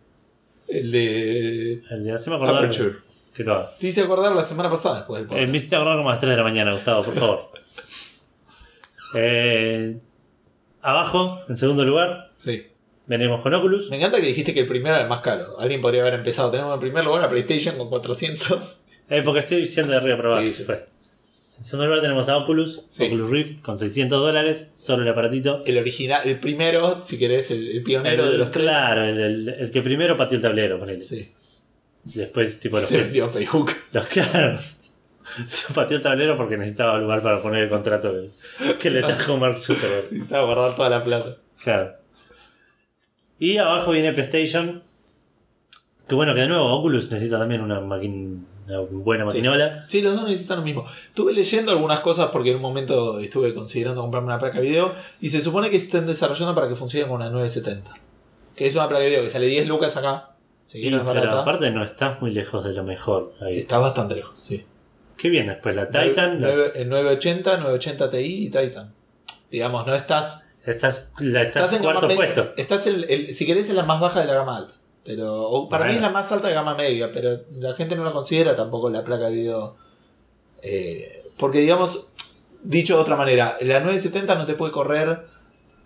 El de. El de hace me acordar Aperture. que lo haga. Te hice acordar la semana pasada después del Eh, podcast. me hiciste acordar como a las 3 de la mañana, Gustavo, por favor. Eh, abajo, en segundo lugar, Sí. venimos con Oculus. Me encanta que dijiste que el primero era el más caro. Alguien podría haber empezado. Tenemos en primer lugar a PlayStation con 400. Eh, porque estoy diciendo de arriba para abajo. Sí, sí. En segundo lugar tenemos a Oculus, Sí. Oculus Rift con 600 dólares, solo el aparatito. El original, el primero, si querés, el, el pionero El- de los tres. Claro, el, el- el que primero pateó el tablero, ponele. Sí. Después, tipo, los Se que, Facebook. los claro. Se pateó el tablero porque necesitaba lugar para poner el contrato que le trajo Mark Zuckerberg. Necesitaba guardar toda la plata. Claro. Y abajo viene PlayStation. Que bueno, que de nuevo Oculus necesita también una, máquina, una buena maquinola. Sí, los dos necesitan lo mismo. Estuve leyendo algunas cosas porque en un momento estuve considerando comprarme una placa de video y se supone que están desarrollando para que funcione con una 970. Que es una placa de video que sale 10 lucas acá. Y, no pero aparte no estás muy lejos de lo mejor. Ahí. Está bastante lejos, sí. ¿Qué viene después? La Titan. la- Nueve- el 980, 980 Ti y Titan. Digamos, no estás. estás, la, estás, Estás en cuarto puesto. Estás en el- si querés, en la más baja de la gama alta. Pero o para mí Bueno. es la más alta de gama media, pero la gente no la considera tampoco la placa de video. Eh, porque, digamos, dicho de otra manera, la 970 no te puede correr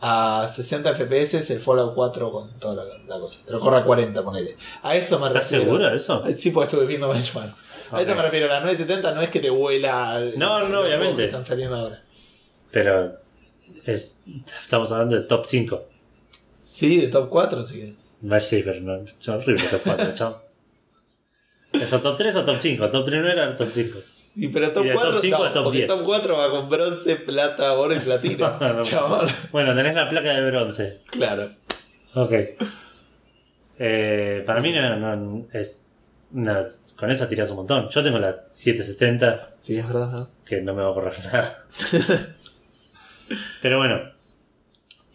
a 60 FPS el Fallout 4 con toda la, la cosa. Te lo corre a 40, ponele. A eso me ¿Estás refiero. seguro de eso? Sí, pues estuve viendo benchmarks. A eso me refiero. La 970 no es que te vuela. el- No, no, obviamente. que están saliendo ahora. Pero es, estamos hablando de top 5. Sí, de top 4, sí. No sí, pero no, es horrible top 4, chao. ¿Es top 3 o top 5? Top 3 no era top 5. Y pero top Y de 4 top cinco no, a top porque 10. top 4 va con bronce, plata, oro y platino. No, no. Chaval. Bueno, tenés la placa de bronce. Claro. Ok. Eh, para mí no, no- es una- con esa tiras un montón. Yo tengo la 770 Sí, es verdad. que no me va a correr nada. Pero bueno.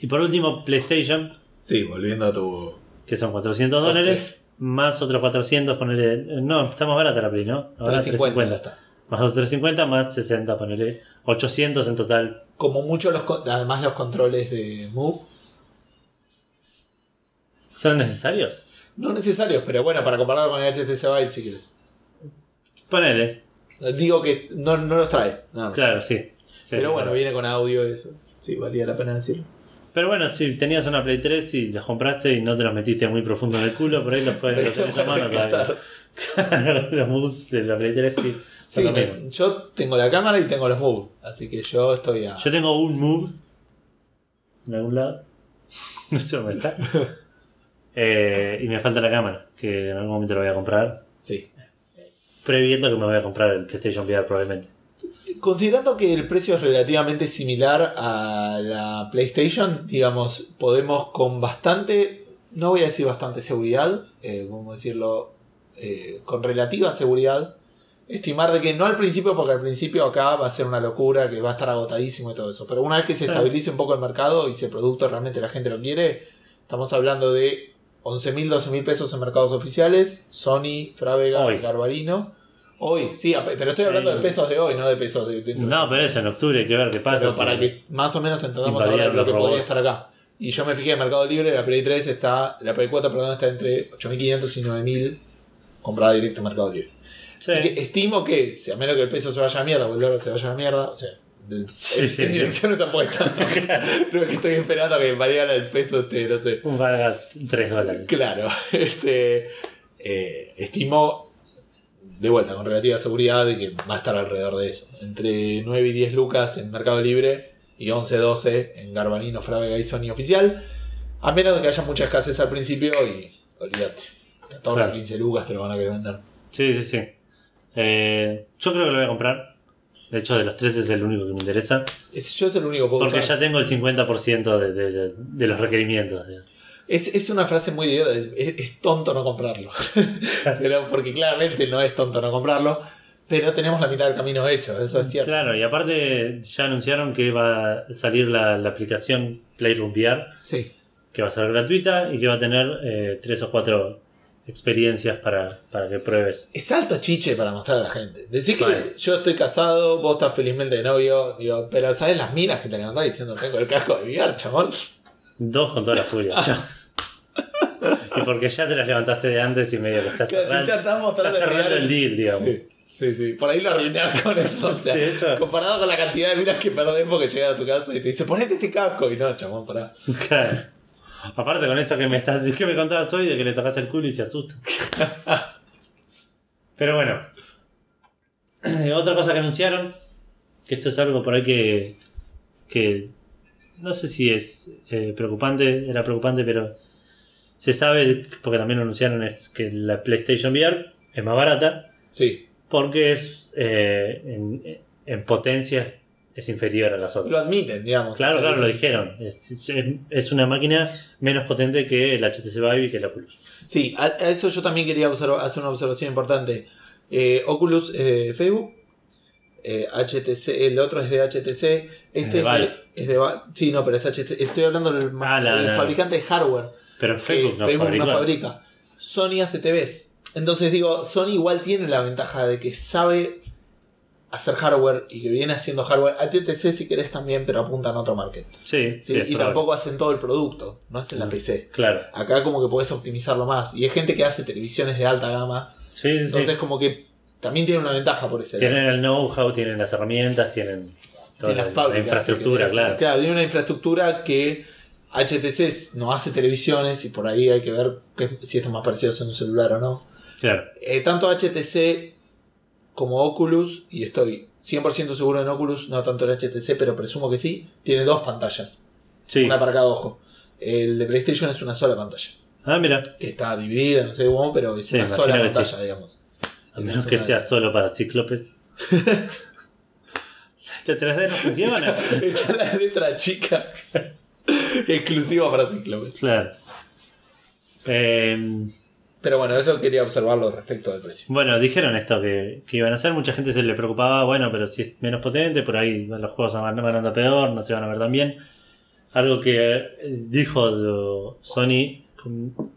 Y por último, PlayStation, Sí, volviendo a tu. Que son 400 Top dólares. Más otros 400, ponele. No, está más barata la Play, ¿no? Ahora 350 está. Más otros 350, más 60, ponele. 800 en total. Como mucho, los, además los controles de Move. ¿Son necesarios? No necesarios, pero bueno, para compararlo con el HTC Vive si quieres. Ponele. Digo que no, no los trae. nada más. Claro, sí. Sí, pero bueno, claro. viene con audio eso. Sí, valía la pena decirlo. Pero bueno, si tenías una Play 3 y las compraste y no te los metiste muy profundo en el culo, por ahí los puedes los tenés a mano todavía. Claro, los moves de la Play 3 sí. Sí, me- yo tengo la cámara y tengo los Move. Así que yo estoy a. Yo tengo un move en algún lado. No sé dónde está. Eh, y me falta la cámara, que en algún momento lo voy a comprar. Sí. Previendo que me voy a comprar el PlayStation VR probablemente. Considerando que el precio es relativamente similar a la PlayStation, digamos, podemos con bastante, no voy a decir bastante seguridad, eh, vamos a decirlo, eh, con relativa seguridad, estimar de que no al principio, porque al principio acá va a ser una locura, que va a estar agotadísimo y todo eso, pero una vez que se estabilice un poco el mercado y el producto realmente la gente lo quiere, estamos hablando de 11 mil, 12 mil pesos en mercados oficiales, Sony, Frávega, Hoy. Garbarino. Hoy, sí, pero estoy hablando de El- pesos de hoy, no de pesos de... de- No, pero eso en octubre hay que ver qué pasa. pero para que más o menos entendamos ahora lo que podría estar acá. Y yo me fijé en Mercado Libre, la Play 3 está, la Play 4, perdón, está entre 8.500 y 9.000 comprada directo en Mercado Libre. Sí. Así que estimo que, a menos que el peso se vaya a mierda o el dólar se vaya a la mierda, o sea, de- Sí, en, sí. en direcciones opuestas. no es que estoy esperando que variara el peso, este, no sé. Un valga 3 dólares. Claro, este, eh, estimo de vuelta con relativa seguridad de que va a estar alrededor de eso. Entre 9 y 10 lucas en Mercado Libre y 11, 12 en Garbanino, Frávega y Sony oficial. A menos de que haya mucha escasez al principio y olvídate. 14, Claro. 15 lucas te lo van a querer vender. Sí, sí, sí. Eh, yo creo que lo voy a comprar. De hecho, de los tres es el único que me interesa. Es, yo es el único que puedo Porque usar. ya tengo el 50% de, de- de- de los requerimientos. Es, es una frase muy idiota, es, tonto no comprarlo. pero porque claramente no es tonto no comprarlo, pero tenemos la mitad del camino hecho, eso es cierto. Claro, y aparte ya anunciaron que va a salir la, la aplicación Playroom VR, Sí. que va a ser gratuita y que va a tener eh, tres o cuatro experiencias para, para que pruebes. Es alto chiche para mostrar a la gente. Decir que Vale. yo estoy casado, vos estás felizmente de novio, digo, pero ¿sabes las miras que te levantás diciendo tengo el casco de VR, chabón? Dos con toda la furia. Y porque ya te las levantaste de antes y medio que estás Claro, si cerrando, ya estás mostrando estás cerrando el deal, digamos. Sí, sí, sí. Por ahí lo arruinás con eso. O sea, Sí, de hecho. comparado con la cantidad de miras que perdés porque llegas a tu casa y te dice, ponete este casco. Y no, chabón, pará. Claro. Aparte con eso que me estás, que me contabas hoy de que le tocas el culo y se asusta. Pero bueno. Otra cosa que anunciaron, que esto es algo por ahí que, que no sé si es eh, preocupante, era preocupante, pero se sabe, porque también lo anunciaron, es que la PlayStation VR es más barata Sí, porque es eh, en, en potencia es inferior a las otras. lo admiten, digamos. Claro, claro, lo dijeron. Es, es- una máquina menos potente que el HTC Vive y que el Oculus. Sí, a, a eso yo también quería observar- hacer una observación importante. Eh, Oculus eh, Facebook, eh, HTC, el otro es de HTC, este es de es de Sí, no, pero es HTC. Estoy hablando del Ah, la- la- fabricante de hardware. Pero Facebook no Facebook fabricó. no fabrica. Sony hace TVs. Entonces digo, Sony igual tiene la ventaja de que sabe hacer hardware y que viene haciendo hardware. HTC si querés también, pero apuntan a otro market. Sí, Sí, y tampoco hacen todo el producto, no hacen la PC. Claro. Acá como que podés optimizarlo más. Y hay gente que hace televisiones de alta gama. Sí, sí, sí. Entonces como que también tiene una ventaja por ese Tienen lado. el know-how, tienen las herramientas, tienen toda Tiene la, las fábricas. la infraestructura, claro. Claro, tiene una infraestructura que HTC no hace televisiones y por ahí hay que ver si esto es más parecido a un celular o no. Claro. Eh, tanto HTC como Oculus, y estoy 100% seguro en Oculus, no tanto en HTC, pero presumo que sí, tiene dos pantallas, Sí. una para cada ojo. El de PlayStation es una sola pantalla, Ah, mira. que está dividida, no sé cómo, pero es Sí, una sola pantalla, sí. digamos. A menos que sea solo para cíclopes. este 3D no funciona. Está la letra chica, exclusiva para cíclopes. claro. Eh, Pero bueno, eso quería observarlo respecto del precio. Bueno, dijeron esto que, que iban a hacer, mucha gente se le preocupaba, bueno, pero si es menos potente, por ahí los juegos van, van a andar peor, no se van a ver tan bien. Algo que eh, dijo Sony,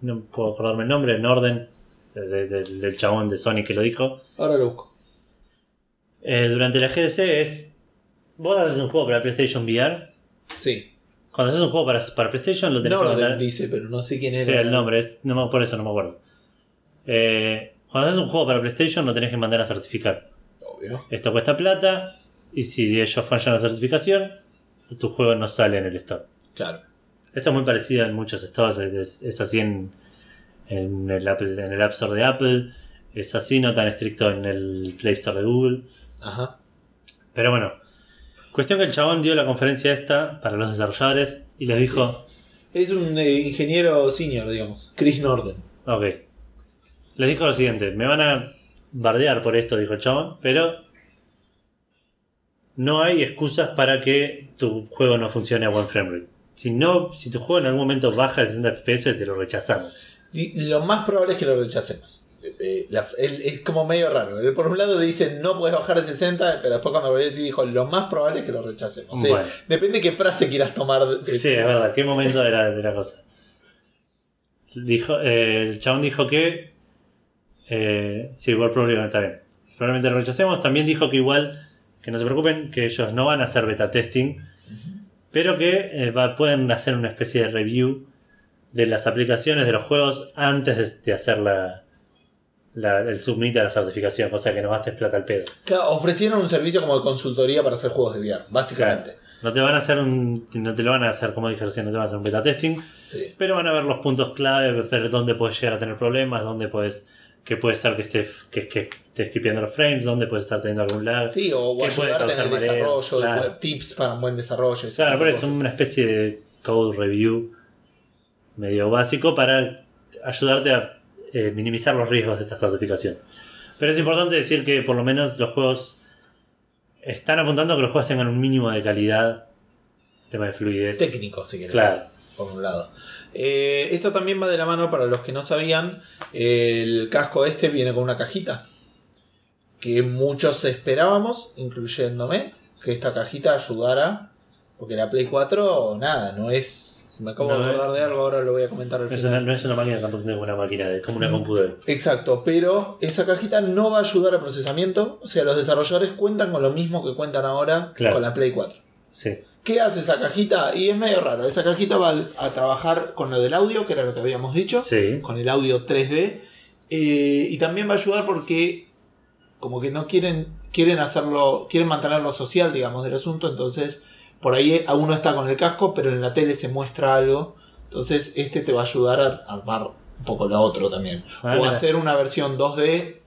no puedo acordarme el nombre, Norden, de- de- del- del chabón de Sony que lo dijo, Ahora lo busco. eh, durante la GDC es, vos haces un juego para PlayStation VR, Sí. Cuando haces un juego para, para PlayStation lo tenés que Norden mandar- dice, pero no sé quién era. Sí, el nombre, es, no, por eso no me acuerdo. Eh, cuando haces un juego para PlayStation lo tenés que mandar a certificar. Obvio. Esto cuesta plata y si ellos fallan la certificación, tu juego no sale en el store. Claro. Esto es muy parecido en muchos stores, es, es- es así en, en, el Apple, en el App Store de Apple, es así, no tan estricto en el Play Store de Google. Ajá. Pero bueno, cuestión que el chabón dio la conferencia esta para los desarrolladores y les dijo, Es un eh, ingeniero senior, digamos. Chris Norden. ok, les dijo lo siguiente, me van a bardear por esto, dijo el chabón, pero no hay excusas para que tu juego no funcione a buen frame rate. Si, no, si tu juego en algún momento baja de 60 FPS, te lo rechazamos. Lo más probable es que lo rechacemos. Eh, eh, la- él- es como medio raro. Él por un lado dice no puedes bajar de 60, pero después cuando a decir dijo lo más probable es que lo rechacemos. Depende de qué frase quieras tomar. eh, Sí, es verdad, qué momento de la, de la cosa. Dijo, eh, el chabón dijo que. Sí, igual problema, está bien. Probablemente lo rechacemos. También dijo que igual, que no se preocupen, que ellos no van a hacer beta testing, pero que va- pueden hacer una especie de review de las aplicaciones de los juegos antes de, de hacer la, la- el submit a la certificación, cosa que no gastes plata al pedo. Claro, ofrecieron un servicio como de consultoría para hacer juegos de VR, básicamente. No te van a hacer un. No te lo van a hacer, como dije recién, no te van a hacer un beta testing. Sí. Pero van a ver los puntos clave, ver dónde puedes llegar a tener problemas, dónde puedes. que puede ser que esté que, que esté skipeando los frames, dónde puedes estar teniendo algún lag. Sí, o, Que ayudarte en el desarrollo, claro. tips para un buen desarrollo. Claro, pero es una especie de code review medio básico para ayudarte a eh, minimizar los riesgos de esta certificación. Pero es importante decir que por lo menos los juegos están apuntando a que los juegos tengan un mínimo de calidad, tema de fluidez. Técnico, si querés. Claro. Por un lado. Eh, esto también va de la mano para los que no sabían. El casco este viene con una cajita. Que muchos esperábamos, incluyéndome, que esta cajita ayudara. Porque la Play 4, nada, no es. Me acabo No, de acordar de algo, ahora lo voy a comentar al No es, final. una, no es una máquina potente como una máquina, es como una Mm. computadora. Exacto, pero esa cajita no va a ayudar a procesamiento. O sea, los desarrolladores cuentan con lo mismo que cuentan ahora Claro. con la Play 4. Sí. ¿Qué hace esa cajita? Y es medio raro. Esa cajita va al- a trabajar con lo del audio, que era lo que habíamos dicho, Sí. con el audio 3D. eh, y también va a ayudar porque como que no quieren, quieren hacerlo, quieren mantenerlo social, digamos, del asunto. Entonces, por ahí uno está con el casco, pero en la tele se muestra algo. Entonces, este te va a ayudar a armar un poco lo otro también. Ah, o hacer una versión 2D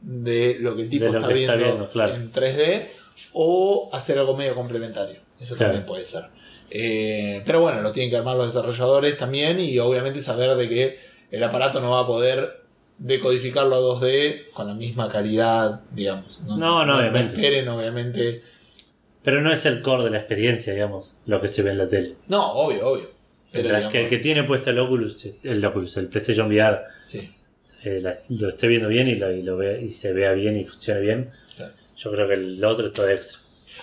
de lo que el tipo está, que viendo está viendo, claro. en 3D. O hacer algo medio complementario. Eso Claro. también puede ser. Eh, pero bueno, lo tienen que armar los desarrolladores también. Y obviamente saber de que el aparato no va a poder decodificarlo a 2D con la misma calidad, digamos. No, no, obviamente. esperen, obviamente. Pero no es el core de la experiencia, digamos, lo que se ve en la tele. No, obvio, obvio. Pero Mientras que el digamos, que tiene puesto el Oculus, el Oculus, el PlayStation VR, sí, eh, la- lo esté viendo bien y, lo, y, lo ve- y se vea bien y funcione bien, claro. yo creo que el otro es todo extra.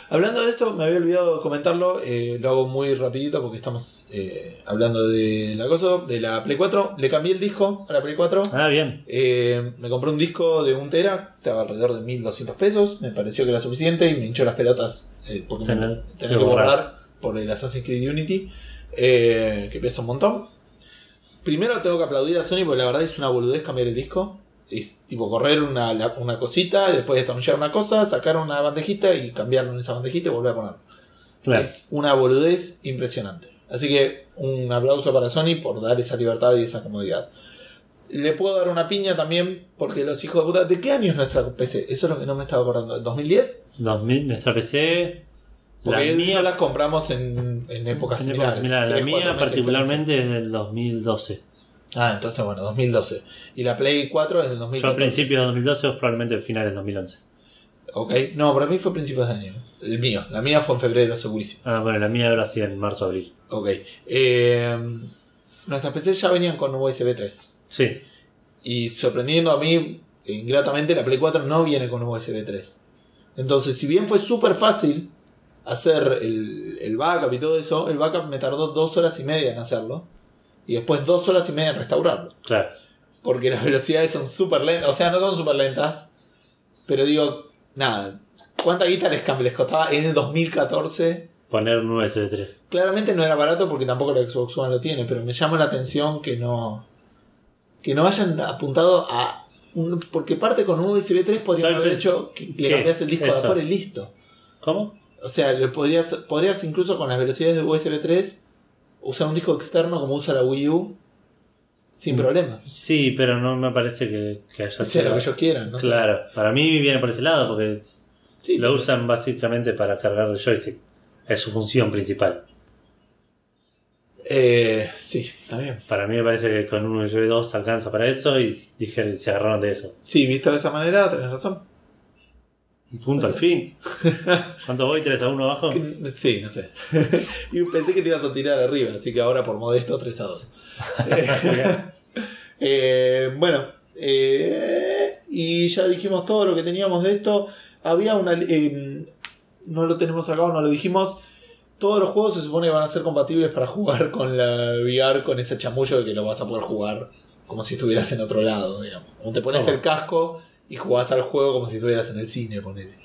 Hablando de esto, me había olvidado comentarlo, eh, lo hago muy rapidito porque estamos eh, hablando de la cosa, de la Play 4. Le cambié el disco a la Play 4. Ah, bien. Eh, me compré un disco de un tera, estaba alrededor de 1200 pesos, me pareció que era suficiente y me hinchó las pelotas eh, porque Tener- que borrar por el Assassin's Creed Unity, eh, que pesa un montón. Primero tengo que aplaudir a Sony porque la verdad es una boludez cambiar el disco. Es tipo correr una, la- una cosita, después destornillar una cosa, sacar una bandejita y cambiarlo en esa bandejita y volver a ponerlo. Claro. Es una boludez impresionante. Así que un aplauso para Sony por dar esa libertad y esa comodidad. Le puedo dar una piña también porque los hijos de puta. ¿De qué año es nuestra PC? Eso es lo que no me estaba acordando. ¿2010? 2000, nuestra PC, la Porque mía, ya las compramos en, en épocas en similares. época similar. la mía particularmente es del 2012. diferencia. Ah, entonces bueno, 2012. Y la Play 4 es del Yo al 2014. principio de 2012 vos probablemente finales de 2011. Ok. No, para mí fue principios de año. El mío. La mía fue en febrero, segurísimo. Ah, bueno, la mía habrá sido en marzo abril. Ok. Eh, nuestras PCs ya venían con USB 3. Sí, Y sorprendiendo a mí, ingratamente, la Play 4 no viene con USB 3. Entonces, si bien fue súper fácil hacer el, el backup y todo eso, el backup me tardó dos horas y media en hacerlo. Y después dos horas y media en restaurarlo. claro. Porque las velocidades son súper lentas. O sea, no son súper lentas. Pero digo, nada. ¿Cuánta guita les, les costaba en el 2014? Poner un USB 3. Claramente no era barato porque tampoco la Xbox One lo tiene, pero me llama la atención que no que no hayan apuntado a un- porque parte con USB 3 podrían haber hecho que le cambias el disco de afuera y listo. ¿Cómo? O sea, le podrías podrías incluso con las velocidades de USB 3 usar un disco externo como usa la Wii U sin Mm. problemas. Sí, pero no me parece que, que haya O sea, lo que ellos quieran, ¿no? Claro, para mí viene por ese lado porque Sí, lo pero- usan básicamente para cargar el joystick. Es su función principal. Eh, sí, está bien. Para mí me parece que con un USB 2 alcanza para eso y dijeron, se agarraron de eso. Sí, visto de esa manera, tenés razón. Punto al fin. ¿Cuánto voy? ¿3 a 1 abajo? Que- Sí, no sé. y pensé que te ibas a tirar arriba, así que ahora por modesto 3 a 2. Eh, bueno, eh, y ya dijimos todo lo que teníamos de esto. Había una. eh, no lo tenemos acá o no lo dijimos. Todos los juegos se supone que van a ser compatibles para jugar con la VR, con ese chamullo de que lo vas a poder jugar como si estuvieras en otro lado, digamos. Como te pones el casco y jugás al juego como si estuvieras en el cine, ponele.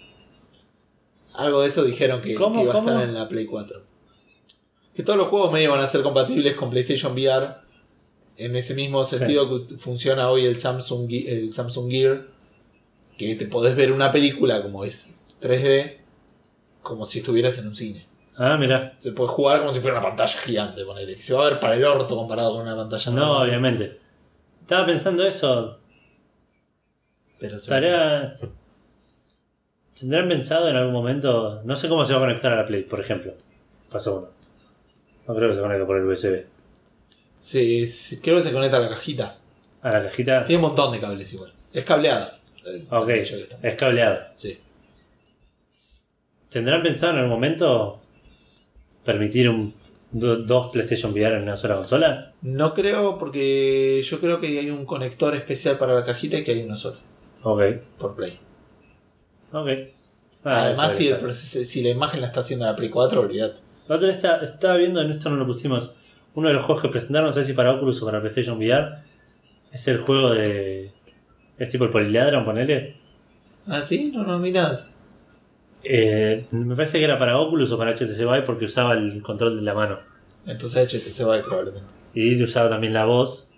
Algo de eso dijeron que, ¿Cómo, que iba a estar en la Play 4. Que todos los juegos medio van a ser compatibles con PlayStation VR. En ese mismo sentido que funciona hoy el Samsung, el Samsung Gear. Que te podés ver una película como es 3D. Como si estuvieras en un cine. Ah, mira. Se puede jugar como si fuera una pantalla gigante, ponele. Que se va a ver para el orto comparado con una pantalla No, normal. obviamente. Estaba pensando eso. Pero se- Tarea. ¿Tendrán pensado en algún momento? No sé cómo se va a conectar a la Play, por ejemplo. Paso uno. No creo que se conecte por el USB. Sí, sí, creo que se conecta a la cajita. A la cajita. Tiene un montón de cables igual. Es cableada. eh, Ok, está. es cableado. Sí. ¿Tendrán pensado en algún momento permitir un, do- dos PlayStation VR en una sola consola? No creo porque yo creo que hay un conector especial para la cajita y que hay uno solo Ok, por Play. ok. Ah, Además, si, el si la imagen la está haciendo la Play 4, olvidate. La otra está- estaba viendo, en esto no lo pusimos, uno de los juegos que presentaron, no sé si para Oculus o para PlayStation VR, es el juego de... Es tipo el Polyladron, ponele. ¿Ah, sí? No, no, mira. Eh, me parece que era para Oculus o para HTC Vive porque usaba el control de la mano. Entonces HTC va probablemente. Y te usaba también la voz.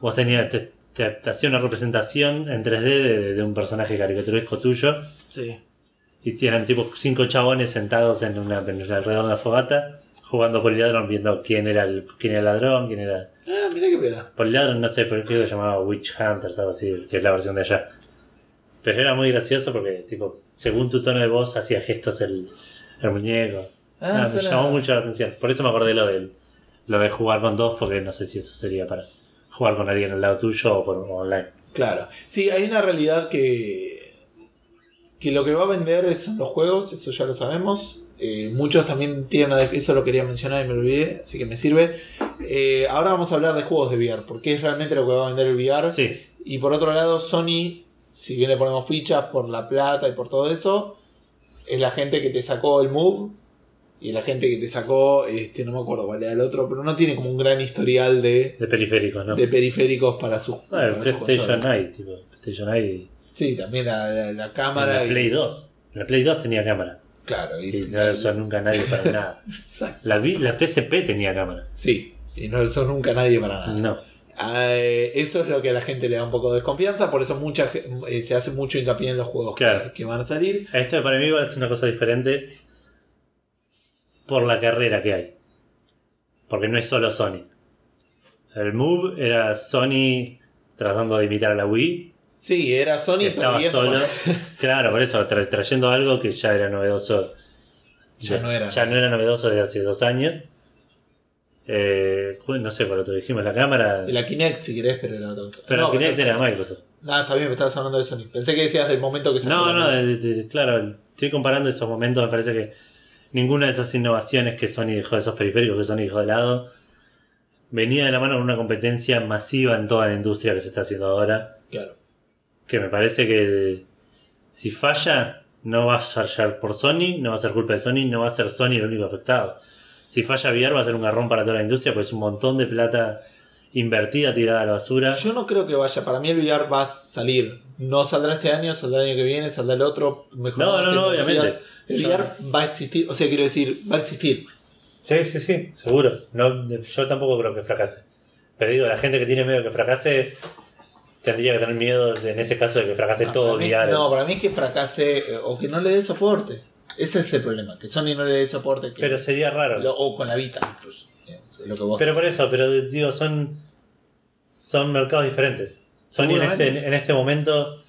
Vos tenías, te, te- te hacía una representación en 3D de, de un personaje caricaturesco tuyo. Sí. Y eran tipo cinco chabones sentados en una en alrededor de una fogata, jugando Polyladron, viendo quién era el, quién era el ladrón, quién era. Ah, mira qué pena. Polyladron, no sé, pero creo que se llamaba Witch Hunters, algo así, que es la versión de allá. Pero era muy gracioso porque, tipo, según tu tono de voz, hacía gestos el, el muñeco. Ah, Ah, me llamó mucho la atención. Por eso me acordé lo del lo de jugar con dos, porque no sé si eso sería para jugar con alguien al lado tuyo o por online. Claro. Sí, hay una realidad que. que lo que va a vender son los juegos, eso ya lo sabemos. Eh, muchos también tienen. una- Eso lo quería mencionar y me olvidé, así que me sirve. Eh, ahora vamos a hablar de juegos de VR, porque es realmente lo que va a vender el VR. Sí, Y por otro lado, Sony, si bien le ponemos fichas por la plata y por todo eso, es la gente que te sacó el Move. Y la gente que te sacó, este, no me acuerdo cuál era el otro, pero no tiene como un gran historial de, de periféricos, ¿no? de periféricos para sus. Ah, el PlayStation. Eye, tipo, PlayStation Eye. Sí, también la, la- la En cámara. la y- Play 2. En la Play 2 tenía cámara. Claro, y, Y no la usó nunca nadie para nada. La, la PSP tenía cámara. Sí, y no lo usó nunca nadie para nada. No. Eh, eso es lo que a la gente le da un poco de desconfianza, por eso mucha, eh, se hace mucho hincapié en los juegos que- Claro. que, van a salir. Esto para mí es una cosa diferente por la carrera que hay. Porque no es solo Sony. El Move era Sony tratando de imitar a la Wii. Sí, era Sony estaba solo. Claro, por eso, tra- trayendo algo que ya era novedoso. Ya no era Ya no era novedoso desde hace dos años. Eh, no sé, por otro dijimos, la cámara. Y la Kinect, si querés, pero era otra. Pero no, la Kinect era de Microsoft. Nada, está bien, me estabas hablando de Sony. Pensé que decías del momento que se No, no, de- de- de- claro, estoy comparando esos momentos. Me parece que ninguna de esas innovaciones que Sony dejó de esos periféricos, que Sony dejó de lado, venía de la mano con una competencia masiva en toda la industria que se está haciendo ahora. Claro. Que me parece que si falla, no va a ya por Sony, no va a ser culpa de Sony, no va a ser Sony el único afectado. Si falla VR, va a ser un garrón para toda la industria, pues es un montón de plata invertida tirada a la basura. Yo no creo que vaya. Para mí el VR va a salir. No saldrá este año, saldrá el año que viene, saldrá el otro. Mejor No, no, no, obviamente. El VR va a existir. O sea, quiero decir, va a existir. Sí, sí, sí, seguro. No, yo tampoco creo que fracase. Pero digo, la gente que tiene miedo que fracase tendría que tener miedo de- en ese caso de que fracase No, todo para mí, VR. no, para mí es que fracase eh, o que no le dé soporte. Ese es el problema, que Sony no le dé soporte. Que Pero sería raro. lo- o con la Vita incluso. digamos, es lo que vos- Pero por eso, pero digo, son, son mercados diferentes. Sony en este, en este momento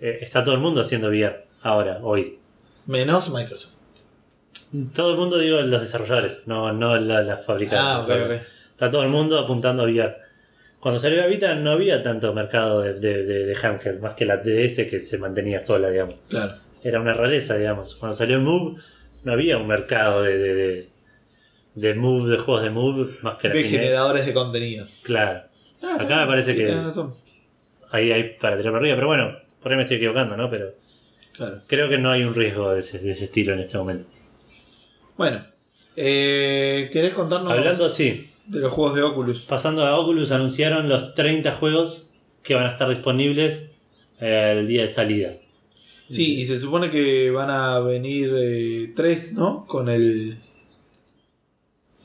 eh, está todo el mundo haciendo VR ahora, hoy. Menos Microsoft. Todo el mundo, digo, los desarrolladores, no, no la- las fábricas. Ah, ok, ok. Está todo el mundo apuntando a VR. Cuando salió la Vita no había tanto mercado de, de, de, de handheld, más que la DS que se mantenía sola, digamos. Claro. Era una rareza, digamos. Cuando salió el Move no había un mercado de, de, de, de Move, de juegos de Move, más que la De Kinect. generadores de contenido. Claro. Ah, Acá me parece que- razón. Ahí hay para tirar para arriba, pero bueno, por ahí me estoy equivocando, ¿no? Pero Claro. creo que no hay un riesgo de ese, de ese estilo en este momento. Bueno, eh, ¿querés contarnos Hablando así, de los juegos de Oculus? pasando a Oculus, anunciaron los 30 juegos que van a estar disponibles eh, el día de salida. Sí, y se supone que van a venir eh, tres, ¿no? Con el.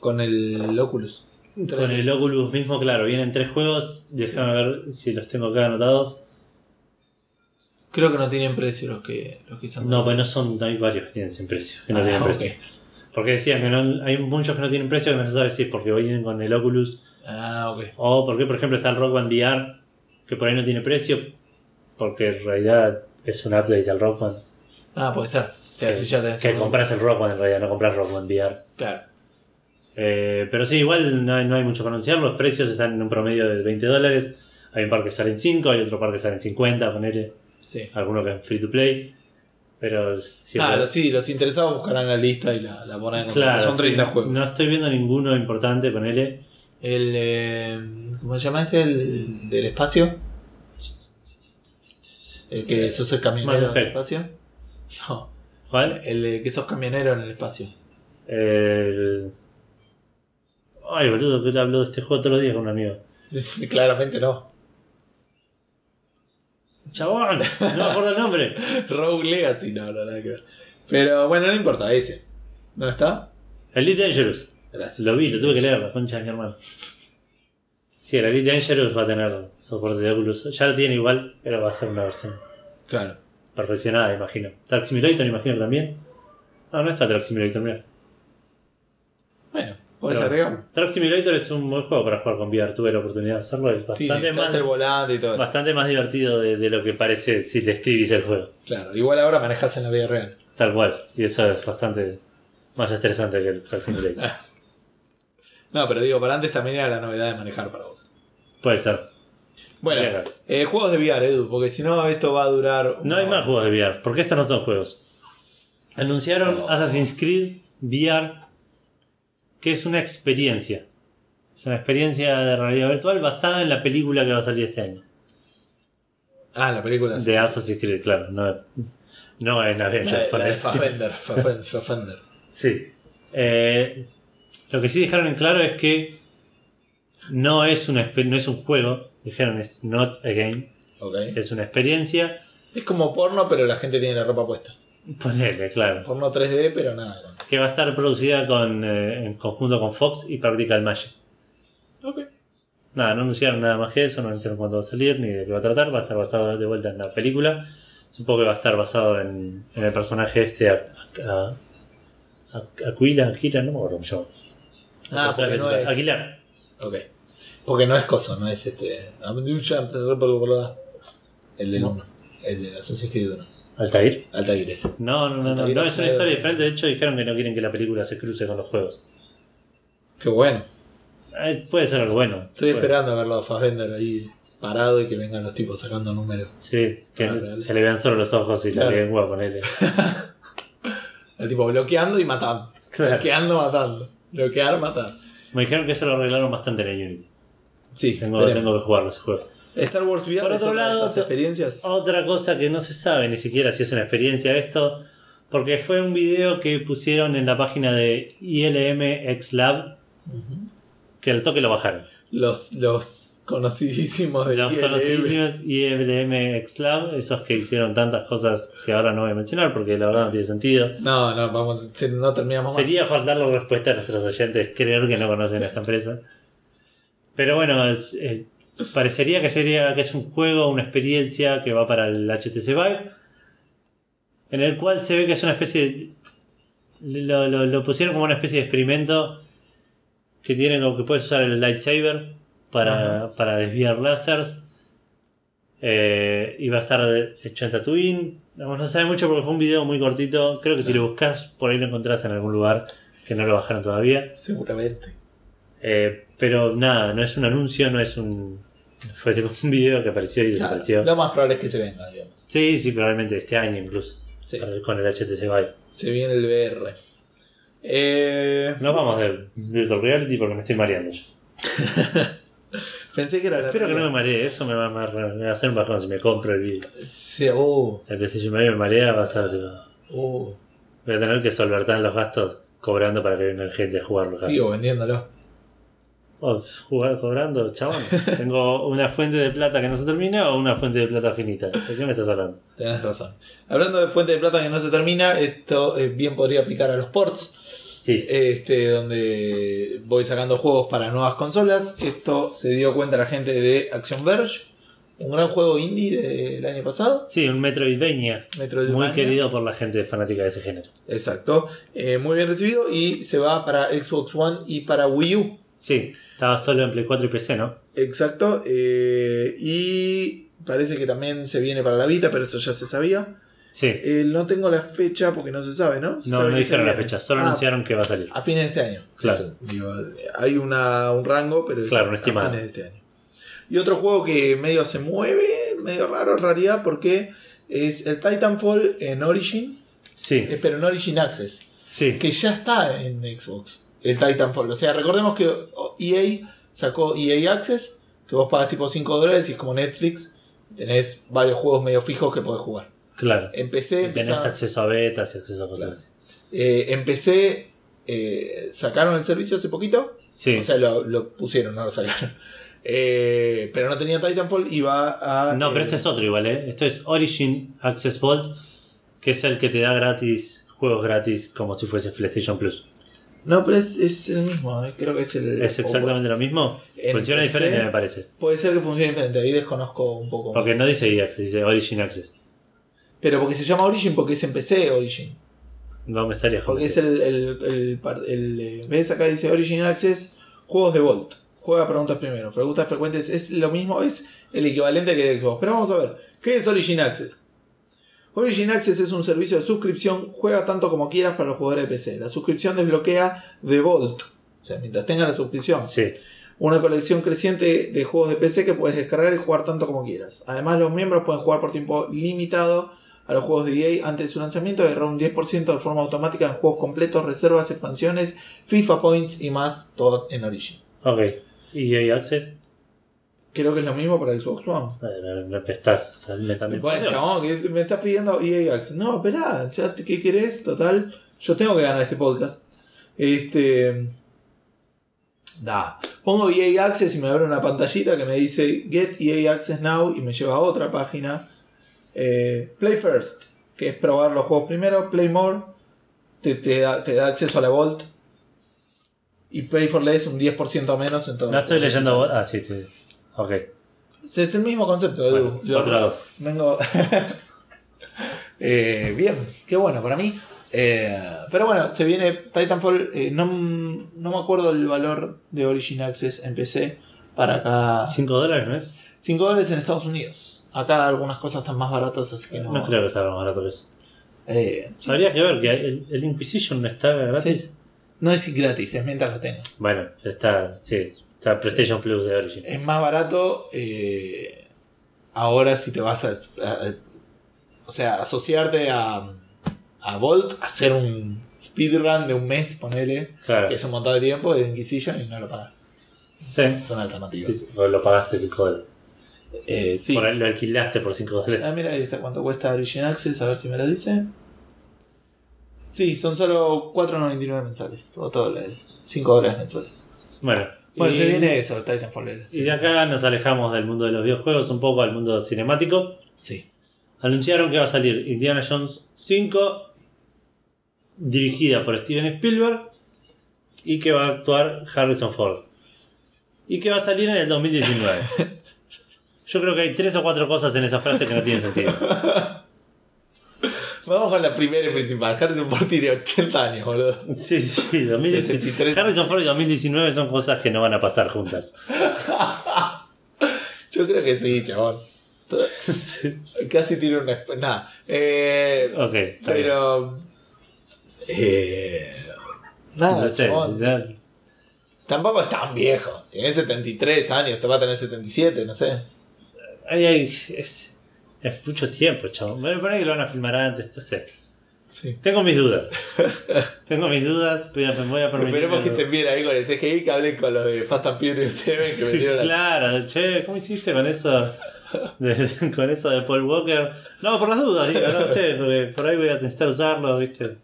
Con el Oculus. Con el Oculus mismo, claro, vienen tres juegos. Déjame ver si los tengo acá anotados. Creo que no tienen precio los que, los que son. No, pues no son, hay varios que tienen sin precio. Que no Ah, tienen ok. precio. Porque decían que no, hay muchos que no tienen precio que no se sabe si es porque vienen con el Oculus Ah, ok. o porque, por ejemplo, está el Rock Band VR que por ahí no tiene precio porque en realidad es un update al Rock. Ah, puede ser. O sea, que si ya tenés que un- compras el Rock en realidad, no compras Rock Band VR. Claro. Eh, pero sí, igual no hay, no hay mucho que anunciar. Los precios están en un promedio de 20 dólares. Hay un par que salen 5, hay otro par que salen 50, ponele. Sí. Alguno que es free to play. Pero siempre- Ah, los, sí, los interesados buscarán la lista y la, la ponen. Claro, Son 30 sí. juegos. No estoy viendo ninguno importante, ponele. El. eh, ¿Cómo se llama este? El del espacio. El que sos el camionero del Effect. espacio. No, ¿Cuál? el de que sos camionero en el espacio. El... Ay, boludo, que te hablo de este juego todos los días con un amigo. Claramente no. Chabón, no me acuerdo el nombre. Rogue Legacy, no, no, nada que ver. Pero bueno, no importa, ese. ¿Dónde está? Elite Dangerous. Gracias. Lo vi, lo tuve que leer, la concha de mi hermano. Sí, el Elite Dangerous va a tener soporte de Oculus. Ya lo tiene igual, pero va a ser una versión Claro. perfeccionada, imagino. Track Simulator, imagino también. No, no está Track Simulator, mira. Bueno, puedes Pero- agregarlo. Track Simulator es un buen juego para jugar con VR. Tuve la oportunidad de hacerlo. Es Sí, bastante, necesitas más, el volante y todo eso. bastante más divertido de, de lo que parece si le escribís el juego. Claro, igual ahora manejas en la vida real. Tal cual. Y eso es bastante más estresante que el Track Simulator. No, pero digo, para antes también era la novedad de manejar para vos. Puede ser. Bueno, eh, juegos de VR, Edu, porque si no, esto va a durar. No hay hora. más juegos de VR, porque estos no son juegos. Anunciaron Assassin's Creed VR, que es una experiencia. Es una experiencia de realidad virtual basada en la película que va a salir este año. Ah, la película. De sí. Assassin's Creed, claro. No, no en La Avengers. la ponele. Fassbender, Fassbender, Fassbender. Sí. Eh, lo que sí dejaron en claro es que no es, una, no es un juego. Dijeron es not a game. Ok. Es una experiencia. Es como porno, pero la gente tiene la ropa puesta. Ponele, claro. Porno 3D, pero nada. que va a estar producida con, eh, en conjunto con Fox y Practical Magic. Ok. Nada, no anunciaron nada más que eso, no anunciaron cuándo va a salir ni de qué va a tratar, va a estar basado de vuelta en la película. Supongo que va a estar basado en, en el personaje este, a- a- a- Aquila, Aquila, no me acuerdo cómo se llama. Ah, porque no es- Aguilar. Ok. Porque no es coso, no es este. El del No. 1. El de Assassin's Creed 1. Altair. Altair ese. No, no, no, no, Altair no, es una historia diferente. De hecho, dijeron que no quieren que la película se cruce con los juegos. Qué bueno. Eh, puede ser algo bueno. Estoy esperando a verlo a Fassbender ahí parado y que vengan los tipos sacando números. Sí, que Ah, real. se le vean solo los ojos y Claro. la lengua, ponele. El tipo bloqueando y matando. Claro. Bloqueando, matando. Bloquear, matar. Me dijeron que eso lo arreglaron bastante en el Unity. Sí, Tengo, tengo que jugarlo ese juego. Star Wars VR Por otro otra lado, te- experiencias. Otra cosa que no se sabe ni siquiera si es una experiencia esto, porque fue un video que pusieron en la página de ILM X Lab, que al toque lo bajaron. Los, los conocidísimos de Los ILM. conocidísimos ILM X Lab, esos que hicieron tantas cosas que ahora no voy a mencionar porque la verdad no tiene sentido. No, no, vamos, no terminamos más. Sería faltarle respuesta a nuestros oyentes creer que no conocen esta empresa. Pero bueno, es- es- parecería que sería que es un juego, una experiencia que va para el HTC Vive, en el cual se ve que es una especie de, lo, lo- lo pusieron como una especie de experimento que tiene como que puedes usar el lightsaber para, para desviar láseres. Eh, va a estar hecho en Tatooine. Digamos, no sabe mucho porque fue un video muy cortito. Creo que si lo buscas, por ahí lo encontrás en algún lugar que no lo bajaron todavía. Seguramente. Eh, pero nada, no es un anuncio, no es un. Fue un video que apareció y Claro, desapareció. lo más probable es que se venga, digamos. Sí, sí, probablemente este año incluso. Sí, Con el- Con el HTC Vive. se viene el VR. Eh, No vamos de Virtual Reality porque me estoy mareando yo. pensé que era la Espero que no me maree, eso me va, a- me va a hacer un bajón si me compro el video. Sí, uh, El PlayStation Medio me marea, va a ser tipo. uh. Voy a tener que solventar los gastos cobrando para que venga gente a jugarlo. casi. Sigo vendiéndolo. Oh, jugar cobrando, chabón. Tengo una fuente de plata que no se termina o una fuente de plata finita. ¿De qué me estás hablando? Tenés razón. Hablando de fuente de plata que no se termina, esto eh, bien podría aplicar a los ports. Sí, Este, donde voy sacando juegos para nuevas consolas. Esto se dio cuenta la gente de Action Verge, un gran juego indie del año pasado. sí, un Metroidvania. Metroidvania. Muy querido por la gente fanática de ese género. Exacto. Eh, muy bien recibido y se va para Xbox One y para Wii U. Sí, estaba solo en Play 4 y PC, ¿no? Exacto. eh, y parece que también se viene para la Vita, pero eso ya se sabía. Sí. Eh, no tengo la fecha porque no se sabe, ¿no? Se No, sabe no dijeron la fecha, solo Ah, anunciaron que va a salir. A fines de este año. Claro. Eso, digo, hay una, un rango, pero es Claro, un a fines de este año. Y otro juego que medio se mueve, medio raro en realidad, porque es el Titanfall en Origin, Sí, eh, pero en Origin Access, sí. que ya está en Xbox, el Titanfall. O sea, recordemos que EA sacó EA Access, que vos pagas tipo 5 dólares y es como Netflix, tenés varios juegos medio fijos que podés jugar. Claro. Empecé, Tenés empezaron- acceso a betas y acceso a cosas Claro. así. eh, empecé, eh, sacaron el servicio hace poquito, Sí. O sea, lo, lo pusieron, no lo sacaron. Eh, pero no tenía Titanfall y va a. no, pero este es otro igual, ¿eh? Esto es Origin Access Vault, que es el que te da gratis, juegos gratis, como si fuese PlayStation Plus. No, pero es, es el mismo. Creo que es el. ¿Es exactamente lo mismo? Funciona PC, diferente, me parece. Puede ser que funcione diferente. Ahí desconozco un poco. más. Porque no dice EA Access, dice Origin Access. Pero porque se llama Origin porque es en PC Origin. No me estaría Porque es el. el, el, eh, ¿Ves acá dice Origin Access? Juegos de Volt. Juega preguntas primero. Preguntas frecuentes es lo mismo, es el equivalente que de Xbox. Pero vamos a ver. ¿Qué es Origin Access? Origin Access es un servicio de suscripción, juega tanto como quieras para los jugadores de PC. La suscripción desbloquea The Vault, o sea, mientras tenga la suscripción, Sí, una colección creciente de juegos de PC que puedes descargar y jugar tanto como quieras. Además, los miembros pueden jugar por tiempo limitado a los juegos de EA antes de su lanzamiento y un 10% de forma automática en juegos completos, reservas, expansiones, FIFA Points y más, todo en Origin. ok. EA Access, Creo que es lo mismo para Xbox One. me, estás inventando. Bueno, chabón, me estás pidiendo EA Access. No, esperá, ya ¿qué querés? Total, yo tengo que ganar este podcast. Este. Da. Pongo EA Access y me abre una pantallita que me dice Get EA Access Now y me lleva a otra página. Eh, Play First, que es probar los juegos primero. Play More, te, te da, te da acceso a la Vault. Y Play for Less un 10% menos en todo. No estoy leyendo. Ah, sí, te... ok. Es el mismo concepto, Edu. Bueno, otra dos. Vengo. Eh, bien, qué bueno para mí. Eh, pero bueno, se viene Titanfall. eh, no, no me acuerdo el valor de Origin Access en PC. Para acá. 5 dólares, ¿no es? 5 dólares en Estados Unidos. Acá algunas cosas están más baratas, así que no. No creo que salga más barato que eso. Eh, Habría que ver que el, el Inquisition no está gratis. Sí. no es gratis, es mientras lo tenga. Bueno, está, sí, está PlayStation Plus de Origin. Es más barato. eh, ahora, si te vas a, a- O sea, asociarte a. A Volt, hacer un speedrun de un mes, ponele. Claro. que es un montón de tiempo de Inquisition y no lo pagas. Sí. Es una alternativa. Sí, o lo pagaste 5 dólares. Eh, sí. Por lo alquilaste por 5 dólares. Ah, mira, ahí está cuánto cuesta Origin Access, a ver si me lo dice. Sí, son solo 4.99 mensuales. O todo es 5 dólares mensuales. Bueno, Bueno, y, se viene eso, Titanfall. y de acá nos alejamos del mundo de los videojuegos un poco al mundo cinemático. Sí. Anunciaron que va a salir Indiana Jones 5, dirigida por Steven Spielberg, y que va a actuar Harrison Ford. Y que va a salir en el 2019. Yo creo que hay tres o cuatro cosas en esa frase que no tienen sentido. Vamos con la primera y principal. Harrison Ford tiene 80 años, boludo. Sí, sí, 2019. 63. Harrison Ford y 2019 son cosas que no van a pasar juntas. Yo creo que sí, chabón. Casi tiene una. Nada. Eh, Ok, está bien. pero. Eh, nada, No sé, chabón. Tampoco es tan viejo. Tiene 73 años, te va a tener 77, no sé. Ay, ay, es, es mucho tiempo, chabón. Me parece que lo van a filmar antes, sé. Sí. Tengo mis dudas. Tengo mis dudas, voy a, voy a permitir. Esperemos que estén bien ahí con el CGI que hablen con los de Fast and Furious 7 que vendieron la... Claro, che, ¿cómo hiciste con eso? de- con eso de Paul Walker. No, por las dudas, digo, no sé, porque por ahí voy a necesitar usarlo, ¿viste?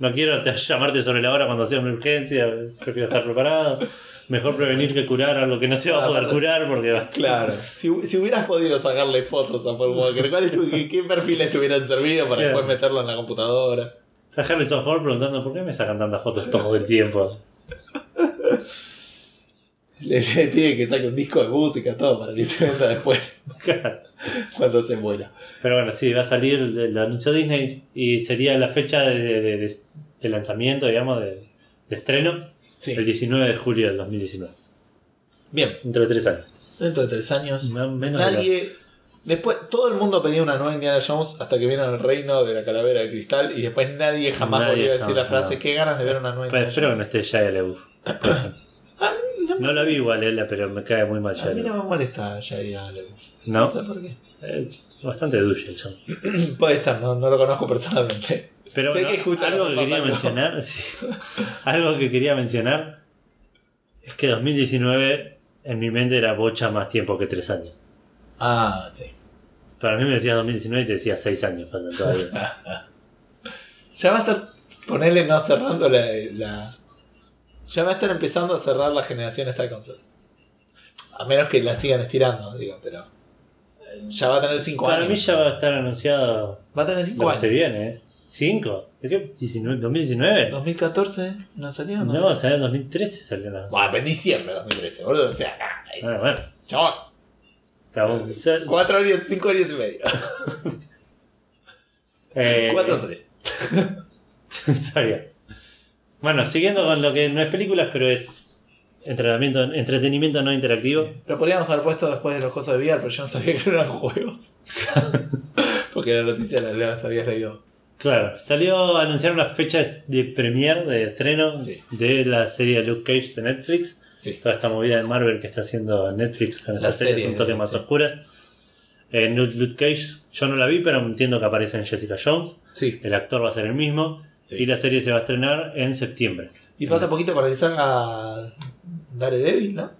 No quiero te- llamarte sobre la hora cuando sea una urgencia, prefiero estar preparado. Mejor prevenir que curar algo que no se va a poder curar porque va Claro, si, si hubieras podido sacarle fotos a Paul Walker, ¿cuáles tu- qué, qué perfiles te hubieran servido para Claro. después meterlo en la computadora? Está Harrison Ford preguntando por qué me sacan tantas fotos todo el tiempo. Le, le pide que saque un disco de música, todo, para que se venda después, cuando se muera. Pero bueno, sí, va a salir, lo anunció Disney y sería la fecha de, de- de- de lanzamiento, digamos, de, de el Sí. 19 de julio del 2019. Bien, Dentro de tres años. dentro de tres años, No, menos de nadie Después, todo el mundo pedía una nueva Indiana Jones hasta que vieron el reino de la calavera de cristal y después nadie jamás Nadie volvió a decir la frase, no. qué ganas de ver una nueva Indiana espero que no esté Shia LaBeouf. Ah, no, No la vi igual, Ella, pero me cae muy mal a Shia mí no me molesta Shia LaBeouf. ¿No? No sé por qué. Es bastante douche el chabón. Puede ser, no, no lo conozco personalmente. Pero Sé bueno, que escucha algo que quería No. mencionar, sí. algo que quería mencionar es que 2019 en mi mente era bocha más tiempo que 3 años. Ah, sí. Para mí me decías 2019 y te decía 6 años faltan todavía. Ya va a estar, ponerle no cerrando la, la- Ya va a estar empezando a cerrar la generación esta de consolas. A menos que la sigan estirando, digo, pero. Ya va a tener 5 años. Para mí ya va a estar anunciado Va a tener 5 lo que años. se viene, ¿eh? ¿5? ¿De qué? ¿19? ¿2019? 2014 no salieron. No, o sea, en 2013 salió la. Bueno, en diciembre de 2013, boludo. O sea, nah, Ah, bueno, chabón. O 4 años, 5 años y medio. eh, 4 3. Está bien. Bueno, siguiendo con lo que no es películas, pero es entrenamiento, entretenimiento no interactivo. Lo podríamos haber puesto después de los cosas de VR, pero yo no sabía que eran juegos. Porque la noticia la, la habías leído. Claro, salió a anunciar unas fechas de premiere, de estreno Sí. de la serie Luke Cage de Netflix. Sí. Toda esta movida de Marvel que está haciendo Netflix con esas series serie, un toque más sí. oscuras. Eh, Luke Cage, yo no la vi, pero entiendo que aparece en Jessica Jones. Sí. El actor va a ser el mismo. Y la serie se va a estrenar en septiembre. Y falta poquito para que salga Daredevil, ¿no?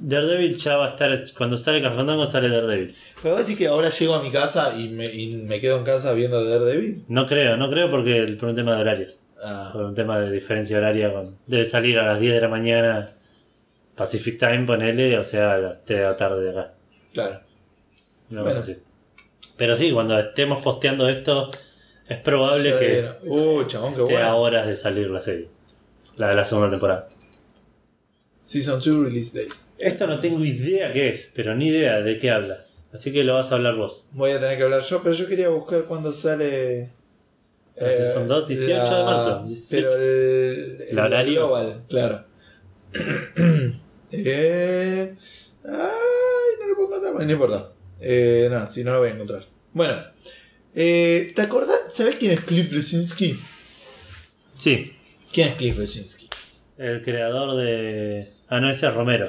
Daredevil ya va a estar. Cuando sale Cafandango sale Daredevil. Pero a decir que ahora llego a mi casa y me, y me quedo en casa viendo Daredevil. No creo, no creo porque por un tema de horarios. Ah, Por un tema de diferencia horaria. Con, debe salir a las 10 de la mañana Pacific Time, ponele, o sea, a las 3 de la tarde de acá. claro. Una Bueno. así. Pero sí, cuando estemos posteando esto, es probable Ya que. Uh, chabón, qué esté a bueno. horas de salir la serie. La de la segunda temporada. Season 2 release date. Esto no tengo idea qué es, pero ni idea de qué habla. Así que lo vas a hablar vos. Voy a tener que hablar yo, pero yo quería buscar cuándo sale. eh, La Season 2, 18 de marzo. Pero el. ¿El horario? global, claro. eh, ay, no lo puedo encontrar. Bueno, no importa. Eh, no, si no lo voy a encontrar. Bueno, eh, ¿te acordás? ¿Sabés quién es Cliff Lesinski? Sí, ¿Quién es Cliff Lesinski? el creador de. Ah, no, ese es Romero.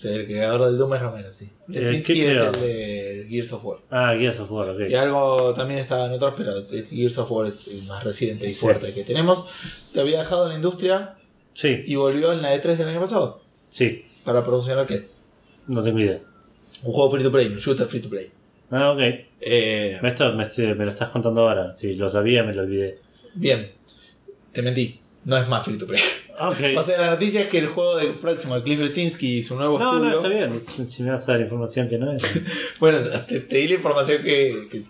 Sí, el creador del Doom es Romero, sí. ¿qué Lesinski es creó? el de Gears of War. Ah, Gears of War, ok. Y algo también estaba en otros, pero Gears of War es el más reciente y Sí. fuerte que tenemos. Te había dejado en la industria Sí, y volvió en la E3 del año pasado. sí, Para promocionar qué? no tengo idea. Un juego free to play, un shooter free to play. Ah, ok. Eh, Esto me, estoy- me lo estás contando ahora. Si lo sabía, me lo olvidé. bien, te mentí. No es más free to play. Ok. O sea, la noticia es que el juego del próximo, el Cliff Lesinski y su nuevo no, no, estudio. está bien. Si me vas a dar información que no es. Bueno, te, te di la información que, que-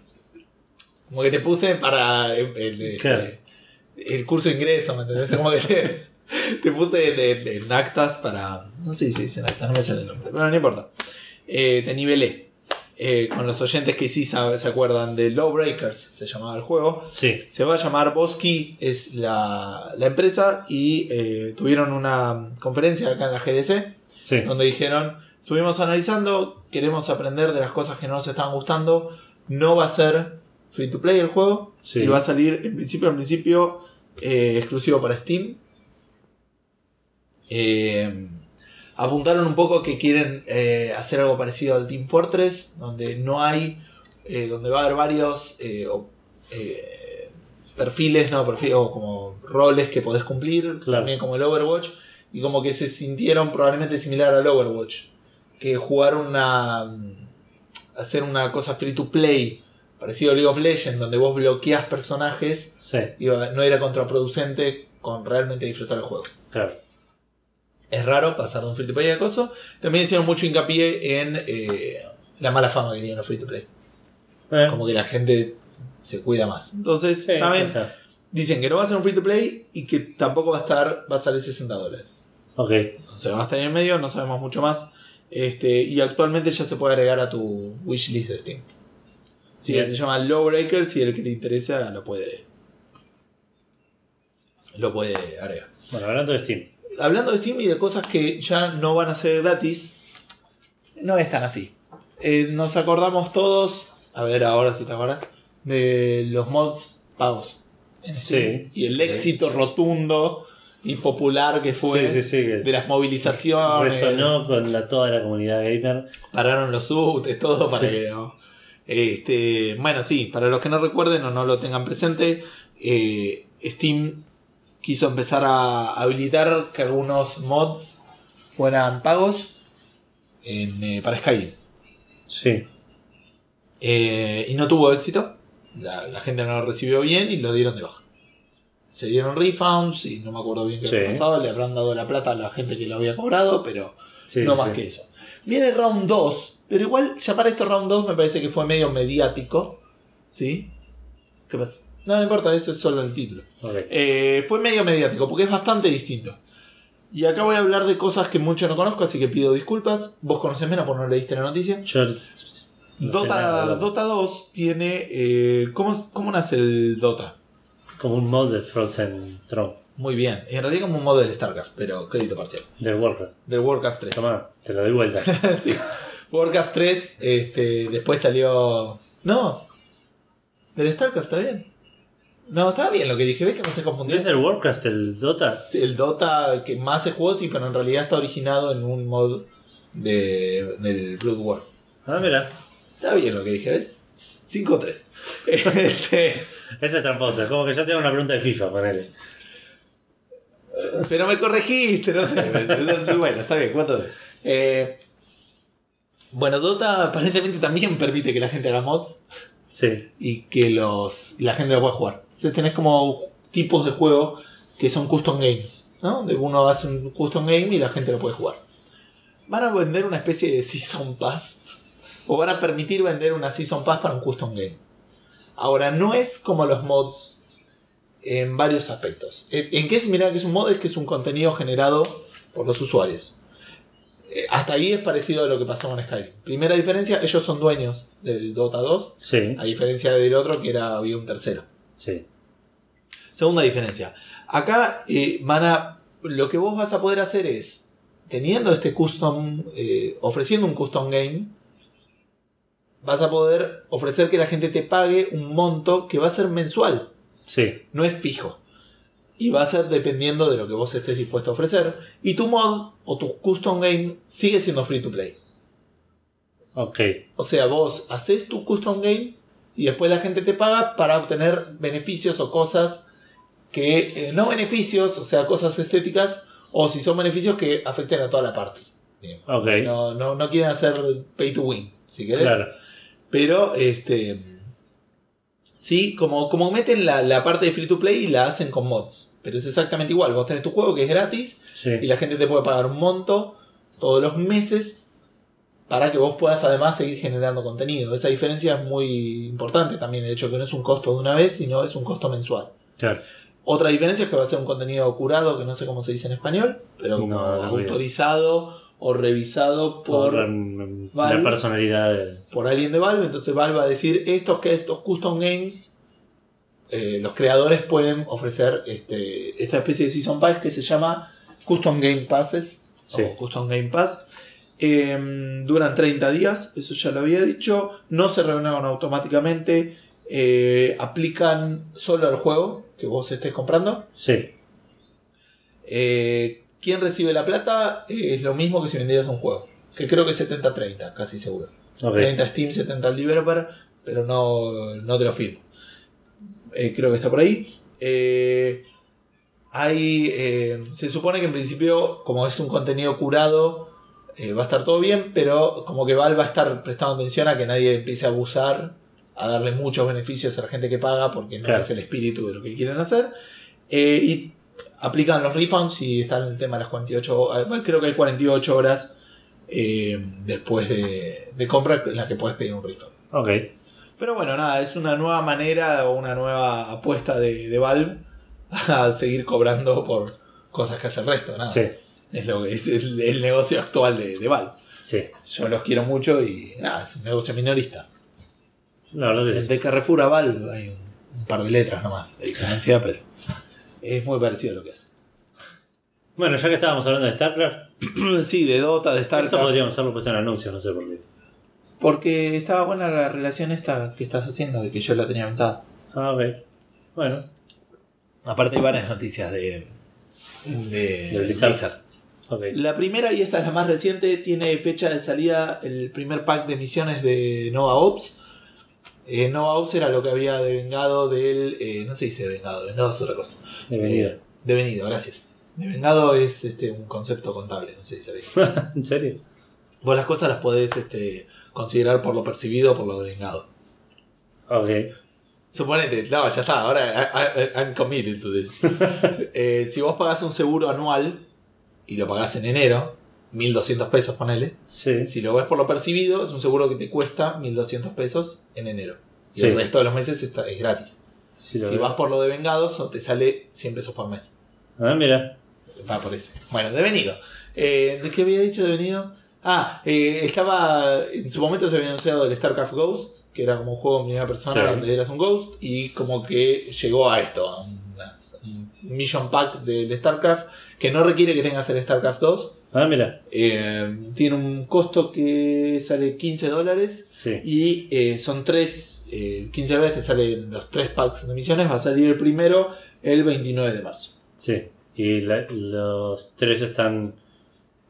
Como que te puse para el, el- Claro. el curso de ingreso, ¿me entendés? Como que te, te puse en, actas para. No sé si dicen actas, no me sale el nombre. Pero no importa. Eh, te nivelé. Eh, con los oyentes que sí sabe- se acuerdan de Lawbreakers, se llamaba el juego. Sí, Se va a llamar Bosky, es la, la empresa, y eh, tuvieron una conferencia acá en la GDC sí. donde dijeron, estuvimos analizando, queremos aprender de las cosas que no nos estaban gustando, no va a ser free to play el juego, Sí. y va a salir en principio, en principio, eh, exclusivo para Steam. Eh, apuntaron un poco que quieren eh, hacer algo parecido al Team Fortress, donde no hay, eh, donde va a haber varios eh, o- perfiles, no, perfiles, o como roles que podés cumplir, Claro. también como el Overwatch, y como que se sintieron probablemente similar al Overwatch, que jugar una, hacer una cosa free to play, parecido a League of Legends, donde vos bloqueas personajes, Sí, iba- no era contraproducente con realmente disfrutar el juego. claro. Es raro pasar de un free to play a coso. También hicieron mucho hincapié en eh, la mala fama que tienen los free to play. Eh, Como que la gente se cuida más. Entonces, sí, ¿saben? o sea, Dicen que no va a ser un free to play y que tampoco va a estar, va a salir 60 dólares. ok. Sea, va a estar en el medio, no sabemos mucho más. Este, y actualmente ya se puede agregar a tu wishlist de Steam. Sí, Bien. se llama Lowbreakers y el que le interesa lo puede. Lo puede agregar. Bueno, hablando de Steam. Hablando de Steam y de cosas que ya no van a ser gratis, no es tan así. Eh, nos acordamos todos a ver ahora si te acuerdas, de los mods pagos. en Steam. Sí. Y el Sí. éxito rotundo y popular que fue Sí, sí, sí, que de las movilizaciones. Resonó con la, toda la comunidad gamer. Pararon los subtes, todo para que no. Este, bueno, sí, para los que no recuerden o no lo tengan presente, eh, Steam quiso empezar a habilitar que algunos mods fueran pagos en, eh, para Skyrim. Sí. Eh, y no tuvo éxito. La, la gente no lo recibió bien y lo dieron de baja. Se dieron refunds y no me acuerdo bien qué Sí. pasado. Le habrán dado la plata a la gente que lo había cobrado, pero sí no sí. más que eso. Viene round 2, pero igual llamar esto round 2 me parece que fue medio mediático. ¿Sí? ¿Qué pasa? No, no importa, eso es solo el título. Eh, fue medio mediático porque es bastante distinto. Y acá voy a hablar de cosas que mucho no conozco, así que pido disculpas. Vos conocés menos por no leíste la noticia. Yo. no Dota, Dota 2 tiene. eh, ¿cómo, ¿Cómo nace el Dota? Como un mod de Frozen Throne. Muy bien. En realidad como un modo del StarCraft, pero crédito parcial. Del Warcraft. Del Warcraft 3. Toma, te lo doy vuelta. sí. Warcraft 3, este, después salió. No. Del StarCraft, está bien. No, estaba bien lo que dije. ¿Ves que me se ¿No confundió? es del Warcraft el Dota? El Dota que más se jugó, sí, pero en realidad está originado en un mod de, del Blood War. Ah, mira. Está bien lo que dije, ¿ves? 5-3. Este, Ese es tramposo. Es como que ya tengo una pregunta de FIFA, ponele. pero me corregiste, no sé. bueno, está bien, ¿cuánto? Eh, bueno, Dota aparentemente también permite que la gente haga mods. Y que los la gente lo pueda jugar. Tenés como tipos de juego que son custom games, ¿no? Uno hace un custom game y la gente lo puede jugar. Van a vender una especie de season pass o van a permitir vender una season pass para un custom game. Ahora no es como los mods en varios aspectos. ¿En qué es similar que es un mod? Es que es un contenido generado por los usuarios. Eh, Hasta ahí es parecido a lo que pasó con Skyrim. Primera diferencia, ellos son dueños del Dota 2, Sí. a diferencia del otro que era había un tercero. Sí. Segunda diferencia. Acá eh, van a. Lo que vos vas a poder hacer es. Teniendo este custom. eh, ofreciendo un custom game. Vas a poder ofrecer que la gente te pague un monto que va a ser mensual. Sí. No es fijo. Y va a ser dependiendo de lo que vos estés dispuesto a ofrecer. Y tu mod o tu custom game sigue siendo free to play. Ok. O sea, vos haces tu custom game y después la gente te paga para obtener beneficios o cosas que eh, no beneficios, o sea, cosas estéticas, o si son beneficios que afecten a toda la party. Bien. Ok. No, no, no quieren hacer pay to win, si querés. Claro. Pero, este. Sí, como, como meten la, la parte de free to play y la hacen con mods. Pero es exactamente igual. Vos tenés tu juego que es gratis Sí. y la gente te puede pagar un monto todos los meses para que vos puedas además seguir generando contenido. Esa diferencia es muy importante también, el hecho que no es un costo de una vez, sino es un costo mensual. Claro. Otra diferencia es que va a ser un contenido curado, que no sé cómo se dice en español, pero como No, no, bien. autorizado o revisado por, Por Valve. la personalidad de. por alguien de Valve. Entonces Valve va a decir estos que estos custom games, eh, los creadores pueden ofrecer este, esta especie de season pass que se llama Custom Game Passes Sí. o Custom Game Pass. Eh, duran 30 días, eso ya lo había dicho. No se renuevan automáticamente. eh, aplican solo al juego que vos estés comprando. Sí. Eh, ¿Quién recibe la plata? Es lo mismo que si vendieras un juego. Que creo que es 70-30, casi seguro. Ok. 30 Steam, 70 al developer, pero no, no te lo firmo. Eh, creo que está por ahí. Eh, hay, eh, se supone que en principio, como es un contenido curado, va a estar todo bien, pero como que Valve va a estar prestando atención a que nadie empiece a abusar, a darle muchos beneficios a la gente que paga, porque no Claro. es el espíritu de lo que quieren hacer. Y aplican los refunds y está el tema de las 48 horas, creo que hay 48 horas después de, de compra en la que puedes pedir un refund. Ok. Pero bueno, nada, es una nueva manera o una nueva apuesta de, de Valve a seguir cobrando por cosas que hace el resto. Nada. Sí. Es, lo que es el, el negocio actual de, de Valve. Sí. Yo los quiero mucho y nada, es un negocio minorista. La verdad que El sí. de Carrefour a Valve hay un, un par de letras nomás de diferencia, pero es muy parecido a lo que hace. Bueno, ya que estábamos hablando de StarCraft, Sí, de Dota, de esto StarCraft. podríamos hacerlo puesto en anuncios, no sé por qué. Porque estaba buena la relación esta que estás haciendo, de que yo la tenía pensada. Ah, ok. Bueno, Aparte hay varias noticias de, de, De Blizzard. Blizzard. ok. La primera, y esta es la más reciente, tiene fecha de salida el primer pack de misiones de Nova Ops. Eh, Nova Ops era lo que había devengado del... eh, no se dice devengado, devengado es otra cosa. Bienvenido. Eh, devenido, gracias. Devengado es este, un concepto contable, no sé si sabéis. ¿En serio? Vos las cosas las podés este, considerar por lo percibido o por lo devengado. Ok. Suponete, no, ya está, ahora I- I- I'm committed to this. Eh, si vos pagás un seguro anual y lo pagás en enero, 1200 pesos, ponele. Sí. Si lo ves por lo percibido, es un seguro que te cuesta 1200 pesos en enero. Y Sí. el resto de los meses está, es gratis. Sí, si veo. vas por lo de vengados, te sale 100 pesos por mes. Ah, mira. Va por ese. Bueno, devenido. Eh, ¿De qué había dicho devenido? Ah, eh, estaba. En su momento se había anunciado el StarCraft Ghost, que era como un juego en primera persona Sí. donde eras un Ghost, y como que llegó a esto, a un Mission Pack del StarCraft, que no requiere que tengas el StarCraft 2. Ah, mira. Eh, tiene un costo que sale 15 dólares Sí. y eh, son tres. eh, 15 dólares te salen los tres packs de misiones. Va a salir el primero el 29 de marzo. Sí. Y la- los tres están.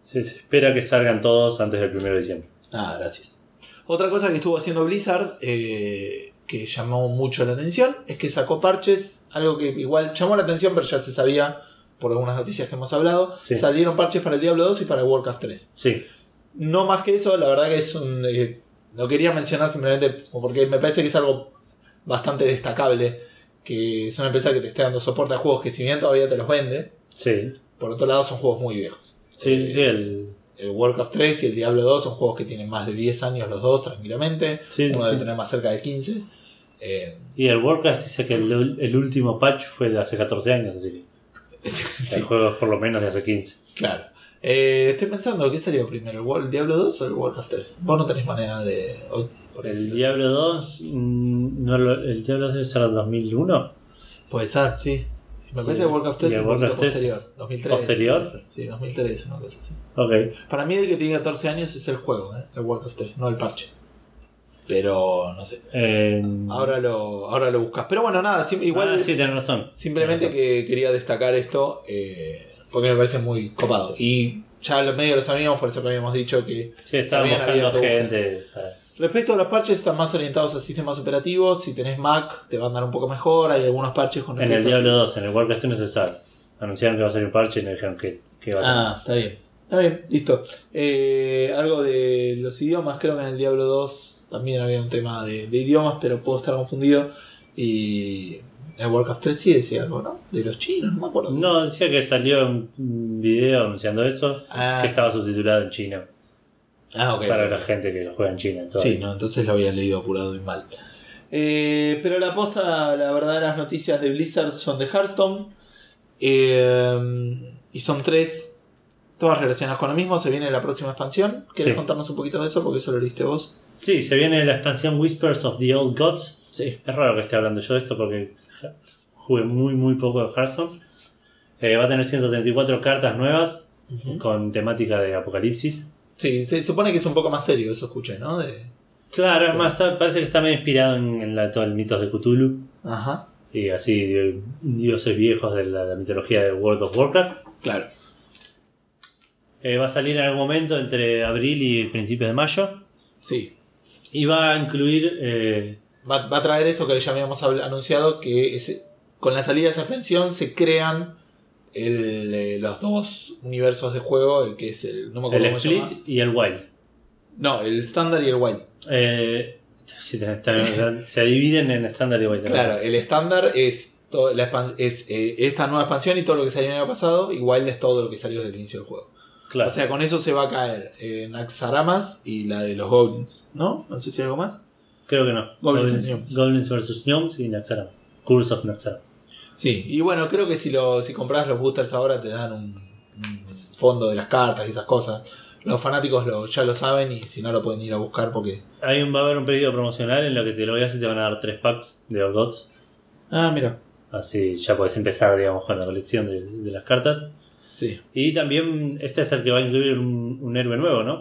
Se, espera que salgan todos antes del 1 de diciembre. Ah, gracias. Otra cosa que estuvo haciendo Blizzard, eh, que llamó mucho la atención, es que sacó parches, algo que igual llamó la atención, pero ya se sabía por algunas noticias que hemos hablado. Sí. Salieron parches para el Diablo 2 y para Warcraft 3. Sí. No más que eso, la verdad que es un... eh, lo quería mencionar simplemente porque me parece que es algo bastante destacable, que es una empresa que te esté dando soporte a juegos que si bien todavía te los vende, Sí. por otro lado son juegos muy viejos. Sí, sí, sí, el. El Warcraft 3 y el Diablo 2 son juegos que tienen más de 10 años los dos tranquilamente. Sí, Uno sí. debe tener más cerca de 15. Eh, Y el Warcraft dice que el, el último patch fue de hace 14 años, así que sí, el juego es por lo menos de hace 15. claro. Eh, estoy pensando, ¿qué salió primero? ¿El, Diablo 2 o el Warcraft 3? Vos no tenés manera de... El. Diablo 2, mm, no el Diablo 2 debe ser el 2001. Puede ser, sí. Me parece que Warcraft 3 Y es un poquito Warcraft 3 posterior. es 2003. posterior. Sí, 2003, una cosa así. Ok. Para mí el que tiene 14 años es el juego, ¿eh? el Warcraft 3, no el parche. Pero no sé. Eh, Ahora lo, ahora lo buscas. Pero bueno, nada, igual... ah, sí, tenés razón. Simplemente Tenés razón. que quería destacar esto eh, porque me parece muy copado. Y ya los medios lo sabíamos, por eso que habíamos dicho que. Sí, estaban habían buscando gente. para- Respecto a los parches, están más orientados a sistemas operativos. Si tenés Mac, te van a andar un poco mejor. Hay algunos parches con En el Diablo 2, en el Warcraft 3 no se sabe. Anunciaron que va a salir un parche y no dijeron que, que va a Ah, está bien. Está bien, listo. Eh, algo de los idiomas, creo que en el Diablo 2 también había un tema de, de idiomas, pero puedo estar confundido. Y en el Warcraft 3 sí decía algo, ¿no? De los chinos, no me acuerdo. No, decía que salió un video anunciando eso, Ah, que estaba subtitulado en chino. Ah, ok. para la gente que lo juega en China. Sí, no, entonces lo había leído apurado y mal. Eh, pero la posta, la verdaderas noticias de Blizzard son de Hearthstone. Eh, y son tres, todas relacionadas con lo mismo. Se viene la próxima expansión. ¿Querés Sí. contarnos un poquito de eso? Porque eso lo leíste vos. Sí, se viene la expansión Whispers of the Old Gods. Sí. Es raro que esté hablando yo de esto porque jugué muy muy poco de Hearthstone. Eh, va a tener 134 cartas nuevas con temática de apocalipsis. Sí, se supone que es un poco más serio, eso escuché, ¿no? De... Claro, es más, está- parece que está medio inspirado en, en la, todo el mitos de Cthulhu Ajá, y así de dioses viejos de la, la mitología de World of Warcraft. claro. Eh, va a salir en algún momento entre abril y principios de mayo Sí. y va a incluir eh, Va, va a traer esto que ya habíamos anunciado, que es- con la salida de esa expansión se crean el, eh, los dos universos de juego, el que es el... No me acuerdo el cómo se llama. Split y el Wild. No, el estándar y el wild. Eh, se dividen en estándar y Wild. Claro, el estándar es, todo, la es eh, esta nueva expansión y todo lo que salió en el año pasado, y wild es todo lo que salió desde el inicio del juego. Claro. O sea, con eso se va a caer eh, Naxaramas y la de los Goblins, ¿no? No sé si hay algo más. Creo que no. Goblins Goblins. Goblins vs. Gnomes y Naxxaramas. Curse of Naxxaramas. Sí, y bueno, creo que si, lo, si compras los boosters ahora te dan un, un fondo de las cartas y esas cosas. Los fanáticos lo, ya lo saben y si no lo pueden ir a buscar porque... Hay un, va a haber un pedido promocional en lo que te lo veas y te van a dar tres packs de Gods. Ah, mira. Así ya podés empezar, digamos, con la colección de, de las cartas. Sí. Y también este es el que va a incluir un, un héroe nuevo, ¿no?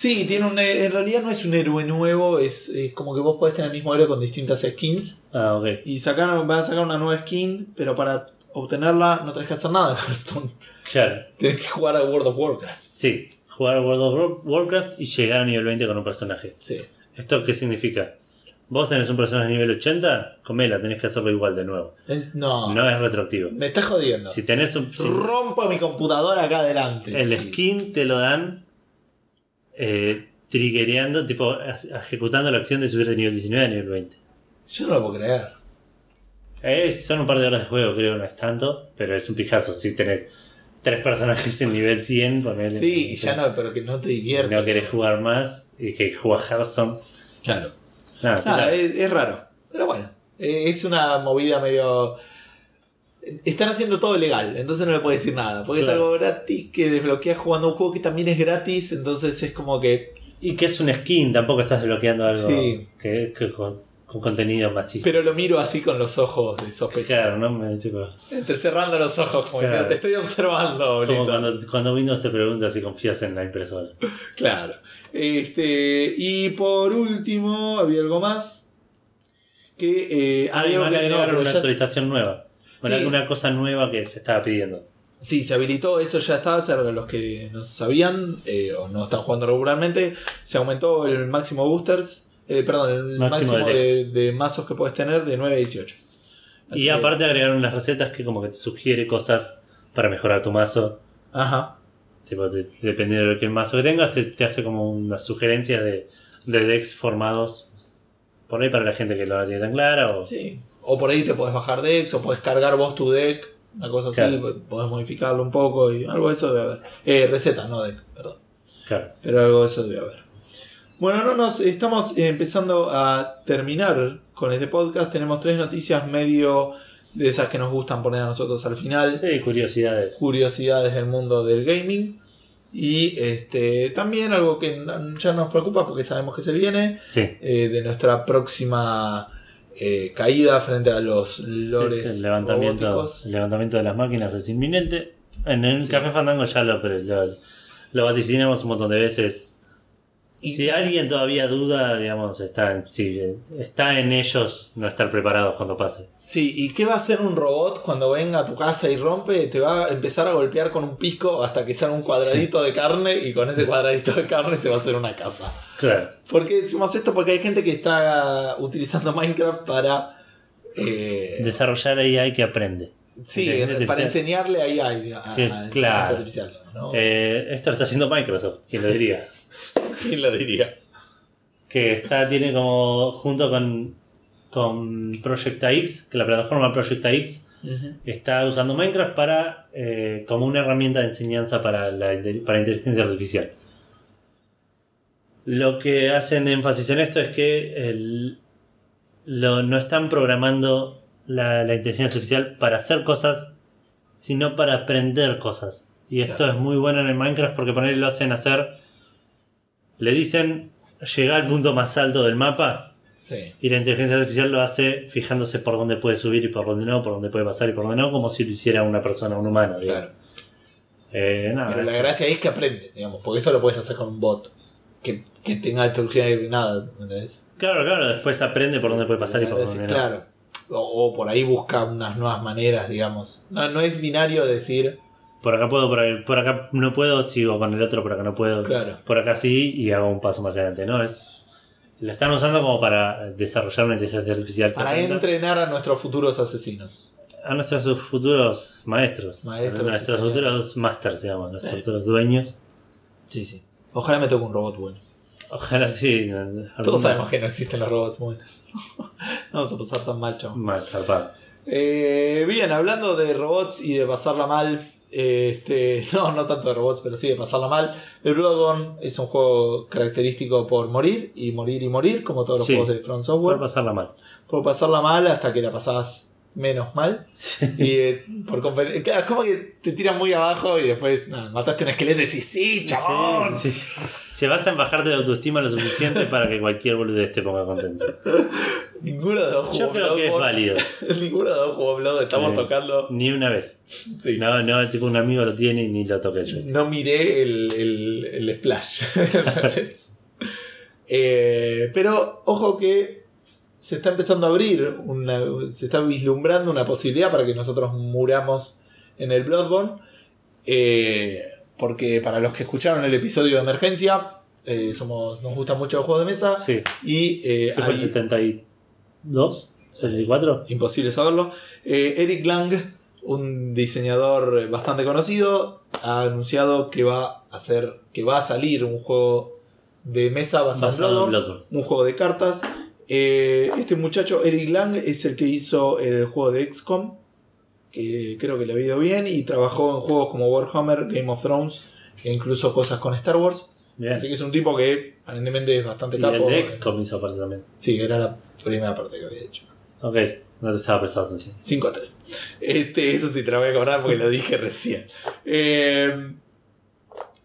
Sí, tiene un, en realidad no es un héroe nuevo, es, es como que vos podés tener el mismo héroe con distintas skins. Ah, ok. Y sacaron, van a sacar una nueva skin, pero para obtenerla no tenés que hacer nada en Hearthstone. Claro. Tenés que jugar a World of Warcraft. Sí, jugar a World of War- Warcraft y llegar a nivel 20 con un personaje. Sí. ¿Esto qué significa? Vos tenés un personaje nivel 80, comela, tenés que hacerlo igual de nuevo. Es- no, No es retroactivo. me estás jodiendo. Si tenés un. si Rompo mi computadora acá adelante. el sí. skin te lo dan eh, triggereando, tipo ejecutando la acción de subir de nivel 19 a nivel 20. Yo no lo puedo creer. Eh, son un par de horas de juego, creo, no es tanto, pero es un pijazo. Si tenés tres personajes en nivel 100, ponele, Sí, y ya no, pero que no te divierte. no querés jugar más y que jugás Hearthstone. Claro. Nada, Nada, claro. es, es raro. Pero bueno, eh, es una movida medio. Están haciendo todo legal, entonces no le puedo decir nada. Porque es algo gratis que desbloqueas jugando un juego que también es gratis, entonces es como que. Y que es un skin, tampoco estás desbloqueando algo Sí. que, que con, con contenido macizo. Pero lo miro así con los ojos de sospecha. Claro, ¿no? Me, tipo, Entrecerrando los ojos, como Claro. diciendo, te estoy observando, como Blizzard". cuando, cuando Windows te pregunta si confías en la impresora. Claro. Este, y por último, había algo más. Que eh, había Además algo que- no, una actualización nueva. Bueno, Sí. alguna cosa nueva que se estaba pidiendo. Sí, se habilitó, eso ya estaba, para los que no sabían eh, o no están jugando regularmente, se aumentó el máximo boosters, eh, perdón, el Máximo máximo, de de, mazos que puedes tener de 9 a 18. Así y que- aparte agregaron unas recetas que como que te sugiere cosas para mejorar tu mazo. Ajá, Tipo, te- dependiendo de qué mazo que tengas, te, te hace como una sugerencia de, de decks formados por ahí para la gente que lo tiene tan clara. O, sí. O por ahí te podés bajar decks, o podés cargar vos tu deck, una cosa así, podés modificarlo un poco y algo de eso debe haber. Eh, receta, no deck, perdón. Claro. Pero algo de eso debe haber. Bueno, no nos estamos empezando a terminar con este podcast. Tenemos tres noticias medio de esas que nos gustan poner a nosotros al final. Sí, curiosidades. Curiosidades del mundo del gaming. Y este también algo que ya nos preocupa porque sabemos que se viene. Sí. eh, de nuestra próxima eh, caída frente a los lores Sí, sí, el, levantamiento, robóticos. el levantamiento de las máquinas es inminente. En el Sí. Café Fandango ya lo, lo, lo vaticinamos un montón de veces. Y- si alguien todavía duda, digamos, está en, sí, está en ellos no estar preparados cuando pase. Sí, ¿y qué va a hacer un robot cuando venga a tu casa y rompe? Te va a empezar a golpear con un pico hasta que salga un cuadradito de carne y con ese cuadradito de carne se va a hacer una casa. Claro. ¿Por qué decimos esto? Porque hay gente que está utilizando Minecraft para... eh, Desarrollar AI que aprende. sí, para enseñarle ahí a, a, a Sí, inteligencia claro. artificial. ¿no? Eh, esto lo está haciendo Microsoft, ¿quién lo diría? ¿Quién lo diría? que está, tiene como junto con, con Project X, que la plataforma Project X está usando Minecraft para eh, como una herramienta de enseñanza para la para inteligencia artificial. Lo que hacen énfasis en esto es que el- lo- no están programando la, la inteligencia artificial para hacer cosas, sino para aprender cosas. Y esto Claro. es muy bueno en el Minecraft porque poner lo hacen hacer. Le dicen llegar al punto más alto del mapa Sí. y la inteligencia artificial lo hace fijándose por dónde puede subir y por dónde no, por dónde puede pasar y por dónde no, como si lo hiciera una persona, un humano. digamos. Claro. Eh, Pero la esto- gracia es que aprende, digamos, porque eso lo puedes hacer con un bot. Que, que tenga instrucción de nada, ¿entendés? Claro, claro, después aprende por dónde puede pasar y por dónde no. claro. O, o por ahí busca unas nuevas maneras, digamos. No, no es binario decir, Por acá puedo, por, ahí- por acá no puedo, sigo con el otro, por acá no puedo. claro. Por acá sí y hago un paso más adelante. No, es. Lo están usando como para desarrollar una inteligencia artificial. Para entrenar a nuestros futuros asesinos. A nuestros futuros maestros. Maestros, a nuestros sí, futuros masters, digamos, nuestros futuros dueños. Sí, sí. Ojalá me toque un robot bueno. Ojalá sí. Todos sabemos que no existen los robots buenos. no vamos a pasar tan mal, chavo. Mal zarpado. Eh, bien, hablando de robots y de pasarla mal. Este, no, no tanto de robots, pero sí de pasarla mal. El Bloodborne es un juego característico por morir y morir y morir, como todos los Sí. juegos de Por Software. pasarla mal. Por pasarla mal hasta que la pasás menos mal. Y eh, por es como que te tiran muy abajo y después nada, mataste un esqueleto y decís, sí, chabón. Sí. Se basa en bajarte la autoestima lo suficiente para que cualquier boludez te ponga contento. Ninguno de los dos Yo creo que es Bloodborne. válido. Ninguno de los dos jugó Blood, estamos Sí. tocando. Ni una vez. Sí. No, no, tipo un amigo lo tiene y ni lo toqué yo. No miré el, el, el splash. Eh, pero ojo que se está empezando a abrir, una- se está vislumbrando una posibilidad para que nosotros muramos en el Bloodborne. Eh, porque para los que escucharon el episodio de emergencia, eh, somos, nos gustan mucho los juegos de mesa. Sí. Y eh, ¿Qué fue el hay- 72? ¿74? imposible saberlo. Eh, Eric Lang, un diseñador bastante conocido, ha anunciado que va a hacer, que va a salir un juego de mesa basado, en Basado en Bloodborne. un juego de cartas. Eh, este muchacho, Eric Lang, es el que hizo el juego de XCOM, que creo que le ha ido bien, y trabajó en juegos como Warhammer, Game of Thrones, e incluso cosas con Star Wars. Bien. Así que es un tipo que aparentemente es bastante Y capo. el de XCOM hizo aparte también. Sí, era la primera parte que había hecho. Ok, no te estaba prestando atención. 5 a 3. Este, eso sí te lo voy a cobrar porque lo dije recién. Eh,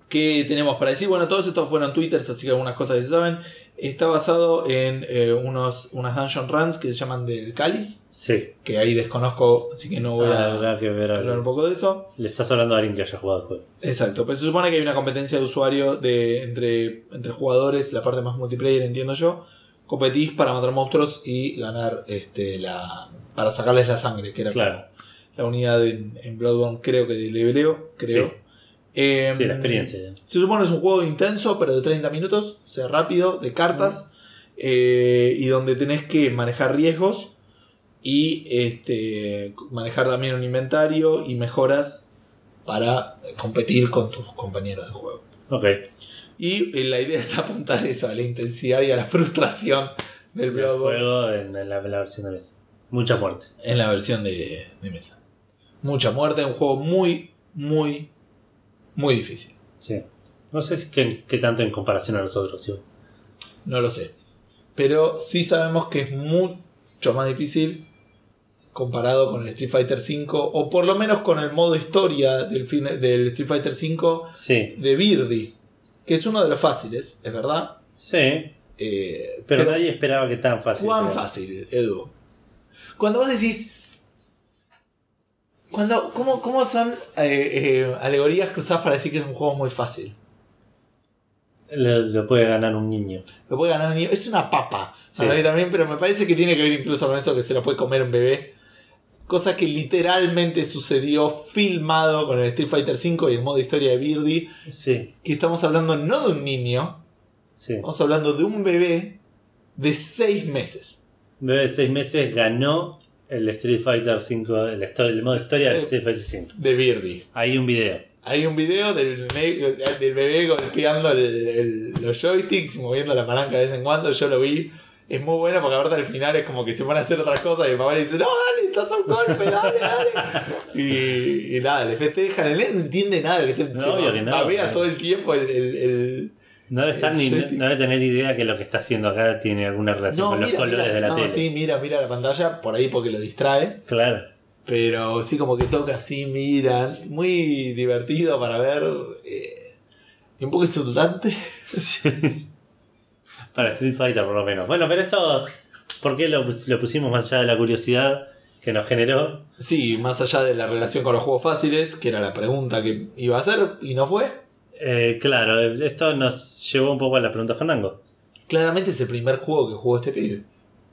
¿Qué tenemos para decir? Bueno, todos estos fueron twitters, así que algunas cosas que se saben. Está basado en eh, unos, unas dungeon runs que se llaman del cáliz, Sí. que ahí desconozco, así que no voy Ah, a habrá que ver hablar un poco de eso. Le estás hablando a alguien que haya jugado el juego. Exacto, pues se supone que hay una competencia de usuario de, entre, entre jugadores, la parte más multiplayer entiendo yo. Competís para matar monstruos y ganar este, la para sacarles la sangre, que era Claro. la unidad en, en Bloodborne, creo que de leveleo, creo. Sí. Eh, Sí, la experiencia. Se supone que es un juego intenso, pero de 30 minutos, o sea, rápido, de cartas, eh, y donde tenés que manejar riesgos y este, manejar también un inventario y mejoras para competir con tus compañeros de juego. Ok. Y eh, la idea es apuntar eso, a la intensidad y a la frustración del El Bloodborne juego en, en la, en la versión de mesa. Mucha muerte. en la versión de, de mesa. Mucha muerte, un juego muy, muy, muy difícil. Sí. No sé si qué, qué tanto en comparación a los otros. ¿sí? No lo sé. Pero sí sabemos que es mucho más difícil comparado con el Street Fighter V, o por lo menos con el modo historia del, fin- del Street Fighter V Sí. de Birdie, que es uno de los fáciles, es verdad. Sí. Eh, Pero, nadie esperaba que tan fácil. ¿Cuán fácil, Edu? Cuando vos decís. Cuando, ¿cómo, cómo son eh, eh, alegorías que usás para decir que es un juego muy fácil? Lo, lo puede ganar un niño. Lo puede ganar un niño. Es una papa. Sí. A mí también, pero me parece que tiene que ver incluso con eso que se lo puede comer un bebé. Cosa que literalmente sucedió filmado con el Street Fighter V y el modo historia de Birdie. Sí. Que estamos hablando no de un niño, Sí. estamos hablando de un bebé de 6 meses. Un bebé de 6 meses ganó el Street Fighter 5, el, histo- el modo historia del. Street Fighter 5. De Birdie. Hay un video. Hay un video del, del bebé golpeando el- el- los joysticks y moviendo la palanca de vez en cuando. Yo lo vi. Es muy bueno porque ahorita al final es como que se van a hacer otras cosas y el papá le dice, no, dale, estás un golpe, dale, dale. y, y nada, le festejan. El nene no entiende nada. Que esté- No, se obvio que no. todo el tiempo el... No debe, estar El ni, no, joystick. no debe tener idea que lo que está haciendo acá tiene alguna relación No, con los colores mira. de la No, tele. sí, mira, mira la pantalla por ahí porque lo distrae. Claro. Pero sí, como que toca así, mira. Muy divertido para ver. eh, y un poco insultante. Para Street Fighter, por lo menos. Bueno, pero esto, ¿por qué lo, lo pusimos más allá de la curiosidad que nos generó? Sí, más allá de la relación con los juegos fáciles, que era la pregunta que iba a hacer y no fue. Eh, claro, esto nos llevó un poco a la pregunta Fandango. Claramente es el primer juego que jugó este pibe.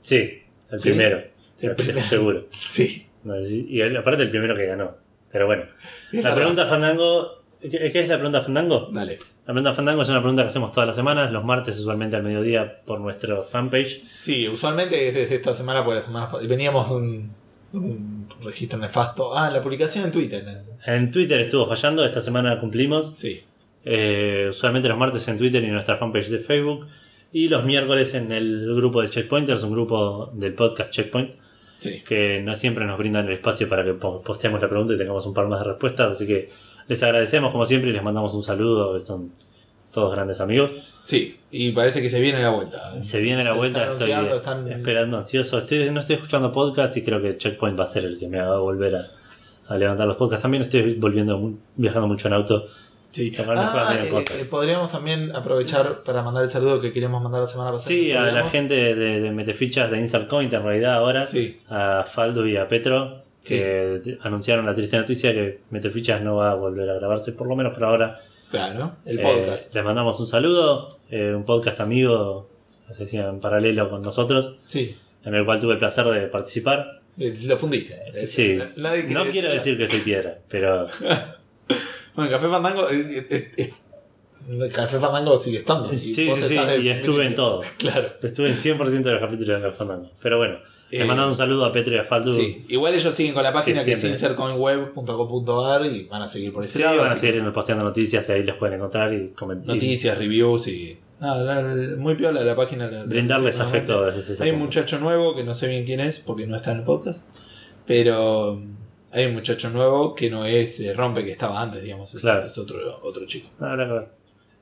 Sí, el ¿Sí? primero. El seguro. Sí. No, y aparte el primero que ganó. Pero bueno. La pregunta Fandango. ¿Qué, qué es la pregunta Fandango? Dale. La pregunta Fandango es una pregunta que hacemos todas las semanas, los martes usualmente al mediodía por nuestro fanpage. Sí, usualmente es desde esta semana, porque la semana veníamos un, un registro nefasto. Ah, la publicación en Twitter. En Twitter estuvo fallando, esta semana cumplimos. Sí. Eh, usualmente los martes en Twitter y en nuestra fanpage de Facebook. Y los miércoles en el grupo de Checkpointers, un grupo del podcast Checkpoint, Sí. que no siempre nos brindan el espacio para que po- posteemos la pregunta y tengamos un par más de respuestas. Así que les agradecemos como siempre y les mandamos un saludo, que son todos grandes amigos. Sí, y parece que se viene la vuelta. Se viene la vuelta, estoy están- esperando ansioso. Estoy, no estoy escuchando podcast y creo que Checkpoint va a ser el que me haga volver a, a levantar los podcasts. También estoy volviendo, viajando mucho en auto Sí. Mejora Ah, eh, eh, podríamos también aprovechar para mandar el saludo que queríamos mandar la semana pasada. Sí, que a la gente de, de Metefichas de Insert Coin en realidad ahora, Sí. a Faldo y a Petro, que t- anunciaron la triste noticia que Metefichas no va a volver a grabarse, por lo menos por ahora. Claro, el Eh, podcast. les mandamos un saludo, un podcast amigo, así decía, en paralelo con nosotros, Sí, en el cual tuve el placer de participar. lo fundiste. Sí, no quiero decir que soy piedra, pero Bueno, Café Fandango. eh, es- es- es- Café Fandango sigue estando. y sí, sí, sí, y estuve en todo. Claro. Estuve en 100% de los capítulos de Fandango. Pero bueno, Eh, les mandamos un saludo a Petro y a Faldo. Sí, igual ellos siguen con la página Que que es insercoinweb.com.ar y van a seguir por ese Sí, lado. van a seguir posteando noticias, ahí los pueden encontrar y comentar. que Noticias, reviews y. Nada, la- muy piola la página. la- Brindarles afecto Hay un muchacho nuevo que no sé bien quién es porque no está en el podcast. Pero hay un muchacho nuevo que no es eh, Rompe que estaba antes, digamos. Es, Claro. es otro, otro chico. Ah, la verdad.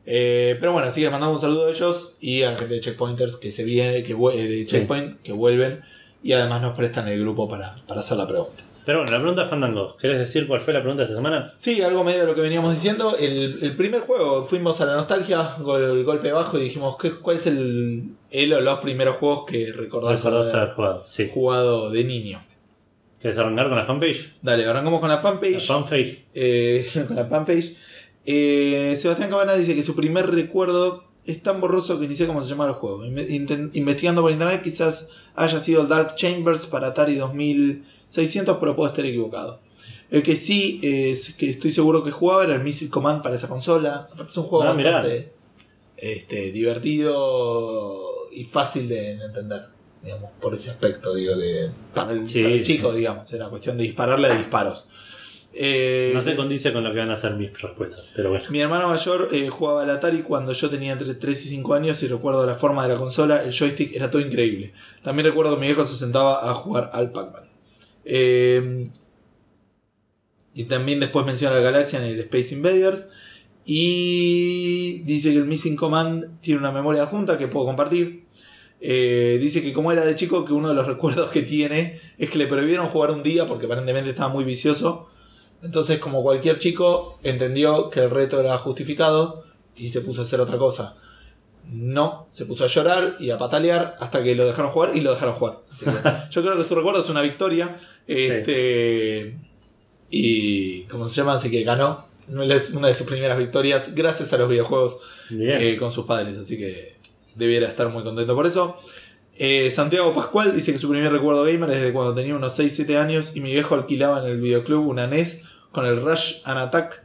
Eh, pero bueno, así que les mandamos un saludo a ellos y a la gente de Checkpointers que se viene, que eh, de Checkpoint, que vuelven y además nos prestan el grupo para, para hacer la pregunta. Pero bueno, la pregunta Fandango. ¿Querés decir cuál fue la pregunta de esta semana? Sí, algo medio de lo que veníamos diciendo. El, el primer juego, fuimos a la nostalgia, gol- el golpe bajo y dijimos, ¿qué, ¿cuál es el, el o los primeros juegos que recordás Recordás haber haber jugado. Sí. jugado de niño? ¿Querés arrancar con la fanpage? Dale, arrancamos con la La fanpage. fanpage. Eh, con la fanpage. Eh, Sebastián Cabana dice que su primer recuerdo es tan borroso que ni sé cómo se llama el juego. Inve- investigando por internet quizás haya sido el Dark Chambers para Atari 2600, pero puedo estar equivocado. El que sí es que estoy seguro que jugaba era el Missile Command para esa consola. Es un juego Ah, mirá. bastante este, divertido y fácil de, de entender. Digamos, por ese aspecto, digo, de, para el, Sí, para el sí. chico, digamos, era cuestión de dispararle de disparos. Eh, No se condice con lo que van a ser mis respuestas, pero bueno. mi hermano mayor eh, jugaba al Atari cuando yo tenía entre 3 y 5 años y recuerdo la forma de la consola, el joystick era todo increíble. También recuerdo que mi viejo se sentaba a jugar al Pac-Man. Eh, y también después menciona el Galaxian y el Space Invaders. Y dice que el Missing Command tiene una memoria adjunta que puedo compartir. Eh, dice que como era de chico, que uno de los recuerdos que tiene es que le prohibieron jugar un día porque aparentemente estaba muy vicioso. Entonces, como cualquier chico, entendió que el reto era justificado y se puso a hacer otra cosa. No, se puso a llorar y a patalear hasta que lo dejaron jugar y lo dejaron jugar. Así que yo creo que su recuerdo es una victoria. Este, Y, ¿cómo se llama? Así que ganó. Es una de sus primeras victorias gracias a los videojuegos eh, con sus padres, así que debiera estar muy contento por eso. Eh, Santiago Pascual dice que su primer recuerdo gamer es de cuando tenía unos 6-7 años y mi viejo alquilaba en el videoclub una NES con el Rush and Attack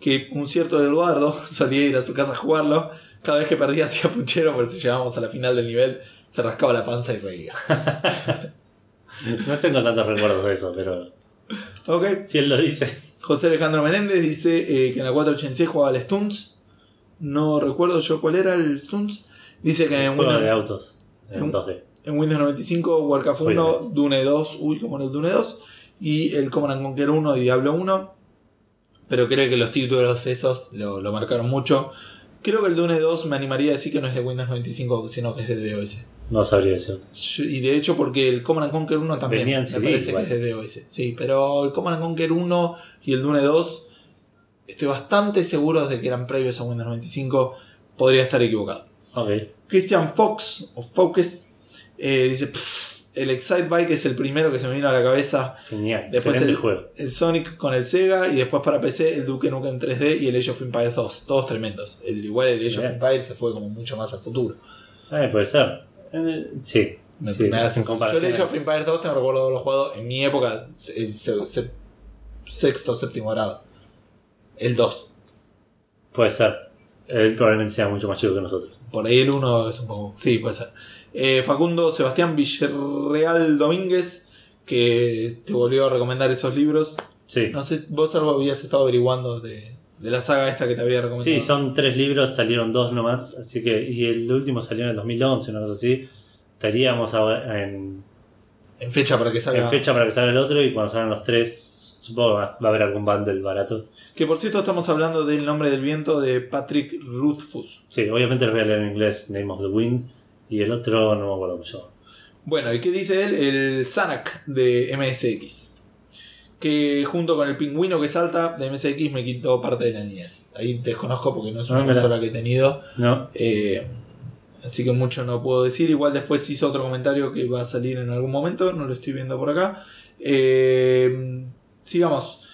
que un cierto Eduardo solía ir a su casa a jugarlo. Cada vez que perdía hacía puchero, pero si llegábamos a la final del nivel se rascaba la panza y reía. No tengo tantos recuerdos de eso, pero Ok. si él lo dice. José Alejandro Menéndez dice eh, que en la 486 jugaba al Stunts. No recuerdo yo cuál era el Stunts. Dice que en Windows- de autos en 2D. En Windows 95, Warcraft 1, Oye. Dune 2, uy, como en el Dune 2, y el Command and Conquer 1 y Diablo 1. Pero creo que los títulos esos lo, lo marcaron mucho. Creo que el Dune 2 me animaría a decir que no es de Windows 95, sino que es de DOS. No sabría decir. Yo- Y de hecho, porque el Command and Conquer 1 también Venía en me CD parece igual. que es de DOS. Sí, pero el Command and Conquer 1 y el Dune 2, estoy bastante seguro de que eran previos a Windows 95. Podría estar equivocado. Christian Fox, o Focus, eh, dice: "Pff, El Excite Bike es el primero que se me vino a la cabeza. Genial. Después el, juego. el Sonic con el Sega y después para PC el Duke Nukem 3D y el Age of Empires 2. Todos tremendos. El, igual el Age of Bien. Empires se fue como mucho más al futuro. Eh, puede ser. Eh, sí. Me, Sí, me da en sensación. Yo el Age of Empires 2 tengo recuerdo de haberlo jugado en mi época, se- se- sexto, séptimo grado. El 2. Puede ser. Él probablemente sea mucho más chico que nosotros. Por ahí el 1 es un poco. Sí, puede ser. Eh, Facundo Sebastián Villarreal Domínguez, que te volvió a recomendar esos libros. Sí. No sé, vos algo habías estado averiguando de, de la saga esta que te había recomendado. Sí, son tres libros, salieron dos nomás, así que y el último salió en el 2011, una cosa así. Estaríamos en, En fecha para que salga. en fecha para que salga el otro y cuando salgan los tres, supongo que va va a haber algún bundle barato. Que por cierto estamos hablando del nombre del viento de Patrick Rothfuss. Sí, obviamente los voy a leer en inglés, Name of the Wind, y el otro no me acuerdo cómo se llama. Bueno, ¿y qué dice él? El Zanak de MSX. que junto con el pingüino que salta de MSX me quitó parte de la niñez. Ahí desconozco porque no es una mira. consola que he tenido. No. eh, así que mucho no puedo decir. Igual después hizo otro comentario que va a salir en algún momento. No lo estoy viendo por acá. Eh, sigamos.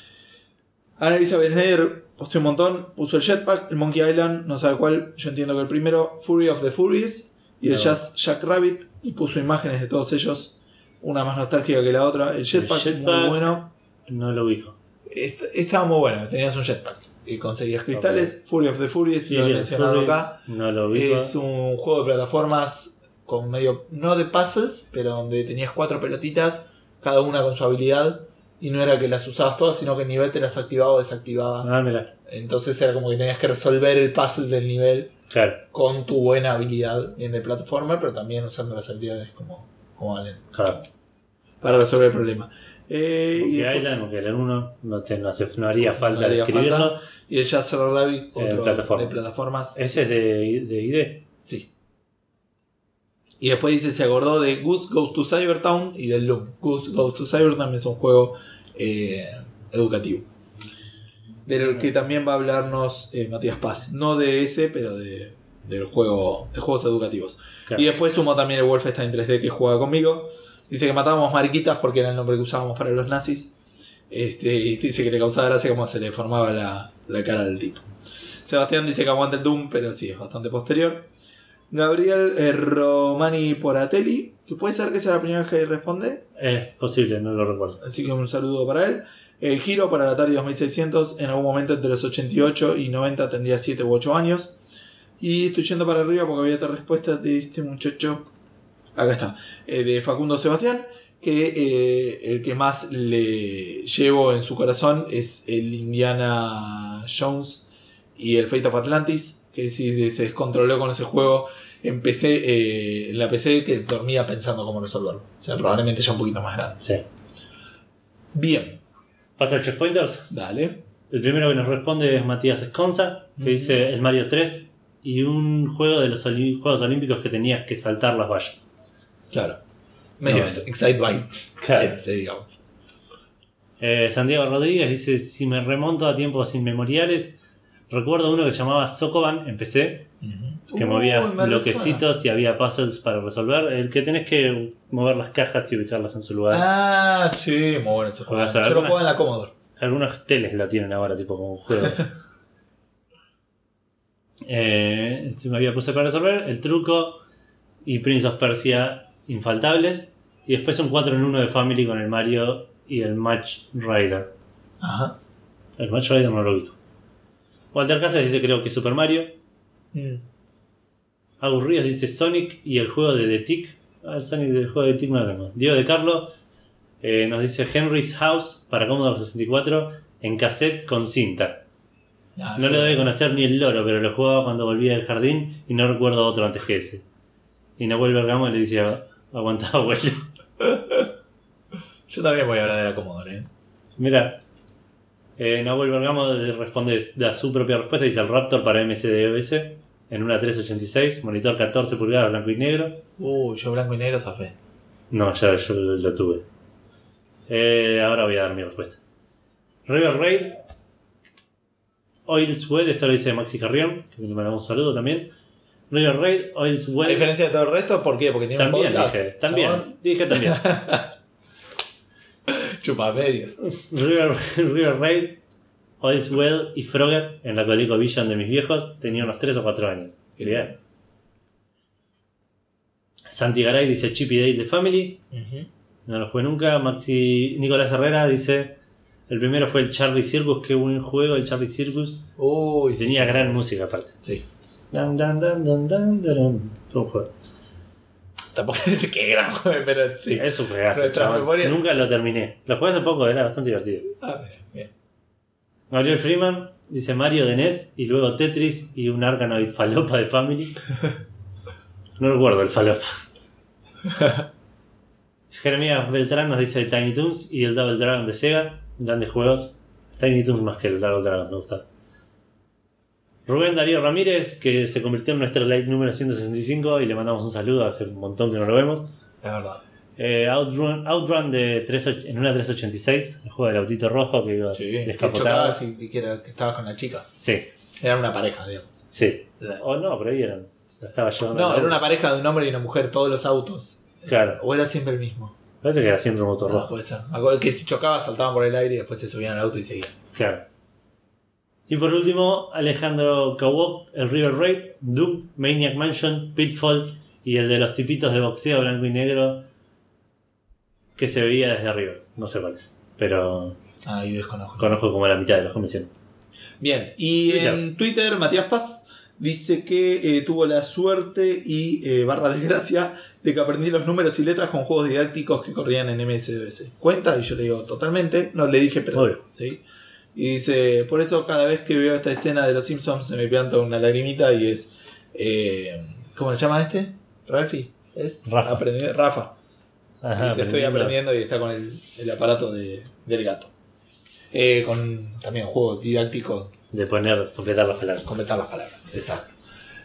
Ana Elizabeth Schneider posteó un montón. Puso el jetpack, el Monkey Island, no sabe cuál. Yo entiendo que el primero, Fury of the Furies. Y el. Jazz Jack Rabbit. Y puso imágenes de todos ellos. Una más nostálgica que la otra. El jetpack, muy jetpack. bueno. No lo ubico. Est- Estaba muy bueno, tenías un jetpack. Y conseguías cristales. Fury of the Furies, lo he mencionado acá. No lo ubico. Es un juego de plataformas con medio, no de puzzles, pero donde tenías cuatro pelotitas, cada una con su habilidad. Y no era que las usabas todas, sino que el nivel te las activaba o desactivaba. Ah, mira. Entonces era como que tenías que resolver el puzzle del nivel Claro. con tu buena habilidad, bien de plataforma, pero también usando las habilidades como, como valen claro. para resolver el problema. Eh, y, después- Island, Monkey Island 1, no, te- no, hace- no haría falta haría falta. y el Jazz Rabbit, otro plataformas. de plataformas. Ese es de, de ID. Sí. Y después dice, se acordó de Goose Goes to Cybertown y del Loom. Goose Goes to Cybertown es un juego eh, educativo. Del que también va a hablarnos eh, Matías Paz. No de ese, pero de, del juego, de juegos educativos. Claro. Y después sumo también el Wolfenstein 3D que juega conmigo. Dice que matábamos mariquitas porque era el nombre que usábamos para los nazis. Este, y dice que le causaba gracia como se le formaba la, la cara del tipo. Sebastián dice que aguanta el Doom, pero sí, es bastante posterior. Gabriel eh, Romani Poratelli, que puede ser que sea la primera vez que responde, Es posible, no lo recuerdo. así que un saludo para él. El giro para el Atari 2600 en algún momento entre los 88 y 90 tendría 7 u 8 años. Y estoy yendo para arriba porque había otra respuesta de este muchacho. Acá está. eh, de Facundo Sebastián. Que eh, el que más le llevo en su corazón es el Indiana Jones y el Fate of Atlantis. Que si se descontroló con ese juego en PC, eh, en la PC que dormía pensando cómo resolverlo. O sea, probablemente ya un poquito más grande. Sí. Bien, Pasa el checkpointers. dale. El primero que nos responde es Matías Esconza, que dice el Mario 3 y un juego de los Juegos Olímpicos que tenías que saltar las vallas. Claro. Medio No, Excite Vibe. Claro. Ese, digamos. Eh, Santiago Rodríguez dice: Si me remonto a tiempos inmemoriales, recuerdo uno que se llamaba Sokoban en PC, que movía bloquecitos y había puzzles para resolver. El que tenés que mover las cajas y ubicarlas en su lugar. Ah, sí, muy bueno ese juego. ¿Juegas a Yo lo jugaba en la Commodore. Algunos teles la tienen ahora, tipo como un juego. eh, me había puesto para resolver. El truco y Prince of Persia infaltables. Y después un 4 en 1 de Family con el Mario y el Match Rider. Ajá. El Match Rider no lo ubico. Walter Casas dice creo que Super Mario. Mm. Agus Ríos dice Sonic y el juego de The Tick. Ah, el Sonic del juego de The Tick no lo tengo. Diego de Carlo eh, nos dice Henry's House para Commodore 64 en cassette con cinta. Ah, No sí. lo debe conocer ni el loro, pero lo jugaba cuando volvía del jardín y no recuerdo otro antes que ese. Y Nahuel Bergamo le dice, aguanta abuelo. Yo también voy a hablar de la Commodore. ¿eh? Mira, eh, Nahuel Bergamo responde, da su propia respuesta, dice el Raptor para MCDOS en una 386, monitor 14 pulgadas blanco y negro. Uy, yo blanco y negro zafé. No, ya yo lo tuve. Eh, ahora voy a dar mi respuesta. River Raid. Oils Well, esto lo dice Maxi Carrión, que le mandamos un saludo también. River Raid, Oils A Well. diferencia de todo el resto, ¿por qué? Porque tiene También un podcast. dije, también, dije también. Chupa medio. River, River Raid, Oils Well y Frogger en la ColecoVision de mis viejos. Tenía unos 3 o 4 años. Qué Bien. Santi Garay dice Chippy Dale de Family. No lo jugué nunca. Maxi Nicolás Herrera dice: El primero fue el Charlie Circus. Qué buen juego, el Charlie Circus. Y tenía sí, gran sí. música aparte. Sí. Dan, dan, dan, dan, dan, dan. Qué buen juego. Tampoco es que gran juego, pero sí. Es un juegazo, Nunca lo terminé. Lo jugué hace poco, era bastante divertido. Ah, bien, bien. Gabriel Freeman dice Mario de NES y luego Tetris y un Arkanoid falopa de Family. No recuerdo el falopa. Jeremías Beltrán nos dice Tiny Toons y el Double Dragon de Sega. Grandes juegos. Tiny Toons más que el Double Dragon, me gusta. Rubén Darío Ramírez, que se convirtió en nuestro like número 165 y le mandamos un saludo, hace un montón que no lo vemos. Es verdad. Eh, Outrun, Outrun de 3, en una 386, el juego del autito rojo que iba Sí, que descapotado. chocabas y, que, era- que estabas con la chica. Sí, Era una pareja, digamos. sí. La- O no, pero ahí eran. La estaba llevando. No, era una pareja de un hombre y una mujer, todos los autos. Claro, O era siempre el mismo. parece que era siempre un auto No, rojo. puede ser. Me acuerdo que si chocaba saltaban por el aire y después se subían al auto y seguían. Claro. Y por último, Alejandro Kawok, el River Raid, Doom, Maniac Mansion, Pitfall y el de los tipitos de boxeo blanco y negro que se veía desde arriba. No sé cuál es, pero Ah, y desconozco. conozco como la mitad de los que mencioné. Bien, y Twitter. en Twitter Matías Paz dice que eh, tuvo la suerte y eh, barra desgracia de que aprendí los números y letras con juegos didácticos que corrían en MSDS. ¿Cuenta? Y yo le digo, totalmente. No le dije, pero... Obvio. ¿sí? Y dice, por eso cada vez que veo esta escena de Los Simpsons se me planta una lagrimita y es... eh, ¿Cómo se llama este? ¿Ralphie? ¿Es? Rafa. Aprendí- Rafa. Ajá, Dice, estoy aprendiendo y está con el, el aparato de- del gato. Eh, con también juego didáctico De poner, completar las palabras. completar las palabras. Exacto.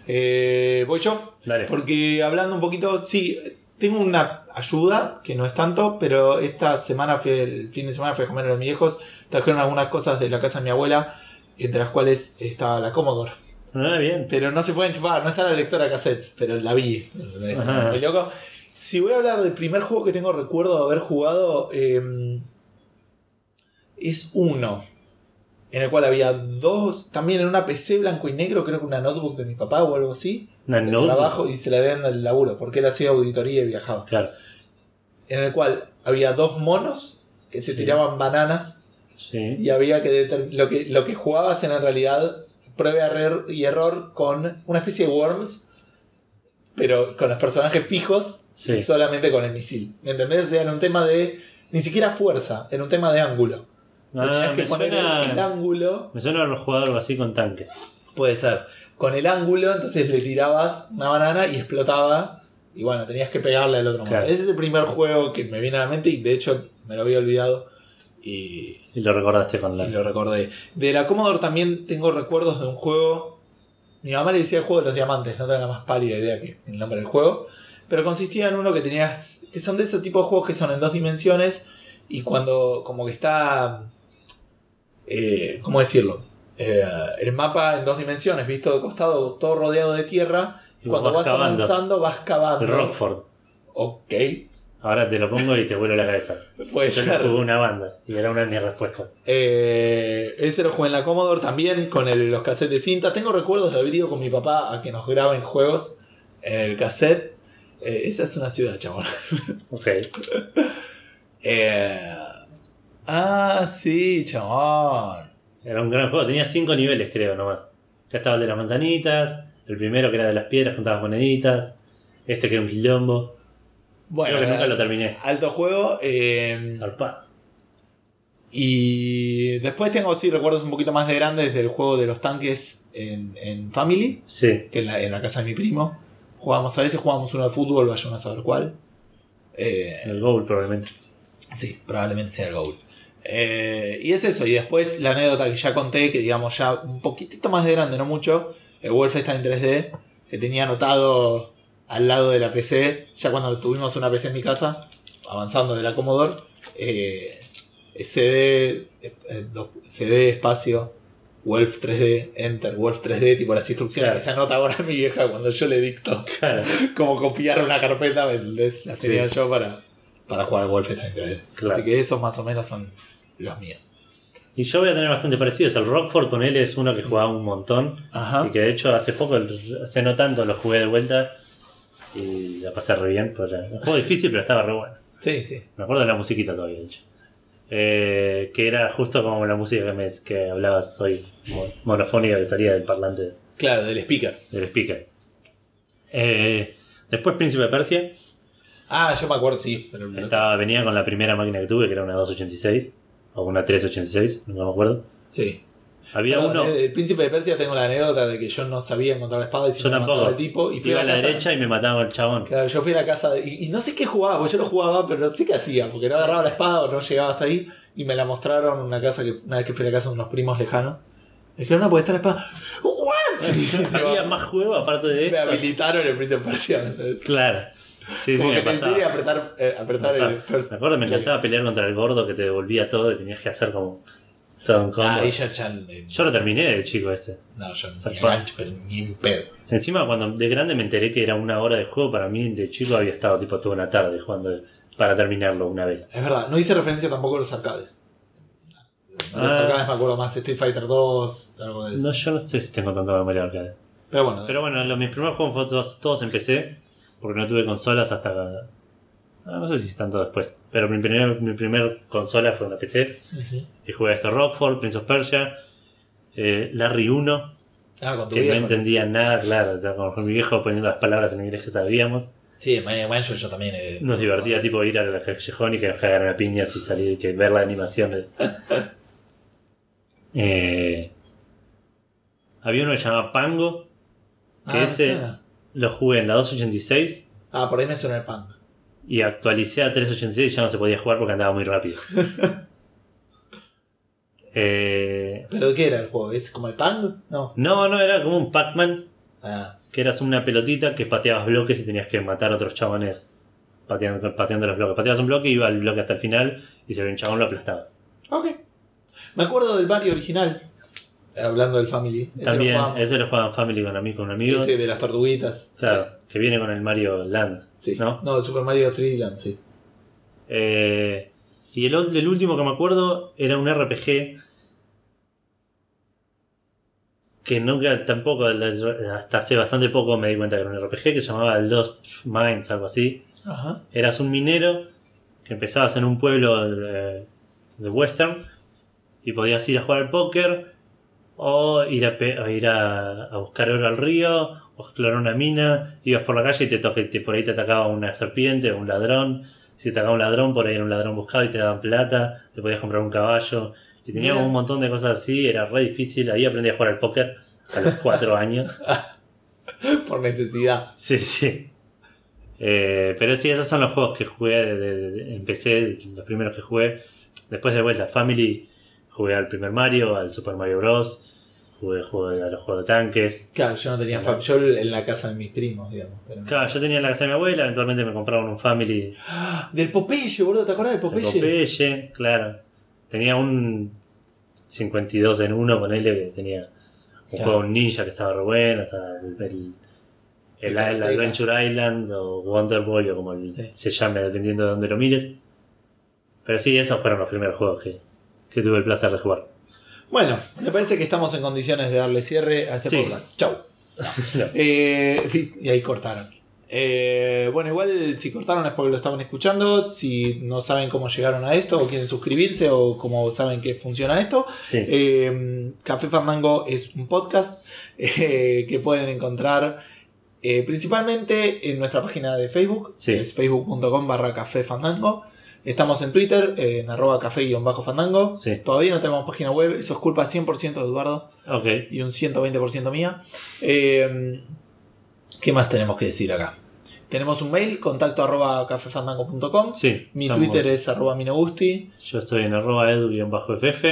Eh, voy yo. Dale. Porque hablando un poquito, sí, tengo una ayuda, que no es tanto, pero esta semana, fui, el fin de semana fui a comer a los viejos, trajeron algunas cosas de la casa de mi abuela, entre las cuales estaba la Commodore. Ah, bien. Pero no se pueden chupar, no está la lectora de cassettes, pero la vi. Muy loco. Si voy a hablar del primer juego que tengo recuerdo de haber jugado, eh, es uno. En el cual había dos, también en una PC blanco y negro, creo que una notebook de mi papá o algo así. De notebook. trabajo y se la dieron al laburo, porque él hacía auditoría y viajaba. Claro. En el cual había dos monos que se Sí. tiraban bananas Sí. y había que lo que lo que jugabas en realidad prueba error y error con una especie de worms pero con los personajes fijos Sí. y solamente con el misil ¿me entendés? o sea era un tema de ni siquiera fuerza era un tema de ángulo Ah, tenías que me, poner el, el suena, ángulo me suena haberlo jugado algo así con tanques. puede ser con el ángulo entonces le tirabas una banana y explotaba y bueno tenías que pegarle al otro Claro. ese es el primer juego que me viene a la mente y de hecho me lo había olvidado y Y lo recordaste con la. Y lo recordé. De la Commodore también tengo recuerdos de un juego. Mi mamá le decía el juego de los diamantes, no tengo la más pálida idea que el nombre del juego. Pero consistía en uno que tenías. que son de ese tipo de juegos que son en dos dimensiones. Y cuando. como que está. eh, ¿Cómo decirlo? Eh, el mapa en dos dimensiones, visto de costado, todo rodeado de tierra. Y cuando vas avanzando, vas cavando. El Rockford. Ok, Ahora te lo pongo y te vuelo la cabeza. puede Yo ser. jugué una banda y era una de mis respuestas. Eh, ese lo jugué en la Commodore también con el- los cassettes de cinta. Tengo recuerdos de haber ido con mi papá a que nos graben juegos en el cassette. Eh, esa es una ciudad, chabón. Ok. Eh, ah, sí, chabón. Era un gran juego. Tenía cinco niveles, creo, nomás. Ya estaba el de las manzanitas. El primero que era de las piedras, juntabas moneditas. Este que era un quilombo. Bueno, creo que nunca lo terminé. alto juego. eh, Zarpado. y después tengo, sí, recuerdos un poquito más de grandes del juego de los tanques en, en Family, Sí. que en la, en la casa de mi primo. Jugábamos a veces, jugábamos uno de fútbol, vaya uno a saber cuál. Eh, El Goal probablemente. Sí, probablemente sea el goal. Eh, y es eso, y después la anécdota que ya conté, que digamos ya un poquitito más de grande, no mucho, el Wolfenstein 3D, que tenía anotado al lado de la PC, ya cuando tuvimos una PC en mi casa, avanzando de la Commodore, eh, CD, eh, CD espacio, Wolf 3D, Enter, Wolf 3D, tipo las instrucciones Claro. que se anota ahora mi vieja cuando yo le dicto Claro. como copiar una carpeta. Las tenía Sí. yo para, para jugar Wolfenstein 3D. Claro. Así que esos más o menos son los míos. Y yo voy a tener bastante parecidos. El Rockford con él es uno que jugaba un montón. Ajá. Y que de hecho hace poco, hace no tanto, lo jugué de vuelta. Y la pasé re bien. un juego difícil, pero estaba re bueno. Sí, sí. Me acuerdo de la musiquita todavía, de hecho. Eh, que era justo como la música que, me, que hablabas hoy, mo- monofónica que salía del parlante Claro, del speaker. del speaker. Eh, después Príncipe de Persia. Ah, yo me acuerdo, sí. Pero Estaba, venía con la primera máquina que tuve, que era una 286. O una 386, no me acuerdo. Sí. Había Perdón, uno. eh, El príncipe de Persia tengo la anécdota de que yo no sabía encontrar la espada y si Yo me tampoco. mataba el tipo. Y fui Iba a la, casa, derecha y me mataba el chabón. Claro, yo fui a la casa de- y, y no sé qué jugaba, porque yo lo jugaba, pero no sé qué hacía, porque no agarraba la espada o no llegaba hasta ahí. Y me la mostraron una casa que una vez que fui a la casa de unos primos lejanos. Me dijeron, no, porque está la espada. ¿What? Había más juego aparte de me esto. habilitaron el príncipe de Persia. entonces. Claro. Sí, sí, Como me que enseñe a apretar, eh, apretar Me el first. Me acuerdo, me encantaba pelear contra el gordo que te devolvía todo y tenías que hacer como todo un combo. Ah, ya, ya- Yo lo terminé de chico este. No, yo ni Zarpado. engancho, pero ni en pedo. Encima, cuando de grande me enteré que era una hora de juego, para mí de chico había estado tipo toda una tarde jugando para terminarlo una vez. Es verdad, no hice referencia tampoco a los arcades. A los Ah. arcades me acuerdo más Street Fighter 2, algo de eso. No, yo no sé si tengo tanta memoria arcade. Pero bueno, Pero bueno, los, mis primeros juegos todos, todos en PC, porque no tuve consolas hasta... ah, no sé si tanto después, pero mi primer, mi primer consola fue una PC y jugué a esto Rockford, Prince of Persia, eh, Larry 1, Ah, con tu que no entendía nada, claro, o sea, con mi viejo poniendo las palabras en inglés que sabíamos. Sí, Man yo, yo también. eh, Nos divertía tipo ir al callejón y que nos cagaran a piñas y salir, que ver la animación. de- Eh, había uno que se llamaba Pango, que Ah, ese suena. Lo jugué en la 286 Ah, por ahí me suena el pan. y actualicé a 386 y ya no se podía jugar porque andaba muy rápido. Eh, ¿Pero qué era el juego? ¿Es como el pan? No. no, no, era como un Pac-Man, Ah, que eras una pelotita que pateabas bloques y tenías que matar a otros chabones pateando, pateando los bloques. Pateabas un bloque y iba al bloque hasta el final y si había un chabón lo aplastabas. ok. Me acuerdo del Mario original. Eh, Hablando del Family. También, ese lo juegan Family con, ami- con un amigo. Ese de las tortuguitas. Claro, que viene con el Mario Land. Sí. ¿No? No, el Super Mario 3D Land, sí. Eh, y el, el último que me acuerdo era un RPG que nunca tampoco, hasta hace bastante poco me di cuenta que era un RPG que se llamaba Lost Mines, algo así. Ajá. Eras un minero que empezabas en un pueblo de, de western y podías ir a jugar al póker o ir a, pe- o ir a, a buscar oro al río o explorar una mina. Ibas por la calle y te toque, te- por ahí te atacaba una serpiente o un ladrón. Si te atacaba un ladrón, por ahí era un ladrón buscado y te daban plata. Te podías comprar un caballo. Y teníamos Mira. un montón de cosas así. Era re difícil. Ahí aprendí a jugar al póker a los cuatro años. Por necesidad. Sí, sí. Eh, pero sí, esos son los juegos que jugué, de, de- de- empecé, los primeros que jugué. Después de vuelta, Family, jugué al primer Mario, al Super Mario Bros. Jugué, a los juegos de tanques. Claro, yo no tenía Fam. Yo en la casa de mis primos, digamos. pero no. Claro, yo tenía en la casa de mi abuela, eventualmente me compraron un Family Del Popeye, boludo, ¿te acordás del de Popeye? Popeye, claro. Tenía un 52 en uno, ponele que tenía un Claro. juego un ninja que estaba re bueno, estaba el, el. Adventure Island o Wonder Boy o como el- Sí. se llame dependiendo de donde lo mires. Pero sí, esos fueron los primeros juegos que, que tuve el placer de jugar. Bueno, me parece que estamos en condiciones de darle cierre a este Sí. podcast. Chau. No. Eh, y ahí cortaron. Eh, bueno, igual si cortaron es porque lo estaban escuchando. Si no saben cómo llegaron a esto o quieren suscribirse o cómo saben que funciona esto, Sí. eh, Café Fandango es un podcast que pueden encontrar principalmente en nuestra página de Facebook, Sí. es facebook.com barra Café Fandango. Estamos en Twitter, eh, en arroba café-fandango. Sí. Todavía no tenemos página web, eso es culpa 100% de Eduardo Ok. y un 120% mía. Eh, ¿Qué más tenemos que decir acá? Tenemos un mail, contacto arroba cafefandango.com. Sí. Mi estamos- Twitter es arroba minogusti. Yo estoy en arroba edu-ff.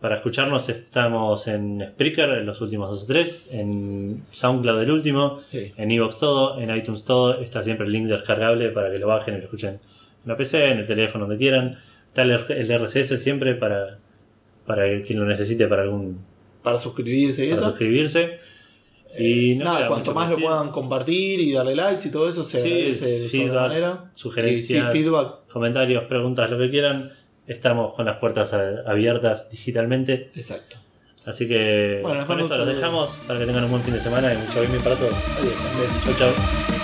Para escucharnos estamos en Spreaker, en los últimos dos o tres, en SoundCloud el último, Sí. en Evox todo, en iTunes todo. Está siempre el link descargable para que lo bajen y lo escuchen en la PC, en el teléfono, donde quieran. Está el, el RSS siempre para, para quien lo necesite para algún Para suscribirse y para eso. suscribirse. Y no Nada, cuanto más lo puedan compartir y darle likes y todo eso se Sí, agradece de feedback, sobremanera. sugerencias, Y sí, feedback. comentarios, preguntas, lo que quieran. Estamos con las puertas abiertas digitalmente. Exacto. Así que Bueno, con esto los dejamos para que tengan un buen fin de semana y mucho gaming para todos. Adiós. Chau, chau.